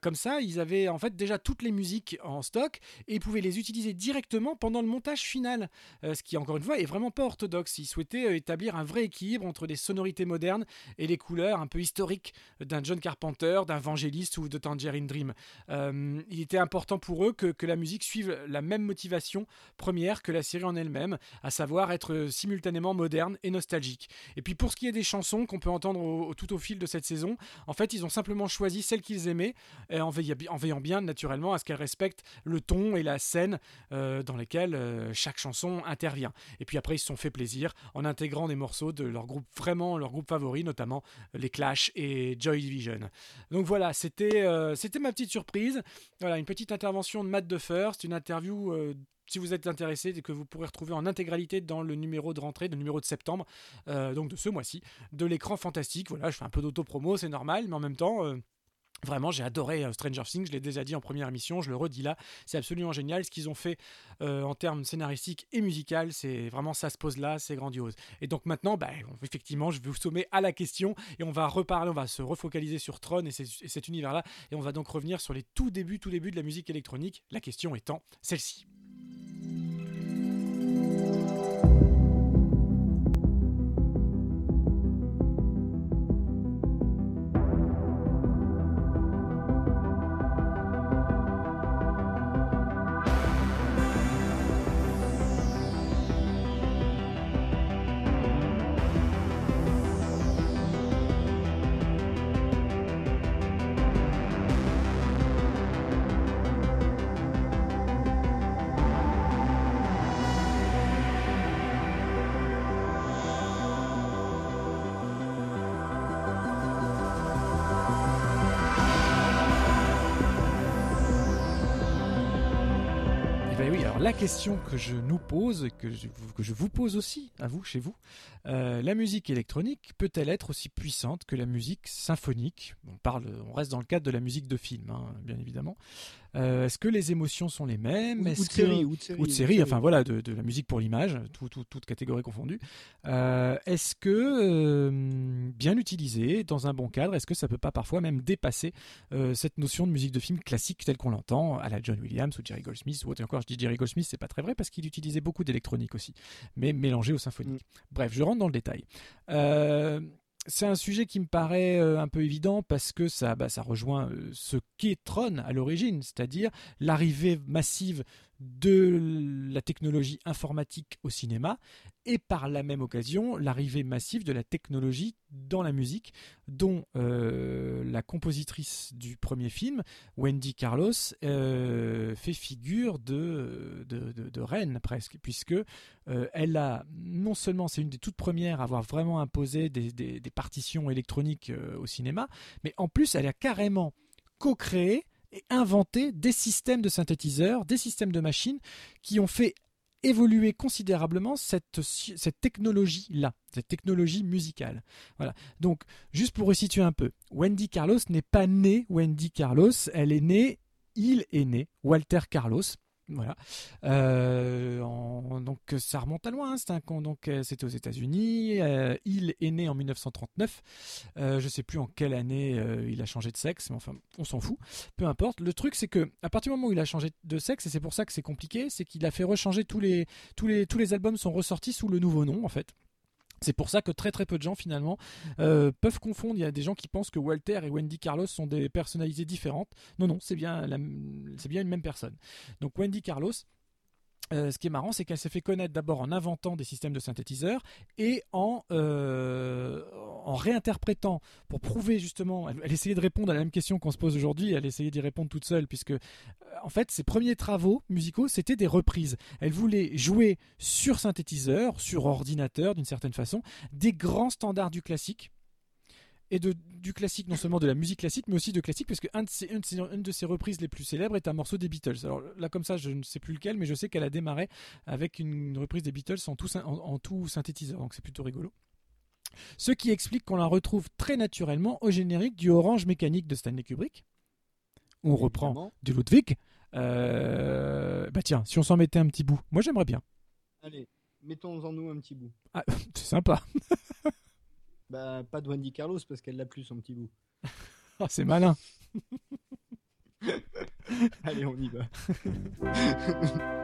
Comme ça, ils avaient en fait déjà toutes les musiques en stock et pouvaient les utiliser directement pendant le montage final. Ce qui, encore une fois, est vraiment pas orthodoxe. Ils souhaitaient établir un vrai équilibre entre des sonorités modernes et les couleurs un peu historiques d'un John Carpenter, d'un Vangelis ou de Tangerine Dream. Euh, il était important pour eux que, la musique suive la même motivation première que la série en elle-même, à savoir être simultanément moderne et nostalgique. Et puis pour ce qui est des chansons qu'on peut entendre tout au fil de cette saison, en fait, ils ont simplement choisi celles qu'ils aimaient, en, veillant, en veillant bien naturellement à ce qu'elles respectent le ton et la scène euh, dans lesquels euh, chaque chanson intervient. Et puis après, ils se sont fait plaisir en intégrant des morceaux de leur groupe, vraiment leur groupe favori, notamment les Clash et Joy Division. Donc voilà, c'était euh, c'était ma petite surprise. Voilà, une petite intervention de Matt Duffer. C'est une interview. euh, si vous êtes intéressé, que vous pourrez retrouver en intégralité dans le numéro de rentrée, le numéro de septembre, euh, donc de ce mois-ci, de l'écran fantastique. Voilà, je fais un peu d'auto-promo, c'est normal, mais en même temps, Vraiment, j'ai adoré euh, Stranger Things, je l'ai déjà dit en première émission, je le redis là, c'est absolument génial. Ce qu'ils ont fait euh, en termes scénaristiques et musical, c'est vraiment ça se pose là, c'est grandiose. Et donc maintenant, bah, effectivement, je vais vous sommer à la question et on va reparler, on va se refocaliser sur Tron et, et cet univers-là, et on va donc revenir sur les tout débuts, tout débuts de la musique électronique. La question étant celle-ci. Alors la question que je nous pose, que je, que je vous pose aussi, à vous, chez vous, euh, la musique électronique peut-elle être aussi puissante que la musique symphonique? On, parle, on reste dans le cadre de la musique de film, hein, bien évidemment. Euh, Est-ce que les émotions sont les mêmes? Ou, de que- série, ou de série. ou de série, enfin voilà, de, de la musique pour l'image, tout, tout- toute catégorie confondue. Euh, est-ce que, euh, bien utilisé, dans un bon cadre, est-ce que ça peut pas parfois même dépasser cette notion de musique de film classique telle qu'on l'entend à la John Williams ou Jerry Goldsmith ou autre? Encore, je dis Jerry Goldsmith, c'est pas très vrai parce qu'il utilisait beaucoup d'électronique aussi, mais mélangé au symphonique. Bref, je rentre dans le détail. C'est un sujet qui me paraît euh, un peu évident parce que ça, bah, rejoint euh, ce qu'est à l'origine, c'est-à-dire l'arrivée massive de la technologie informatique au cinéma et par la même occasion l'arrivée massive de la technologie dans la musique dont euh, la compositrice du premier film, Wendy Carlos, euh, fait figure de, de, reine presque, puisque euh, elle a non seulement c'est une des toutes premières à avoir vraiment imposé des, partitions électroniques au cinéma, mais en plus elle a carrément co-créé et inventé des systèmes de synthétiseurs, des systèmes de machines qui ont fait évoluer considérablement cette, technologie-là, cette technologie musicale. Voilà. Donc, juste pour resituer un peu, Wendy Carlos n'est pas née Wendy Carlos, elle est née, il est né, Walter Carlos. Voilà. Euh, donc ça remonte à loin. hein, con- donc euh, c'était aux États-Unis. Euh, il est né en 1939. Euh, je sais plus en quelle année il a changé de sexe, mais enfin on s'en fout. Peu importe. Le truc c'est que à partir du moment où il a changé de sexe, et c'est pour ça que c'est compliqué, c'est qu'il a fait rechanger tous les tous les tous les albums sont ressortis sous le nouveau nom en fait. C'est pour ça que très très peu de gens finalement euh, peuvent confondre. Il y a des gens qui pensent que Walter et Wendy Carlos sont des personnalités différentes. Non, non, c'est bien, bien une même personne. Donc Wendy Carlos, euh, ce qui est marrant, c'est qu'elle s'est fait connaître d'abord en inventant des systèmes de synthétiseurs et en, euh, réinterprétant pour prouver justement. Elle, elle essayait de répondre à la même question qu'on se pose aujourd'hui. Elle essayait d'y répondre toute seule, puisque euh, en fait, ses premiers travaux musicaux, c'était des reprises. Elle voulait jouer sur synthétiseur, sur ordinateur d'une certaine façon, des grands standards du classique et de, du classique, non seulement de la musique classique, mais aussi de classique, parce qu'une de, ses- une de ses- une de ses reprises les plus célèbres est un morceau des Beatles. Alors là, comme ça, je ne sais plus lequel, mais je sais qu'elle a démarré avec une reprise des Beatles en tout, en, en tout synthétiseur, donc c'est plutôt rigolo. Ce qui explique qu'on la retrouve très naturellement au générique du Orange mécanique de Stanley Kubrick. On reprend du Ludwig. Euh, bah tiens, si on s'en mettait un petit bout, moi j'aimerais bien. Allez, mettons-en nous un petit bout. C'est sympa. Bah, pas de Wendy Carlos parce qu'elle l'a plus son petit bout. Ah, c'est malin. Allez, on y va.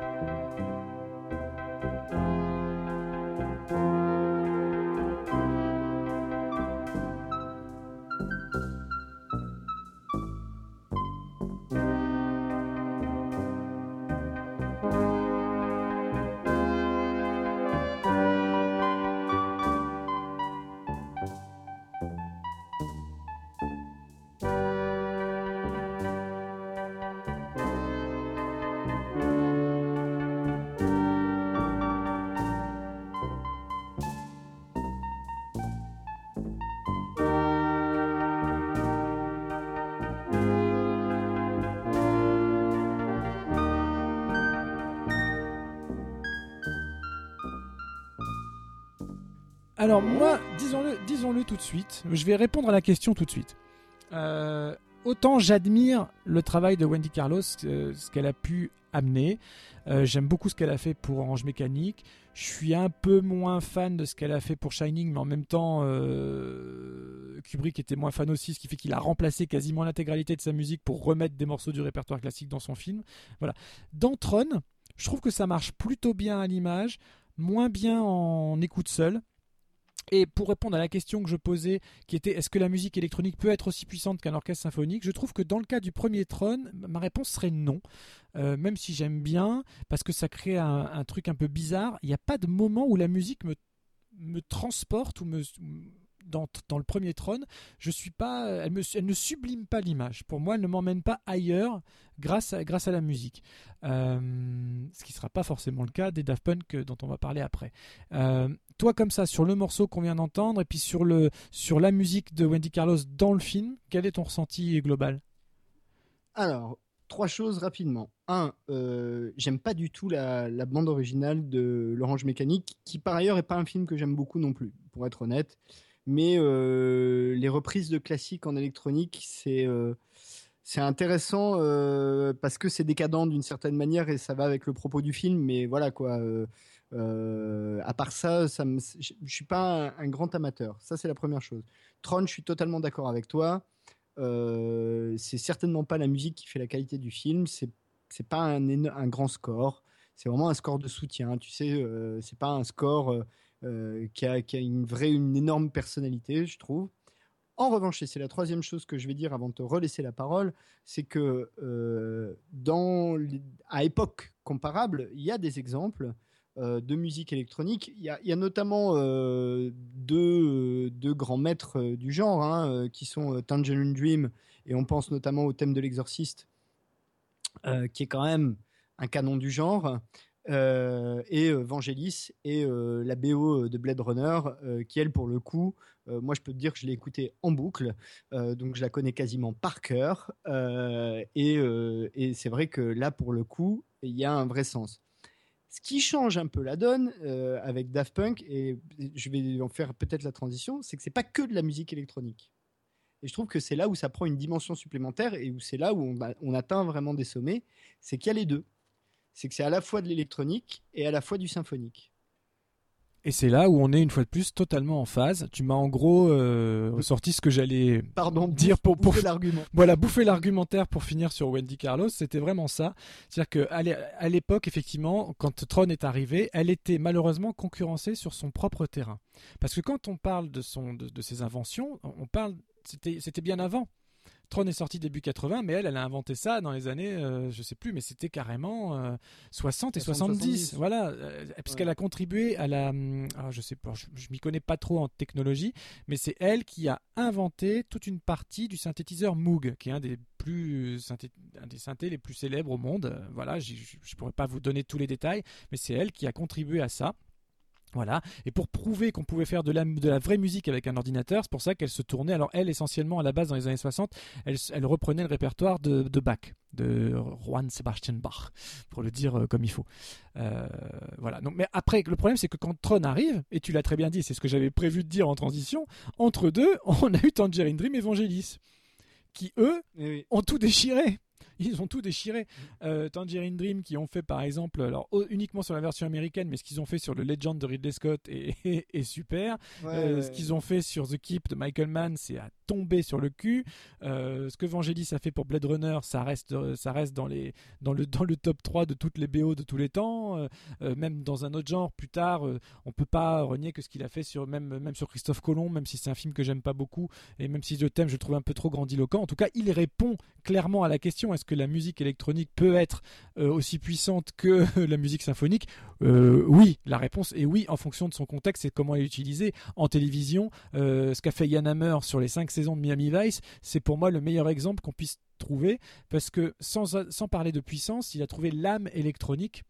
Alors moi, disons-le, disons-le tout de suite. Je vais répondre à la question tout de suite. Euh, autant j'admire le travail de Wendy Carlos, euh, ce qu'elle a pu amener. Euh, J'aime beaucoup ce qu'elle a fait pour Orange Mécanique. Je suis un peu moins fan de ce qu'elle a fait pour Shining, mais en même temps, Kubrick était moins fan aussi, ce qui fait qu'il a remplacé quasiment l'intégralité de sa musique pour remettre des morceaux du répertoire classique dans son film. Voilà. Dans Tron, je trouve que ça marche plutôt bien à l'image, moins bien en écoute seule. Et pour répondre à la question que je posais, qui était est-ce que la musique électronique peut être aussi puissante qu'un orchestre symphonique, je trouve que dans le cas du premier trône, ma réponse serait non. Euh, même si j'aime bien, parce que ça crée un, truc un peu bizarre, il n'y a pas de moment où la musique me, transporte ou me dans, le premier trône, je suis pas, elle, ne sublime pas l'image. Pour moi, elle ne m'emmène pas ailleurs grâce à, la musique. Euh, ce qui ne sera pas forcément le cas des Daft Punk euh, dont on va parler après. Toi, comme ça, sur le morceau qu'on vient d'entendre et puis sur, le, sur la musique de Wendy Carlos dans le film, quel est ton ressenti global? Alors, Trois choses rapidement. Un, euh, j'aime pas du tout la, bande originale de L'Orange Mécanique, qui par ailleurs est pas un film que j'aime beaucoup non plus, pour être honnête. Mais euh, les reprises de classiques en électronique, c'est euh, c'est intéressant parce que c'est décadent d'une certaine manière et ça va avec le propos du film. Mais voilà quoi. Euh, à part ça, je je suis pas un, grand amateur. Ça, c'est la première chose. Tron, je suis totalement d'accord avec toi. Euh, c'est certainement pas la musique qui fait la qualité du film. C'est c'est pas un, grand score. C'est vraiment un score de soutien. Tu sais, euh, c'est pas un score euh, euh, qui, a, une vraie, une énorme personnalité, je trouve. En revanche, et c'est la troisième chose que je vais dire avant de te relaisser la parole, c'est que à époque comparable, il y a des exemples de musique électronique. Il y a, notamment euh, deux, deux grands maîtres euh, du genre, hein, euh, qui sont euh, Tangerine Dream, et on pense notamment au thème de l'exorciste, euh, qui est quand même un canon du genre, euh, et euh, Vangelis, et euh, la BO de Blade Runner, euh, qui elle, pour le coup, euh, moi je peux te dire que je l'ai écoutée en boucle, euh, donc je la connais quasiment par cœur, euh, euh, et c'est vrai que là, pour le coup, il y a un vrai sens. Ce qui change un peu la donne euh, avec Daft Punk, et je vais en faire peut-être la transition, c'est que c'est pas que de la musique électronique. Et je trouve que c'est là où ça prend une dimension supplémentaire et où c'est là où on, on atteint vraiment des sommets, c'est qu'il y a les deux. C'est que c'est à la fois de l'électronique et à la fois du symphonique. Et c'est là où on est une fois de plus totalement en phase. Tu m'as en gros euh, ressorti ce que j'allais Pardon, dire pour, pour bouffer l'argument. voilà bouffer l'argumentaire pour finir sur Wendy Carlos. C'était vraiment ça. C'est-à-dire que à l'é- à l'époque, effectivement, quand Tron est arrivé, elle était malheureusement concurrencée sur son propre terrain. Parce que quand on parle de son de, de ses inventions, on parle c'était c'était bien avant. Tron est sorti début 80, mais elle, elle a inventé ça dans les années, euh, je sais plus, mais c'était carrément euh, 60 et 60, 70. 70. Voilà, euh, puisqu'elle Ouais. a contribué à la. hum, alors, je sais pas, je, je m'y connais pas trop en technologie, mais c'est elle qui a inventé toute une partie du synthétiseur Moog, qui est un des plus synthé- un des synthés les plus célèbres au monde. Euh, Voilà, je pourrais pas vous donner tous les détails, mais c'est elle qui a contribué à ça. Voilà. Et pour prouver qu'on pouvait faire de la, de la vraie musique avec un ordinateur, c'est pour ça qu'elle se tournait. Alors, elle, essentiellement, à la base, dans les années 60, elle, reprenait le répertoire de, de Bach, de Juan Sebastian Bach, pour le dire euh, comme il faut. Euh, voilà. Donc, mais après, le problème, c'est que quand Tron arrive, et tu l'as très bien dit, c'est ce que j'avais prévu de dire en transition, entre deux, on a eu Tangerine Dream et Vangelis, qui, eux, Eh oui. ont tout déchiré. Ils ont tout déchiré. Euh, Tangerine Dream qui ont fait par exemple, alors uniquement sur la version américaine, mais ce qu'ils ont fait sur le Legend de Ridley Scott est, est- est super. Ouais, Euh, ouais. ce qu'ils ont fait sur The Keep de Michael Mann, c'est à tomber sur le cul. Euh, ce que Vangelis a fait pour Blade Runner, ça reste, euh, ça reste dans, les, dans, le, dans le top 3 de toutes les BO de tous les temps. Même dans un autre genre, plus tard, on peut pas renier que ce qu'il a fait sur, même, même sur Christophe Colomb, même si c'est un film que j'aime pas beaucoup, et même si je t'aime, je le trouve un peu trop grandiloquent. En tout cas, il répond clairement à la question est-ce que la musique électronique peut être euh, aussi puissante que la musique symphonique? Euh, Oui, la réponse est oui, en fonction de son contexte et de comment elle est utilisée. En télévision, euh, ce qu'a fait Yann Hammer sur les 5 saisons de Miami Vice, c'est pour moi le meilleur exemple qu'on puisse trouver, parce que sans parler de puissance, il a trouvé l'âme électronique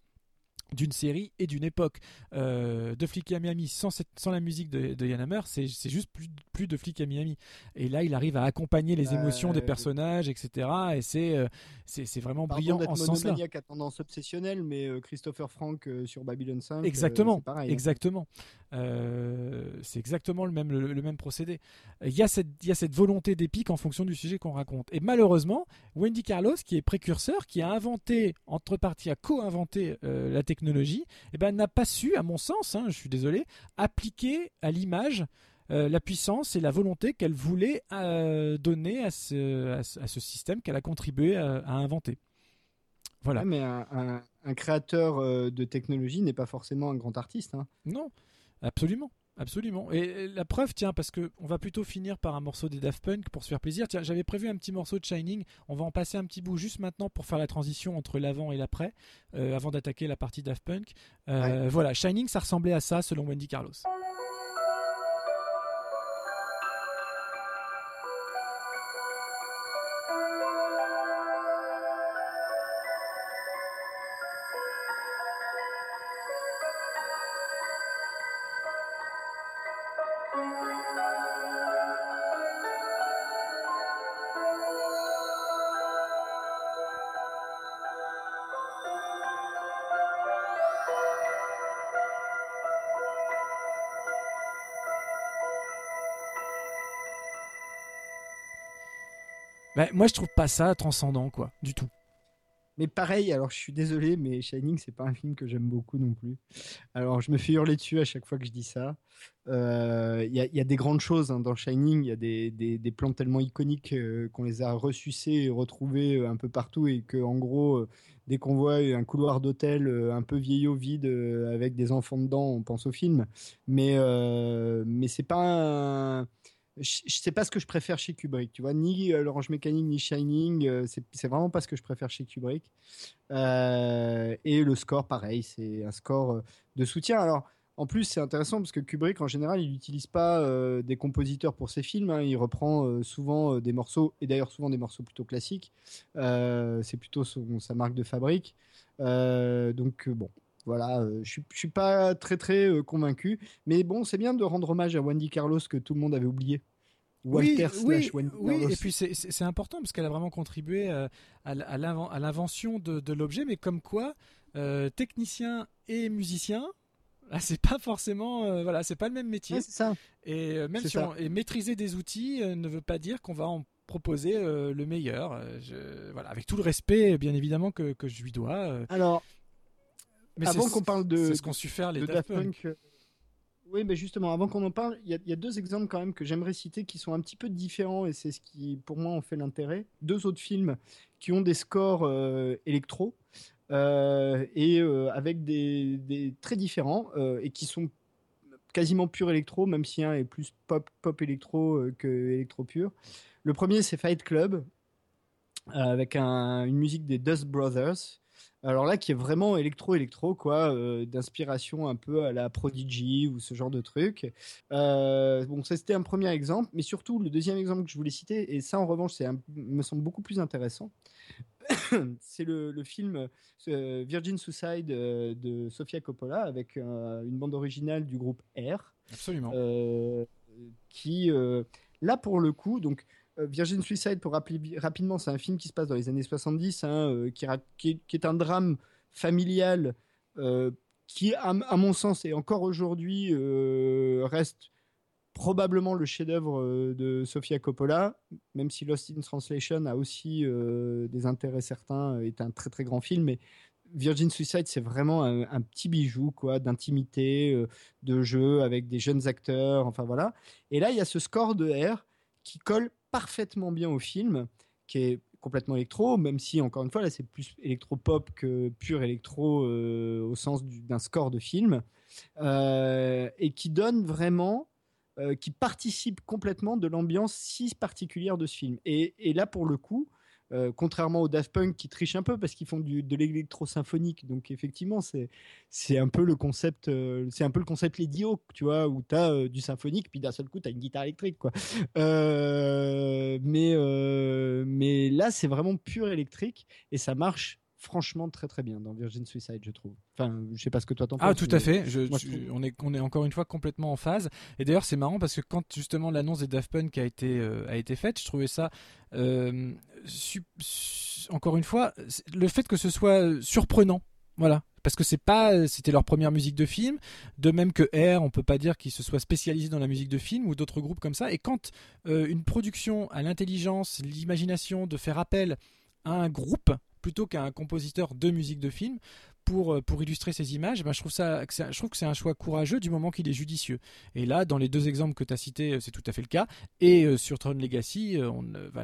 d'une série et d'une époque. Euh, de Flic à Miami sans, cette- sans la musique de, de Yann Hammer, c'est juste plus, plus de Flic à Miami. Et là, il arrive à accompagner les Euh, émotions des personnages, etc. Et c'est euh, c'est vraiment brillant en ce sens-là. à tendance obsessionnelle, mais euh, Christopher Frank sur Babylon 5. euh, Exactement, hein. exactement. Euh, c'est exactement le même, le, le même procédé. Il y, a cette, il y a cette volonté d'épique en fonction du sujet qu'on raconte. Et malheureusement, Wendy Carlos, qui est précurseur, qui a inventé, entre parties, a co-inventé la technologie, eh ben, n'a pas su, à mon sens, hein, je suis désolé, appliquer à l'image euh, la puissance et la volonté qu'elle voulait euh, donner à ce, à ce, à ce système qu'elle a contribué à, à inventer. Voilà. Ouais, mais un, un- un créateur euh, de technologie n'est pas forcément un grand artiste. hein. Non, absolument. Absolument. Et la preuve, tiens, parce que on va plutôt finir par un morceau des Daft Punk pour se faire plaisir. Tiens, j'avais prévu un petit morceau de Shining. On va en passer un petit bout juste maintenant pour faire la transition entre l'avant et l'après, euh, avant d'attaquer la partie Daft Punk. Euh, Voilà, Shining, ça ressemblait à ça selon Wendy Carlos. Moi, je trouve pas ça transcendant, quoi, du tout. Mais pareil, alors je suis désolé, mais Shining, c'est pas un film que j'aime beaucoup non plus. Alors je me fais hurler dessus à chaque fois que je dis ça. Euh, il y, a des grandes choses hein, dans Shining, il y a des, des, plans tellement iconiques euh, qu'on les a ressucés et retrouvés euh, un peu partout et que en gros, dès qu'on voit un couloir d'hôtel un peu vieillot, vide, avec des enfants dedans, on pense au film. Mais, mais c'est pas un je, sais pas ce que je préfère chez Kubrick, tu vois, ni euh, l'Orange Mécanique ni Shining, euh, c'est vraiment pas ce que je préfère chez Kubrick. Euh, et le score, pareil, c'est un score de soutien. Alors, en plus, c'est intéressant parce que Kubrick, en général, il n'utilise pas des compositeurs pour ses films. Hein. il reprend souvent des morceaux, et d'ailleurs souvent des morceaux plutôt classiques. c'est plutôt sa marque de fabrique. donc, bon, voilà, je, ne suis pas très très convaincu, mais bon, c'est bien de rendre hommage à Wendy Carlos que tout le monde avait oublié. Walter oui, oui, oui, et puis c'est important parce qu'elle a vraiment contribué à, l'invention de, l'objet, mais comme quoi, technicien et musicien, ah, c'est pas forcément, voilà, c'est pas le même métier. ça. Et même si on, et maîtriser des outils ne veut pas dire qu'on va en proposer le meilleur. voilà, avec tout le respect, bien évidemment, que, que je lui dois. Alors, avant qu'on parle de. C'est ce qu'ont su faire les Daft, Punk. Euh, oui, mais justement, avant qu'on en parle, il y, a deux exemples quand même que j'aimerais citer qui sont un petit peu différents et c'est ce qui, pour moi, en fait l'intérêt. Deux autres films qui ont des scores euh, électro euh, et avec des, des, très différents et qui sont quasiment pur électro, même si un est plus pop, pop électro que électro pur. Le premier, c'est Fight Club avec un, une musique des Dust Brothers. Alors là, qui est vraiment électro-électro, quoi, euh, d'inspiration un peu à la Prodigy ou ce genre de truc. Euh, bon, ça c'était un premier exemple, mais surtout le deuxième exemple que je voulais citer, et ça en revanche, c'est me semble beaucoup plus intéressant. c'est le, film euh, Virgin Suicide de Sofia Coppola avec une bande originale du groupe R. Absolument. qui, là pour le coup, donc Virgin Suicide, pour rappeler rapidement, c'est un film qui se passe dans les années 70, hein, euh, qui, est, un drame familial euh, qui, à, mon sens, et encore aujourd'hui, reste probablement le chef-d'œuvre de Sofia Coppola, même si Lost in Translation a aussi des intérêts certains, est un très très grand film, mais Virgin Suicide, c'est vraiment un, un, petit bijou quoi, d'intimité, de jeu avec des jeunes acteurs, enfin voilà. Et là, il y a ce score de R qui colle parfaitement bien au film, qui est complètement électro, même si encore une fois là c'est plus électro-pop que pur électro euh, au sens d'un score de film, euh, et qui donne vraiment, euh, qui participe complètement de l'ambiance si particulière de ce film. Et, et là pour le coup, euh, contrairement aux Daft Punk qui trichent un peu parce qu'ils font du, de l'électro-symphonique. Donc effectivement, c'est, c'est un peu le concept, euh, c'est un peu le concept Lady tu vois, où tu as euh, du symphonique, puis d'un seul coup, tu as une guitare électrique, quoi. mais, mais là, c'est vraiment pur électrique et ça marche franchement très très bien dans Virgin Suicide, je trouve. Enfin, je sais pas ce que toi t'en ah, penses. Ah, tout à fait. on, est, on est encore une fois complètement en phase. Et d'ailleurs, c'est marrant parce que quand justement l'annonce des Daft Punk a été, euh, a été faite, je trouvais ça. Euh, encore une fois, le fait que ce soit euh, surprenant. Voilà. Parce que c'est pas, c'était leur première musique de film. De même que R, on peut pas dire qu'ils se soient spécialisés dans la musique de film ou d'autres groupes comme ça. Et quand une production a l'intelligence, l'imagination de faire appel à un groupe, plutôt qu'un compositeur de musique de film pour, euh, pour illustrer ces images, ben je, trouve ça, je trouve que c'est un choix courageux du moment qu'il est judicieux. Et là, dans les deux exemples que tu as cités, euh, c'est tout à fait le cas. Et euh, sur Tron Legacy,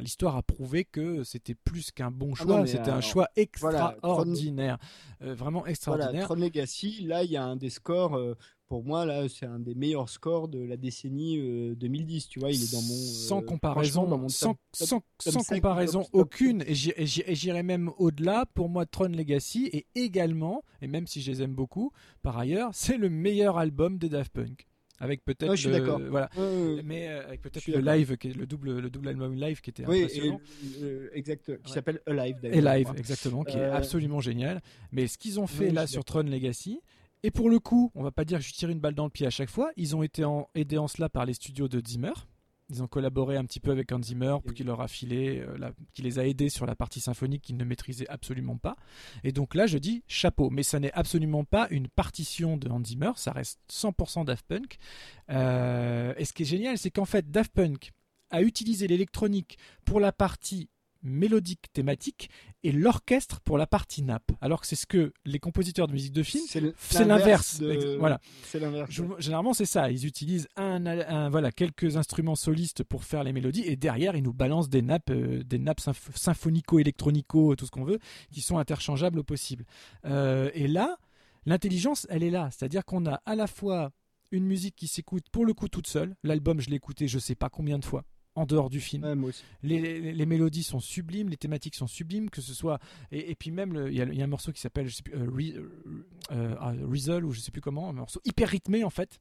l'histoire a prouvé que c'était plus qu'un bon ah choix, c'était un choix extraordinaire. vraiment extraordinaire. Tron Legacy, là, il y a un des scores pour moi, là, c'est un des meilleurs scores de la décennie 2010. Euh, tu vois, il est dans mon. sans comparaison, dans mon sans, sans, comparaison aucune. Et j'irais même au-delà. Pour moi, Tron Legacy est également, et même si je les aime beaucoup, par ailleurs, c'est le meilleur album des Daft Punk. Avec peut-être le, voilà. Mais euh, avec peut-être le live qui est le double le double album live qui était oui, impressionnant. exact qui s'appelle Alive Alive exactement qui est euh, absolument génial. Mais ce qu'ils ont fait là sur Tron Legacy et pour le coup, on va pas dire que je tire une balle dans le pied à chaque fois. Ils ont été aidés en cela par les studios de Zimmer. Ils ont collaboré un petit peu avec Hans Zimmer pour qu'il leur a filé, euh, qui les a aidés sur la partie symphonique qu'ils ne maîtrisaient absolument pas. Et donc là, je dis chapeau. Mais ça n'est absolument pas une partition de Hans Zimmer. Ça reste 100% Daft Punk. Euh, et ce qui est génial, c'est qu'en fait, Daft Punk a utilisé l'électronique pour la partie mélodique thématique et l'orchestre pour la partie nappe. Alors que c'est ce que les compositeurs de musique de film, c'est l'inverse. Voilà. Généralement, c'est ça. Ils utilisent un, voilà, quelques instruments solistes pour faire les mélodies et derrière, ils nous balancent des nappes, euh, des nappes symphonico, électronico, tout ce qu'on veut, qui sont interchangeables au possible. Euh, et là, l'intelligence, elle est là. C'est-à-dire qu'on a à la fois une musique qui s'écoute pour le coup toute seule. L'album, je l'ai écouté je sais pas combien de fois en dehors du film. Les, mélodies sont sublimes, les thématiques sont sublimes, que ce soit et, puis même il y, a un morceau qui s'appelle plus euh, euh, ah, ou je sais plus comment, un morceau hyper rythmé en fait.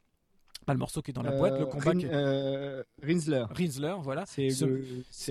Pas le morceau qui est dans la boîte, le combat. Rinsler. Rinsler, voilà. C'est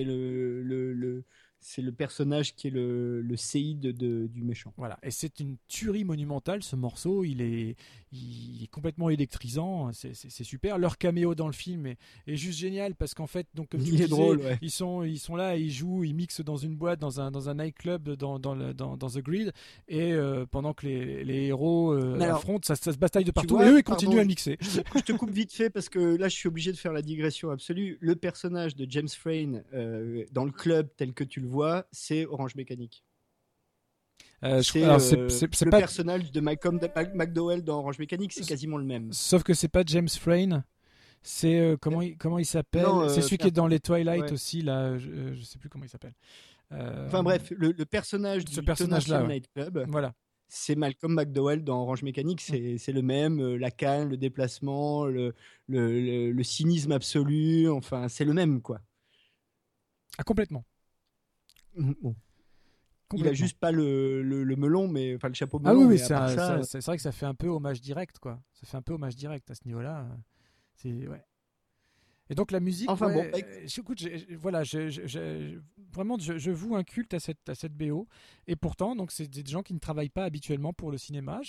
le, le c'est le personnage qui est le, le séide de, du méchant. Voilà, et c'est une tuerie monumentale ce morceau, il est, il est complètement électrisant, c'est super. Leur caméo dans le film est, est juste génial parce qu'en fait, donc, comme il est drôle, ils, sont, ils sont là, ils jouent, ils mixent dans une boîte, dans un, dans un nightclub, dans, dans, le, dans, dans The Grid, et euh, pendant que les, les héros euh, affrontent, ça, ça, se bataille de partout, et eux ils continuent à mixer. Je, te coupe vite fait parce que là je suis obligé de faire la digression absolue. Le personnage de James Frayne euh, dans le club tel que tu le vois, c'est Orange Mécanique. Euh, c'est euh, le pas... personnage de Malcolm McDowell dans Orange Mécanique, c'est quasiment le même. Sauf que c'est pas James Frayne. C'est euh, comment il, comment il s'appelle? C'est celui qui est dans les Twilight aussi là. Je, je, sais plus comment il s'appelle. Enfin bref, le, personnage ce personnage là, Night Club. Voilà. C'est Malcolm McDowell dans Orange Mécanique, c'est mm. le même, la canne, le déplacement, le, le, le cynisme absolu, enfin c'est le même quoi. Ah complètement. Mm, bon. Il a juste pas le, le, melon, mais enfin le chapeau melon. Ah oui, c'est vrai que ça fait un peu hommage direct, quoi. Ça fait un peu hommage direct à ce niveau-là. C'est ouais. Et donc la musique, enfin bon, écoute, voilà, vraiment, je, voue un culte à cette, à cette BO. Et pourtant, donc c'est des gens qui ne travaillent pas habituellement pour le cinéma.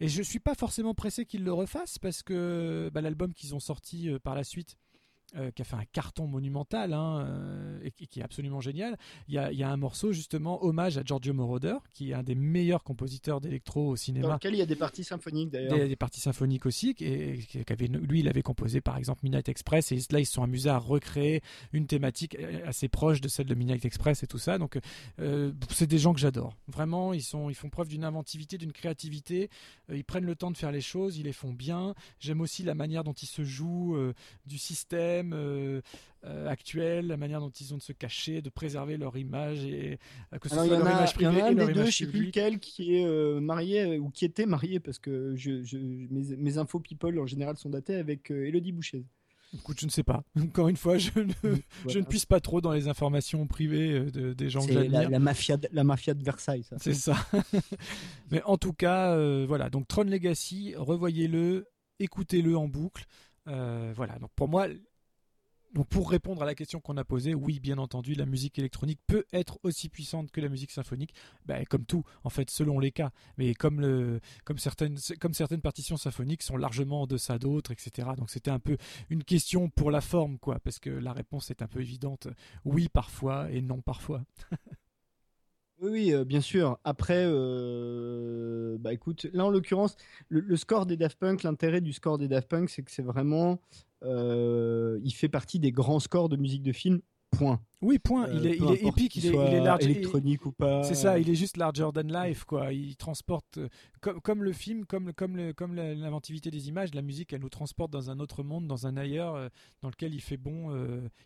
et je suis pas forcément pressé qu'ils le refassent parce que bah, l'album qu'ils ont sorti euh, par la suite euh, qui a fait un carton monumental hein, euh, et, qui est absolument génial. Il y, a, il y, a, un morceau justement hommage à Giorgio Moroder, qui est un des meilleurs compositeurs d'électro au cinéma. Dans lequel il y a des parties symphoniques d'ailleurs. Des, des, parties symphoniques aussi. Et, avait, lui, il avait composé par exemple Midnight Express et là ils se sont amusés à recréer une thématique assez proche de celle de Midnight Express et tout ça. Donc euh, c'est des gens que j'adore. Vraiment, ils, sont, ils font preuve d'une inventivité, d'une créativité. ils prennent le temps de faire les choses, ils les font bien. J'aime aussi la manière dont ils se jouent du système euh, euh, actuelle, la manière dont ils ont de se cacher, de préserver leur image et euh, que ce soit leur image privée Il y en a un des deux, je sais plus lequel, qui est marié ou qui était marié parce que je, mes, infos people en général sont datées avec Elodie Boucher. Écoute, je ne sais pas. Encore une fois, je ne, je ne puisse pas trop dans les informations privées de, des gens que j'admire. La, la, mafia, de, la mafia de Versailles, ça. C'est ça. Mais en tout cas, voilà. Donc Tron Legacy, revoyez-le, écoutez-le en boucle. voilà. Donc pour moi, donc pour répondre à la question qu'on a posée, oui, bien entendu, la musique électronique peut être aussi puissante que la musique symphonique, ben, comme tout, en fait, selon les cas. Mais comme certaines partitions symphoniques sont largement en deçà d'autres, etc. Donc c'était un peu une question pour la forme, quoi, parce que la réponse est un peu évidente. Oui, parfois, et non, parfois. Oui, euh, bien sûr. Après, euh, bah écoute, là en l'occurrence, le, score des Daft Punk, l'intérêt du score des Daft Punk, c'est que c'est vraiment, euh, il fait partie des grands scores de musique de film. Point. Oui, point. il est, il est épique, il est, il est large, électronique ou pas. C'est ça, il est juste larger than life, quoi. Il transporte, comme, comme le film, comme, comme, le, comme l'inventivité des images, la musique, elle nous transporte dans un autre monde, dans un ailleurs, dans lequel il fait bon,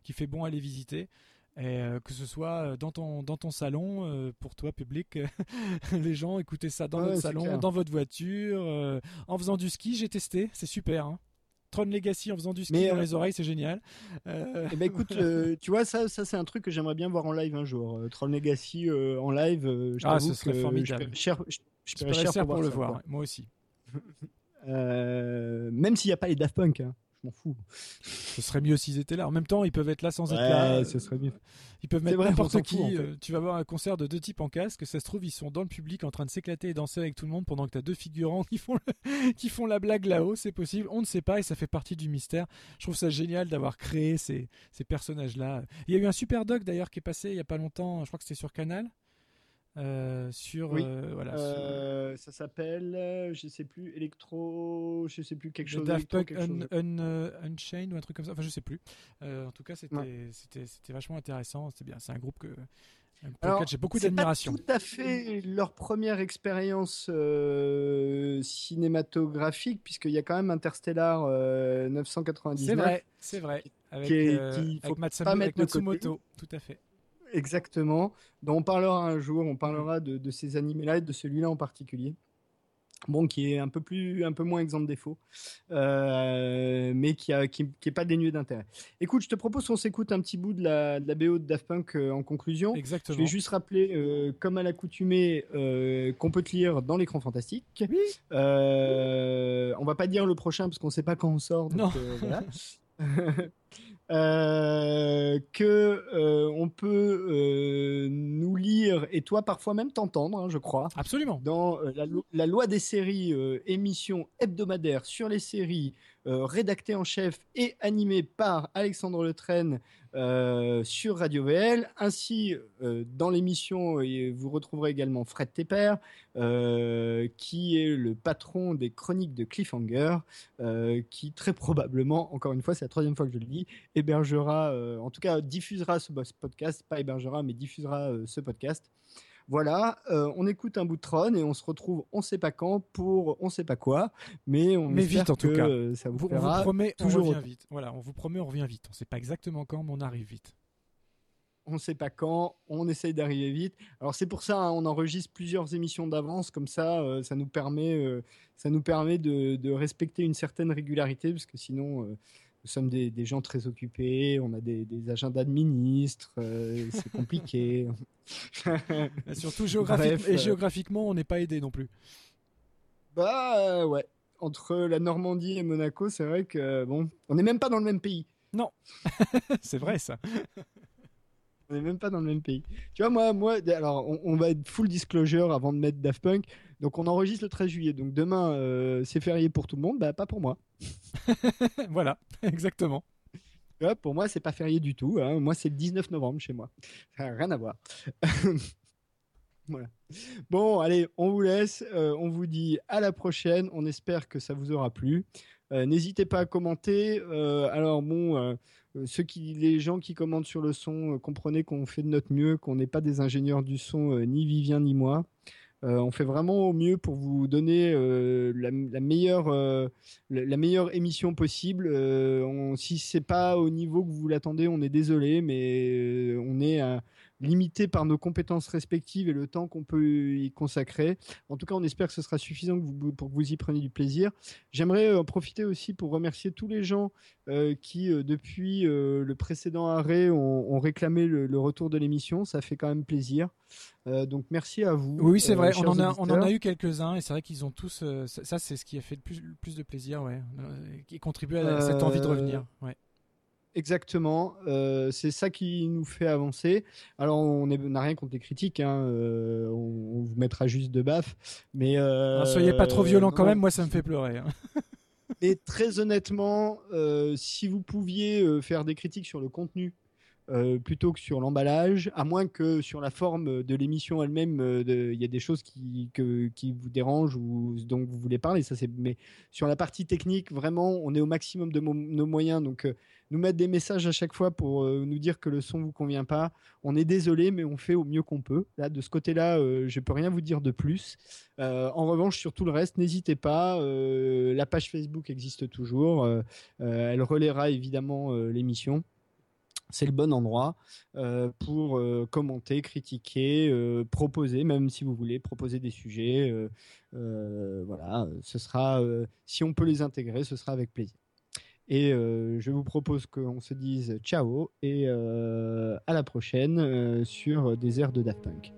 qui fait bon aller visiter. Et euh, que ce soit euh, dans ton, dans ton salon, euh, pour toi public, les gens écoutez ça dans votre salon, dans votre voiture, en faisant du ski, j'ai testé, c'est super. Hein. Tron Legacy en faisant du ski dans les oreilles, c'est génial. Eh ben écoute, tu vois, ça, ça c'est un truc que j'aimerais bien voir en live un jour. Tron Legacy en live, ah, ce serait formidable. Je cher, je, cher, pour, le voir, moi aussi. même s'il n'y a pas les Daft Punk. Hein je m'en fous. Ce serait mieux s'ils étaient là. En même temps, ils peuvent être là sans être là. Ce serait mieux. Ils peuvent mettre n'importe qui. Euh, tu vas voir un concert de deux types en casque. Ça se trouve, ils sont dans le public en train de s'éclater et danser avec tout le monde pendant que tu as deux figurants qui font, qui font la blague là-haut. C'est possible. On ne sait pas et ça fait partie du mystère. Je trouve ça génial d'avoir créé ces, ces personnages-là. Il y a eu un super doc d'ailleurs qui est passé il y a pas longtemps. Je crois que c'était sur Canal. Euh, sur euh, voilà euh, ça s'appelle je sais plus électro je sais plus quelque chose Daft Punk Unchained ou un truc comme ça enfin je sais plus en tout cas c'était c'était c'était vachement intéressant c'est bien c'est un groupe que pour j'ai beaucoup d'admiration. Tout à fait leur première expérience cinématographique, puisqu'il y a quand même Interstellar 999. C'est vrai, c'est vrai. Avec, qui Matsumoto, tout à fait. Exactement. dont on parlera un jour, on parlera de, de ces animés-là et de celui-là en particulier bon, qui est un peu plus, un peu moins exempt de défauts, euh, mais qui, a, qui, est pas dénué d'intérêt. Écoute, je te propose qu'on s'écoute un petit bout de la, de la BO de Daft Punk euh, en conclusion. Exactement. Je vais juste rappeler, euh, comme à l'accoutumée, qu'on peut te lire dans l'écran fantastique. Oui. on va pas dire le prochain parce qu'on sait pas quand on sort. Donc, non. voilà. Euh, que euh, on peut euh, nous lire et toi parfois même t'entendre, hein, je crois. Absolument. Dans la, la, loi des séries, émission hebdomadaire sur les séries euh, rédacté en chef et animé par Alexandre Letraine euh, sur Radio VL. Ainsi, euh, dans l'émission, vous retrouverez également Fred Tepper, qui est le patron des chroniques de Cliffhanger, qui très probablement, encore une fois, c'est la troisième fois que je le dis, hébergera, en tout cas diffusera ce podcast, pas hébergera, mais diffusera ce podcast. Voilà, euh, on écoute un bout de Tron et on se retrouve on sait pas quand pour on sait pas quoi, mais on mais vite en tout cas. Euh, ça vous, on vous promet, toujours on revient vite. Voilà, on vous promet, on revient vite. On sait pas exactement quand, mais on arrive vite. On ne sait pas quand, on essaye d'arriver vite. Alors c'est pour ça, hein, on enregistre plusieurs émissions d'avance, comme ça, euh, ça nous permet, ça nous permet de, de, respecter une certaine régularité, parce que sinon nous sommes des, gens très occupés, on a des, agendas de ministres, euh, c'est compliqué. surtout et euh, géographiquement, on n'est pas aidé non plus. Bah ouais, entre la Normandie et Monaco, c'est vrai que bon, on n'est même pas dans le même pays. Non, c'est vrai ça. on n'est même pas dans le même pays. Tu vois, moi, moi alors on, va être full disclosure avant de mettre Daft Punk. Donc on enregistre le 13 juillet. Donc demain, euh, c'est férié pour tout le monde, bah pas pour moi. voilà, exactement. pour moi, c'est pas férié du tout. Hein. Moi, c'est le 19 novembre chez moi. Rien à voir. Bon, allez, on vous laisse. Euh, on vous dit à la prochaine. On espère que ça vous aura plu. Euh, n'hésitez pas à commenter. alors bon, ceux qui, les gens qui commentent sur le son, comprenez qu'on fait de notre mieux, qu'on n'est pas des ingénieurs du son, ni Vivien ni moi. Euh, on fait vraiment au mieux pour vous donner euh, la, meilleure, euh, la, meilleure émission possible. Si c'est pas au niveau que vous l'attendez, on est désolé, mais on est limité par nos compétences respectives et le temps qu'on peut y consacrer. En tout cas, on espère que ce sera suffisant pour que vous y preniez du plaisir. J'aimerais en profiter aussi pour remercier tous les gens qui, depuis le précédent arrêt, ont, réclamé le, retour de l'émission. Ça fait quand même plaisir. Euh, donc merci à vous. Oui, c'est vrai. Euh, on en, a, on en a eu quelques-uns et c'est vrai qu'ils ont tous. Euh, ça, c'est ce qui a fait le plus, plus de plaisir, ouais, qui contribue à cette envie de revenir. Ouais. Exactement, c'est ça qui nous fait avancer. Alors on n'a rien contre les critiques, hein, on, vous mettra juste de baffe, mais ne soyez pas trop violent quand même, moi ça me fait pleurer. Hein. et très honnêtement, si vous pouviez faire des critiques sur le contenu euh, plutôt que sur l'emballage, à moins que sur la forme de l'émission elle-même, euh, il y a des choses qui, qui vous dérangent ou dont vous voulez parler. Ça, c'est, mais sur la partie technique, vraiment, on est au maximum de nos moyens. Donc, euh, nous mettre des messages à chaque fois pour nous dire que le son vous convient pas, on est désolé, mais on fait au mieux qu'on peut. Là, de ce côté-là, je peux rien vous dire de plus. en revanche, sur tout le reste, n'hésitez pas. la page Facebook existe toujours. elle relaiera évidemment l'émission c'est le bon endroit euh, pour euh, commenter, critiquer, euh, proposer, même si vous voulez proposer des sujets. voilà, ce sera, si on peut les intégrer, ce sera avec plaisir. Et je vous propose qu'on se dise ciao et à la prochaine sur des airs de Daft Punk.